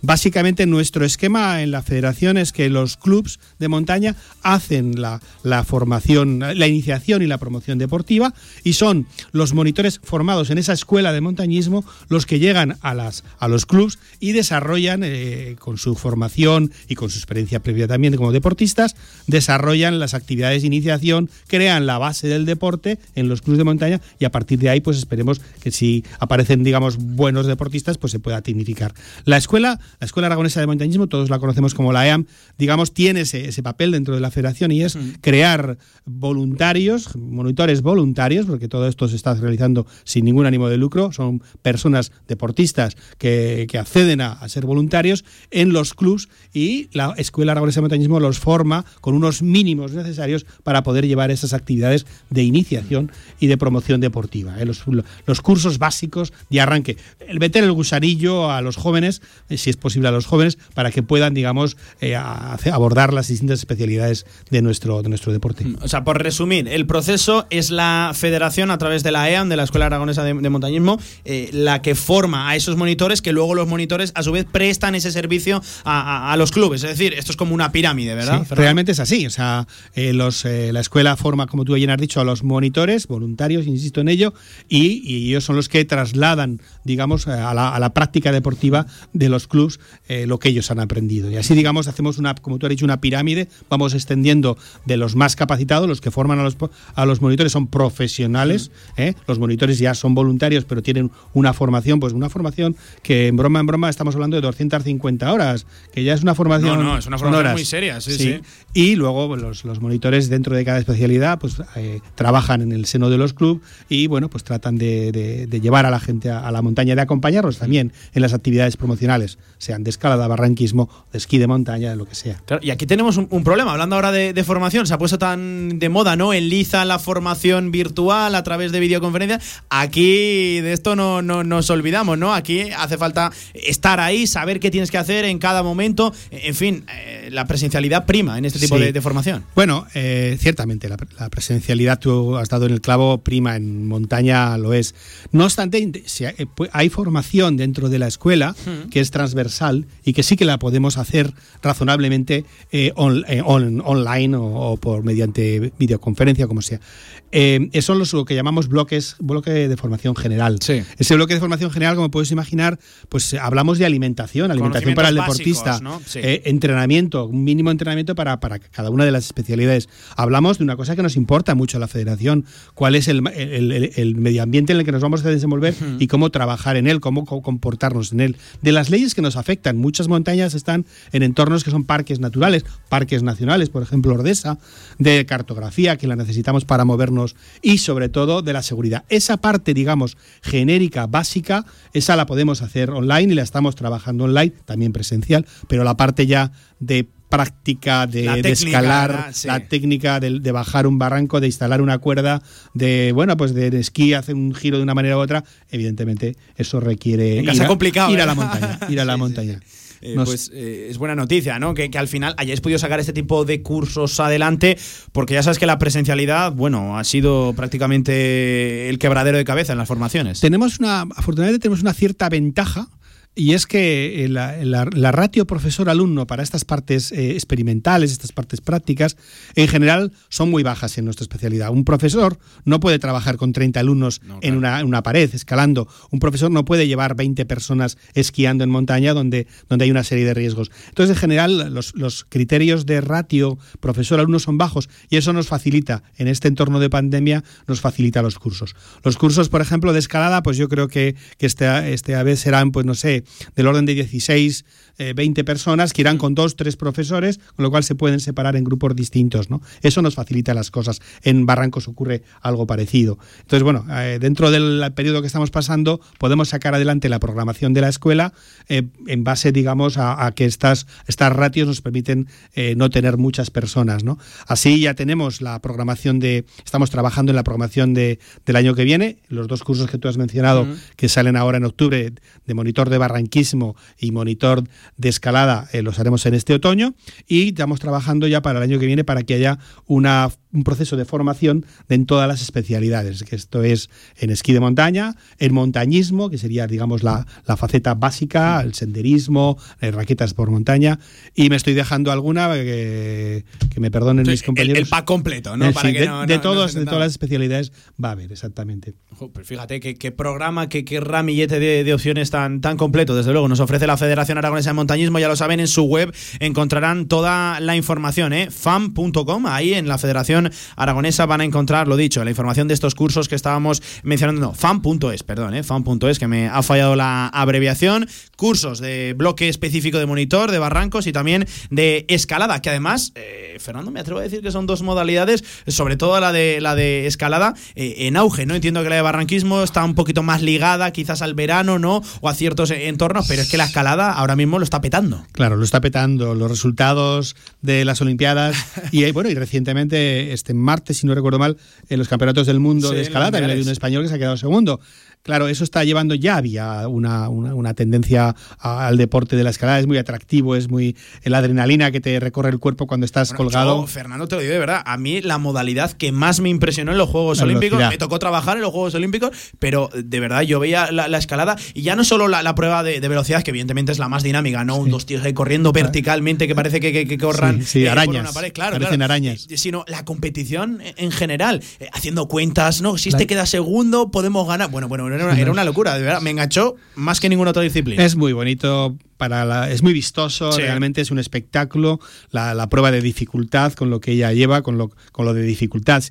Básicamente nuestro esquema en la federación es que los clubs de montaña hacen la, formación, la iniciación y la promoción deportiva y son los monitores formados en esa escuela de montañismo los que llegan a, las, a los clubs y desarrollan eh, con su formación y con su experiencia previa también como deportistas, desarrollan las actividades de iniciación, crean la base del deporte en los clubs de montaña y a partir de ahí pues esperemos que si aparecen digamos buenos deportistas pues se pueda tecnificar. La escuela la Escuela Aragonesa de Montañismo, todos la conocemos como la EAM, digamos, tiene ese, papel dentro de la federación y es crear voluntarios, monitores voluntarios, porque todo esto se está realizando sin ningún ánimo de lucro, son personas deportistas que, acceden a, ser voluntarios en los clubs y la Escuela Aragonesa de Montañismo los forma con unos mínimos necesarios para poder llevar esas actividades de iniciación y de promoción deportiva. ¿eh? Los, cursos básicos de arranque. El meter el gusarillo a los jóvenes, eh, si es posible a los jóvenes para que puedan, digamos, eh, abordar las distintas especialidades de nuestro, de nuestro deporte. O sea, por resumir, el proceso es la federación a través de la EAM, de la Escuela Aragonesa de, Montañismo, eh, la que forma a esos monitores, que luego los monitores a su vez prestan ese servicio a, los clubes. Es decir, esto es como una pirámide, ¿verdad? realmente es así. O sea, eh, los, la escuela forma, como tú bien has dicho, a los monitores, voluntarios, insisto en ello, y, ellos son los que trasladan, digamos, a la, a la práctica deportiva de los clubes eh, lo que ellos han aprendido. Y así, digamos, hacemos una, como tú has dicho, una pirámide, vamos extendiendo de los más capacitados, los que forman a los, a los monitores son profesionales, ¿eh? los monitores ya son voluntarios, pero tienen una formación, pues una formación que en broma, en broma, estamos hablando de 250 horas, que ya es una formación. No, no, es una formación horas. muy seria, sí, sí. Y luego los, los monitores dentro de cada especialidad, pues eh, trabajan en el seno de los clubes y bueno, pues tratan de, de- de llevar a la gente a, a la montaña, de acompañarlos también en las actividades promocionales, sean de escalada, barranquismo, de esquí de montaña, de lo que sea. Claro, y aquí tenemos un, un problema, hablando ahora de, de formación, se ha puesto tan de moda, ¿no? En Liza la formación virtual a través de videoconferencia. Aquí de esto no, no nos olvidamos, ¿no? Aquí hace falta estar ahí, saber qué tienes que hacer en cada momento. En fin, eh, la presencialidad prima en este tipo Sí. de, de formación. Bueno, eh, ciertamente la, la presencialidad, tú has dado en el clavo, prima en montaña lo es. No obstante, si hay, eh, hay formación dentro de la escuela que es transversal y que sí que la podemos hacer razonablemente eh, on- eh, on- online o, o por mediante videoconferencia, como sea. Eh, son los lo que llamamos bloques, bloque de formación general. Ese bloque de formación general, como puedes imaginar, pues hablamos de alimentación, alimentación para el deportista, básicos, ¿no? Sí. eh, entrenamiento, un mínimo entrenamiento para, para cada una de las especialidades. Hablamos de una cosa que nos importa mucho a la federación, cuál es el, el- el- el medio ambiente en el que nos vamos a desenvolver y cómo trabajar en él, cómo co- comportarnos en él. De las leyes que nos afectan, muchas montañas están en entornos que son parques naturales, parques nacionales, por ejemplo Ordesa, de cartografía, que la necesitamos para movernos, y sobre todo de la seguridad. Esa parte, digamos, genérica, básica, esa la podemos hacer online y la estamos trabajando online, también presencial, pero la parte ya de práctica de, escalar, la técnica de, de bajar un barranco, de instalar una cuerda, de bueno, pues de, de esquí hacer un giro de una manera u otra, evidentemente eso requiere ir, a, complicado, ir a ¿eh? la montaña, ir a la montaña. Eh, Nos- pues eh, es buena noticia, ¿no? Que, que al final hayáis podido sacar este tipo de cursos adelante, porque ya sabes que la presencialidad, bueno, ha sido prácticamente el quebradero de cabeza en las formaciones. Tenemos una, afortunadamente tenemos una cierta ventaja y es que eh, la, la- la ratio profesor-alumno para estas partes eh, experimentales, estas partes prácticas, en general son muy bajas en nuestra especialidad. Un profesor no puede trabajar con 30 alumnos en, una, en una pared, escalando. Un profesor no puede llevar 20 personas esquiando en montaña donde, donde hay una serie de riesgos. Entonces, en general, los, los criterios de ratio profesor-alumno son bajos y eso nos facilita, en este entorno de pandemia, nos facilita los cursos. Los cursos, por ejemplo, de escalada, pues yo creo que, que este, este vez serán, pues no sé, del orden de 16, eh, 20 personas que irán con dos, tres profesores, con lo cual se pueden separar en grupos distintos, ¿no? Eso nos facilita las cosas. En Barrancos ocurre algo parecido. Entonces, bueno, eh, dentro del periodo que estamos pasando, podemos sacar adelante la programación de la escuela eh, en base, digamos, a, a que estas, estas ratios nos permiten eh, no tener muchas personas, ¿no? Así ya tenemos la programación de, estamos trabajando en la programación de, del año que viene, los dos cursos que tú has mencionado, que salen ahora en octubre, de monitor de barranquismo y monitor de escalada, eh, los haremos en este otoño y estamos trabajando ya para el año que viene para que haya una, un proceso de formación en todas las especialidades, que esto es en esquí de montaña, en montañismo, que sería, digamos, la, la faceta básica, el senderismo, eh, raquetas por montaña, y me estoy dejando alguna que, que me perdonen Sí, mis compañeros. el pack completo, ¿no? Eh, Para sí, que de, no- de no- no todos, de todas las especialidades va a haber, exactamente. Pues fíjate qué, programa, qué, qué ramillete de, de opciones tan, tan completo. Desde luego, nos ofrece la Federación Aragonesa de Montañismo. Ya lo saben, en su web encontrarán toda la información, ¿eh? fam.com. Ahí en la Federación Aragonesa van a encontrar, lo dicho, la información de estos cursos que estábamos mencionando. No, fam.es, perdón, ¿eh? fam.es, que me ha fallado la abreviación. Cursos de bloque específico de monitor, de barrancos y también de escalada, que además, eh, Fernando, me atrevo a decir que son dos modalidades, sobre todo la de, la de escalada, eh, en auge, ¿no? Entiendo que la de barranquismo está un poquito más ligada quizás al verano, ¿no? O a ciertos entornos, pero es que la escalada ahora mismo lo está petando. Claro, lo está petando. Los resultados de las Olimpiadas y eh, bueno, y recientemente, este martes, si no recuerdo mal, en los campeonatos del mundo Sí, de escalada, también hay un español que se ha quedado segundo. Claro, eso está llevando, ya había una, una, una tendencia a- al deporte de la escalada, es muy atractivo, es muy la adrenalina que te recorre el cuerpo cuando estás colgado. Yo, Fernando, te lo digo de verdad. A mí la modalidad que más me impresionó en los Juegos La Olímpicos, velocidad. me tocó trabajar en los Juegos Olímpicos, pero de verdad yo veía la, la escalada y ya no solo la, la prueba de, de velocidad, que evidentemente es la más dinámica, ¿no? Un dos tíos ahí corriendo verticalmente que parece que, que- que corran Sí, sí, eh, por arañas. una pared, claro, Parecen claro. arañas. Eh, Sino la competición en general, eh, haciendo cuentas, ¿no? Si este queda segundo, podemos ganar. Bueno, bueno, era una, era una locura, de verdad. Me enganchó más que ninguna otra disciplina. Es muy bonito. Para la, es muy vistoso, Sí. realmente es un espectáculo, la, la prueba de dificultad con lo que ella lleva, con lo, con lo de dificultad.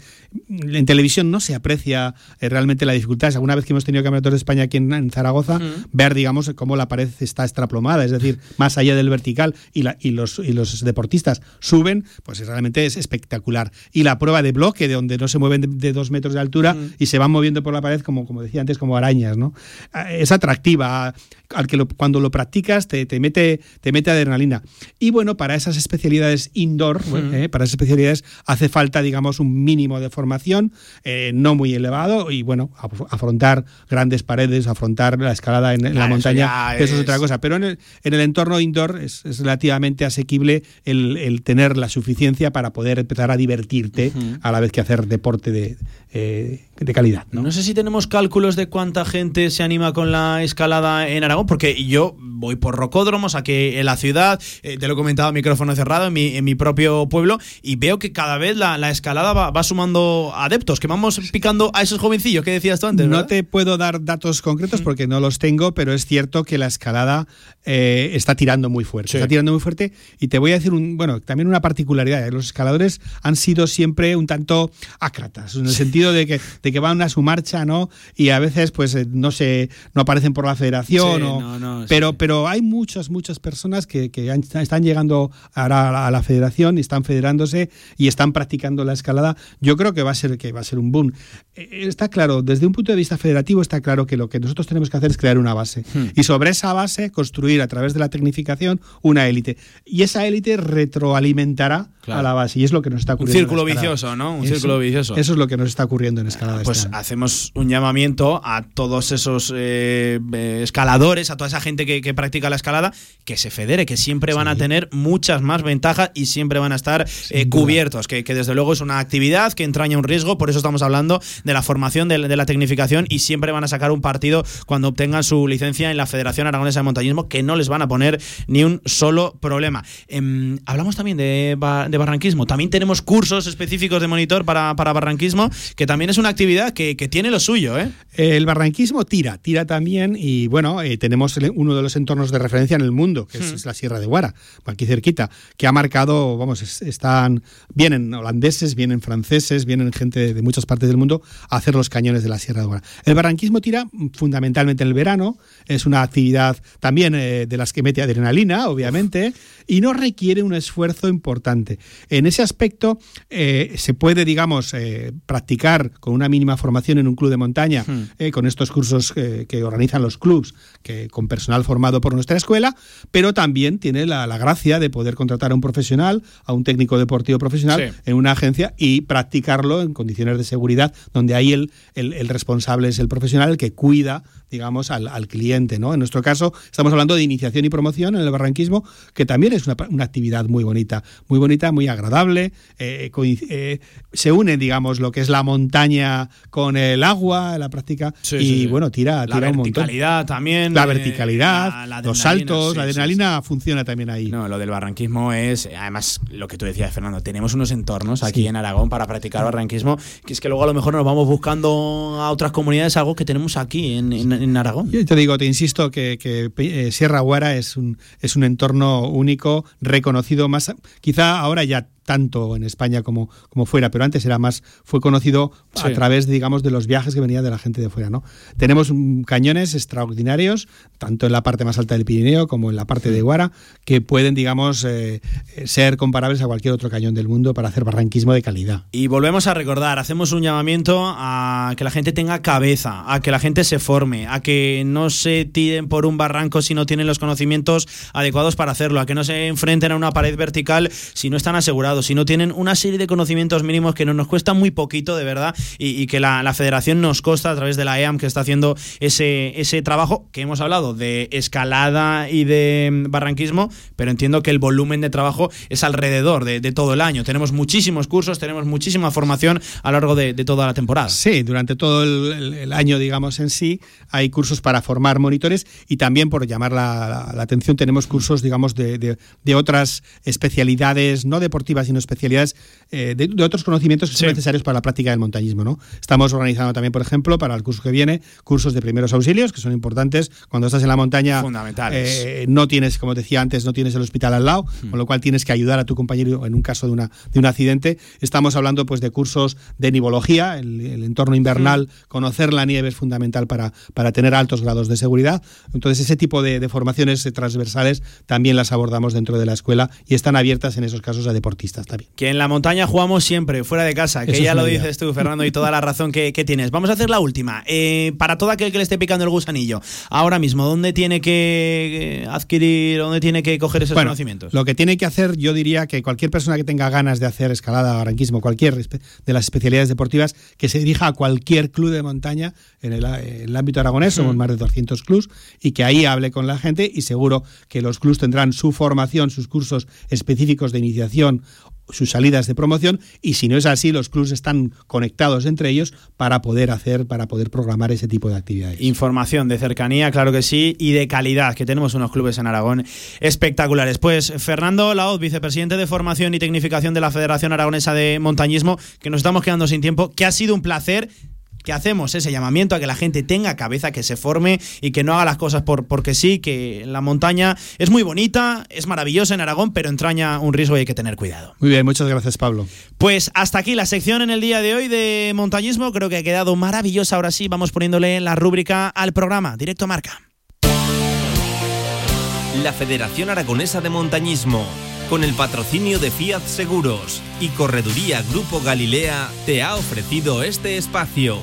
En televisión no se aprecia eh, realmente la dificultad. Alguna vez que hemos tenido campeonatos de España aquí en, en Zaragoza, ver, digamos, cómo la pared está extraplomada, es decir, más allá del vertical y, la, y, los, y los deportistas suben, pues realmente es espectacular. Y la prueba de bloque, de donde no se mueven de, de dos metros de altura y se van moviendo por la pared, como, como decía antes, como arañas, ¿no? Eh, Es atractiva. Al que lo- cuando lo practicas te, te mete, te mete adrenalina. Y bueno, para esas especialidades indoor, eh, para esas especialidades hace falta, digamos, un mínimo de formación, eh, no muy elevado, y bueno, af- afrontar grandes paredes, afrontar la escalada en, en la eso montaña, eso es es- otra cosa. Pero en el, en el entorno indoor es, es relativamente asequible el, el tener la suficiencia para poder empezar a divertirte a la vez que hacer deporte de, eh, de calidad. ¿no? No sé si tenemos cálculos de cuánta gente se anima con la escalada en Aragón, porque yo voy por rocódromos aquí en la ciudad, eh, te lo he comentado a micrófono cerrado, en mi, en mi propio pueblo, y veo que cada vez la, la escalada va, va sumando adeptos, que vamos picando a esos jovencillos que decías tú antes. No te puedo dar datos concretos porque no los tengo, pero es cierto que la escalada eh, está tirando muy fuerte. Sí. Está tirando muy fuerte y te voy a decir un, bueno, también una particularidad. ¿eh? Los escaladores han sido siempre un tanto ácratas, en el sentido de que, de que van a su marcha, ¿no? Y a veces, pues, eh, no se, no aparecen por la federación, Sí, o- no, no, sí. pero, pero hay muchas, muchas personas que, que han- están llegando ahora a la, a la federación y están federándose y están practicando la escalada. Yo creo que va a ser, que va a ser un boom. Eh, Está claro, desde un punto de vista federativo está claro que lo que nosotros tenemos que hacer es crear una base. Hmm. Y sobre esa base construir a través de la tecnificación una élite. Y esa élite retroalimentará Claro. a la base. Y es lo que nos está Un ocurriendo. en círculo vicioso, ¿no? Un Eso- círculo vicioso. Eso es lo que nos está ocurriendo en escalada. este Pues año. hacemos un llamamiento a todos esos eh, eh, escaladores, a toda esa gente que, que practica la escalada, que se federe, que siempre van a tener muchas más ventajas y siempre van a estar eh, cubiertos, que, que desde luego es una actividad que entraña un riesgo, por eso estamos hablando de la formación, de, de la tecnificación y siempre van a sacar un partido cuando obtengan su licencia en la Federación Aragonesa de Montañismo, que no les van a poner ni un solo problema. Em, hablamos también de, de barranquismo, también tenemos cursos específicos de monitor para, para barranquismo, que también es una actividad que, que tiene lo suyo, ¿eh? El barranquismo tira, tira también y bueno, eh, tenemos uno de los entornos de referencia en el mundo, que es, Hmm. es la Sierra de Guara, aquí cerquita, que ha marcado, vamos, es- están, vienen holandeses, vienen franceses, vienen gente de, de muchas partes del mundo a hacer los cañones de la Sierra de Guara. El barranquismo tira mm, fundamentalmente en el verano, es una actividad también eh, de las que mete adrenalina, obviamente, y no requiere un esfuerzo importante. En ese aspecto eh, se puede, digamos, eh, practicar con una mínima formación en un club de montaña, Hmm. eh, con estos cursos que organizan los clubs, que con personal formado por nuestra escuela, pero también tiene la, la gracia de poder contratar a un profesional, a un técnico deportivo profesional Sí. en una agencia y practicarlo en condiciones de seguridad, donde ahí el, el- el responsable es el profesional, el que cuida, digamos, al, al cliente. ¿no? En nuestro caso, estamos hablando de iniciación y promoción en el barranquismo, que también es una, una actividad muy bonita, muy bonita, muy agradable. eh, eh, se une, digamos, lo que es la montaña con el agua, la práctica, Sí, y sí, bueno, tira, La tira un montón. verticalidad también. La eh, verticalidad, la- la los saltos, sí, la adrenalina funciona también ahí. No, lo del barranquismo es, además, lo que tú decías, Fernando, tenemos unos entornos aquí en Aragón para practicar barranquismo, que es que luego a lo mejor nos vamos buscando a otras comunidades algo que tenemos aquí en, en- en Aragón. Yo te digo, te insisto que, que, eh, Sierra Guara es un, es un entorno único, reconocido más, quizá ahora ya tanto en España como, como fuera, pero antes era más, fue conocido a través, digamos, de los viajes que venían de la gente de fuera, ¿no? Tenemos cañones extraordinarios, tanto en la parte más alta del Pirineo como en la parte de Guara, que pueden, digamos, eh, eh, ser comparables a cualquier otro cañón del mundo para hacer barranquismo de calidad. Y volvemos a recordar, hacemos un llamamiento a que la gente tenga cabeza, a que la gente se forme, a que no se tiren por un barranco si no tienen los conocimientos adecuados para hacerlo, a que no se enfrenten a una pared vertical si no están asegurados, si no tienen una serie de conocimientos mínimos que nos, nos cuesta muy poquito, de verdad, y, que la, federación nos costa a través de la EAM que está haciendo ese, ese trabajo que hemos hablado de escalada y de mm, barranquismo, pero entiendo que el volumen de trabajo es alrededor de, todo el año. Tenemos muchísimos cursos, tenemos muchísima formación a lo largo de, toda la temporada. Sí, durante todo el, año, digamos, en sí, hay cursos para formar monitores y también, por llamar la, atención, tenemos cursos, digamos, de- de otras especialidades no deportivas sino especialidades eh, de, de, otros conocimientos que son necesarios para la práctica del montañismo. ¿no? Estamos organizando también, por ejemplo, para el curso que viene, cursos de primeros auxilios, que son importantes. Cuando estás en la montaña, eh, no tienes, como decía antes, no tienes el hospital al lado, mm. con lo cual tienes que ayudar a tu compañero en un caso de, una, de un accidente. Estamos hablando pues de cursos de nivología, el, entorno invernal, mm. conocer la nieve es fundamental para, para tener altos grados de seguridad. Entonces, ese tipo de, de formaciones transversales también las abordamos dentro de la escuela y están abiertas en esos casos a deportistas Que en la montaña jugamos siempre, fuera de casa, que ya lo dices tú, Fernando, y toda la razón que, tienes. Vamos a hacer la última. Eh, para todo aquel que le esté picando el gusanillo, ahora mismo, ¿dónde tiene que adquirir, dónde tiene que coger esos conocimientos? Lo que tiene que hacer, yo diría que cualquier persona que tenga ganas de hacer escalada, arranquismo, cualquier de las especialidades deportivas, que se dirija a cualquier club de montaña en el, ámbito aragonés, somos más de 200 clubs, y que ahí hable con la gente y seguro que los clubs tendrán su formación, sus cursos específicos de iniciación sus salidas de promoción y si no es así los clubs están conectados entre ellos para poder hacer para poder programar ese tipo de actividades. Información de cercanía, claro que sí, y de calidad, que tenemos unos clubes en Aragón espectaculares. Pues Fernando Laoz, vicepresidente de Formación y Tecnificación de la Federación Aragonesa de Montañismo, que nos estamos quedando sin tiempo, que ha sido un placer que hacemos ese llamamiento a que la gente tenga cabeza, que se forme y que no haga las cosas por, porque sí, que la montaña es muy bonita, es maravillosa en Aragón, pero entraña un riesgo y hay que tener cuidado. Muy bien, muchas gracias Pablo. Pues hasta aquí la sección en el día de hoy de montañismo, creo que ha quedado maravillosa. Ahora sí, vamos poniéndole la rúbrica al programa, directo marca. La Federación Aragonesa de Montañismo con el patrocinio de Fiat Seguros y Correduría Grupo Galilea, te ha ofrecido este espacio.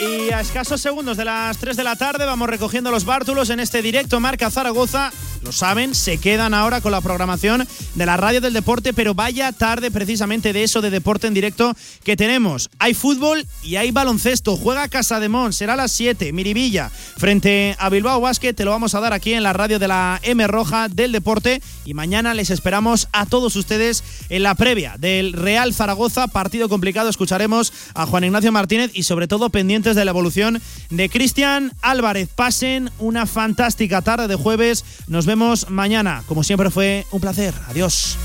Y a escasos segundos de las 3 de la tarde vamos recogiendo los bártulos en este directo Marca Zaragoza. Lo saben, se quedan ahora con la programación de la radio del deporte, pero vaya tarde precisamente de eso de deporte en directo que tenemos. Hay fútbol y hay baloncesto. Juega Casa de Mon, será a las 7, Miribilla, frente a Bilbao Basket. Te lo vamos a dar aquí en la radio de la M Roja del deporte. Y mañana les esperamos a todos ustedes en la previa del Real Zaragoza. Partido complicado. Escucharemos a Juan Ignacio Martínez y sobre todo de la evolución de Cristian Álvarez. Pasen una fantástica tarde de jueves. Nos vemos mañana. Como siempre fue un placer. Adiós.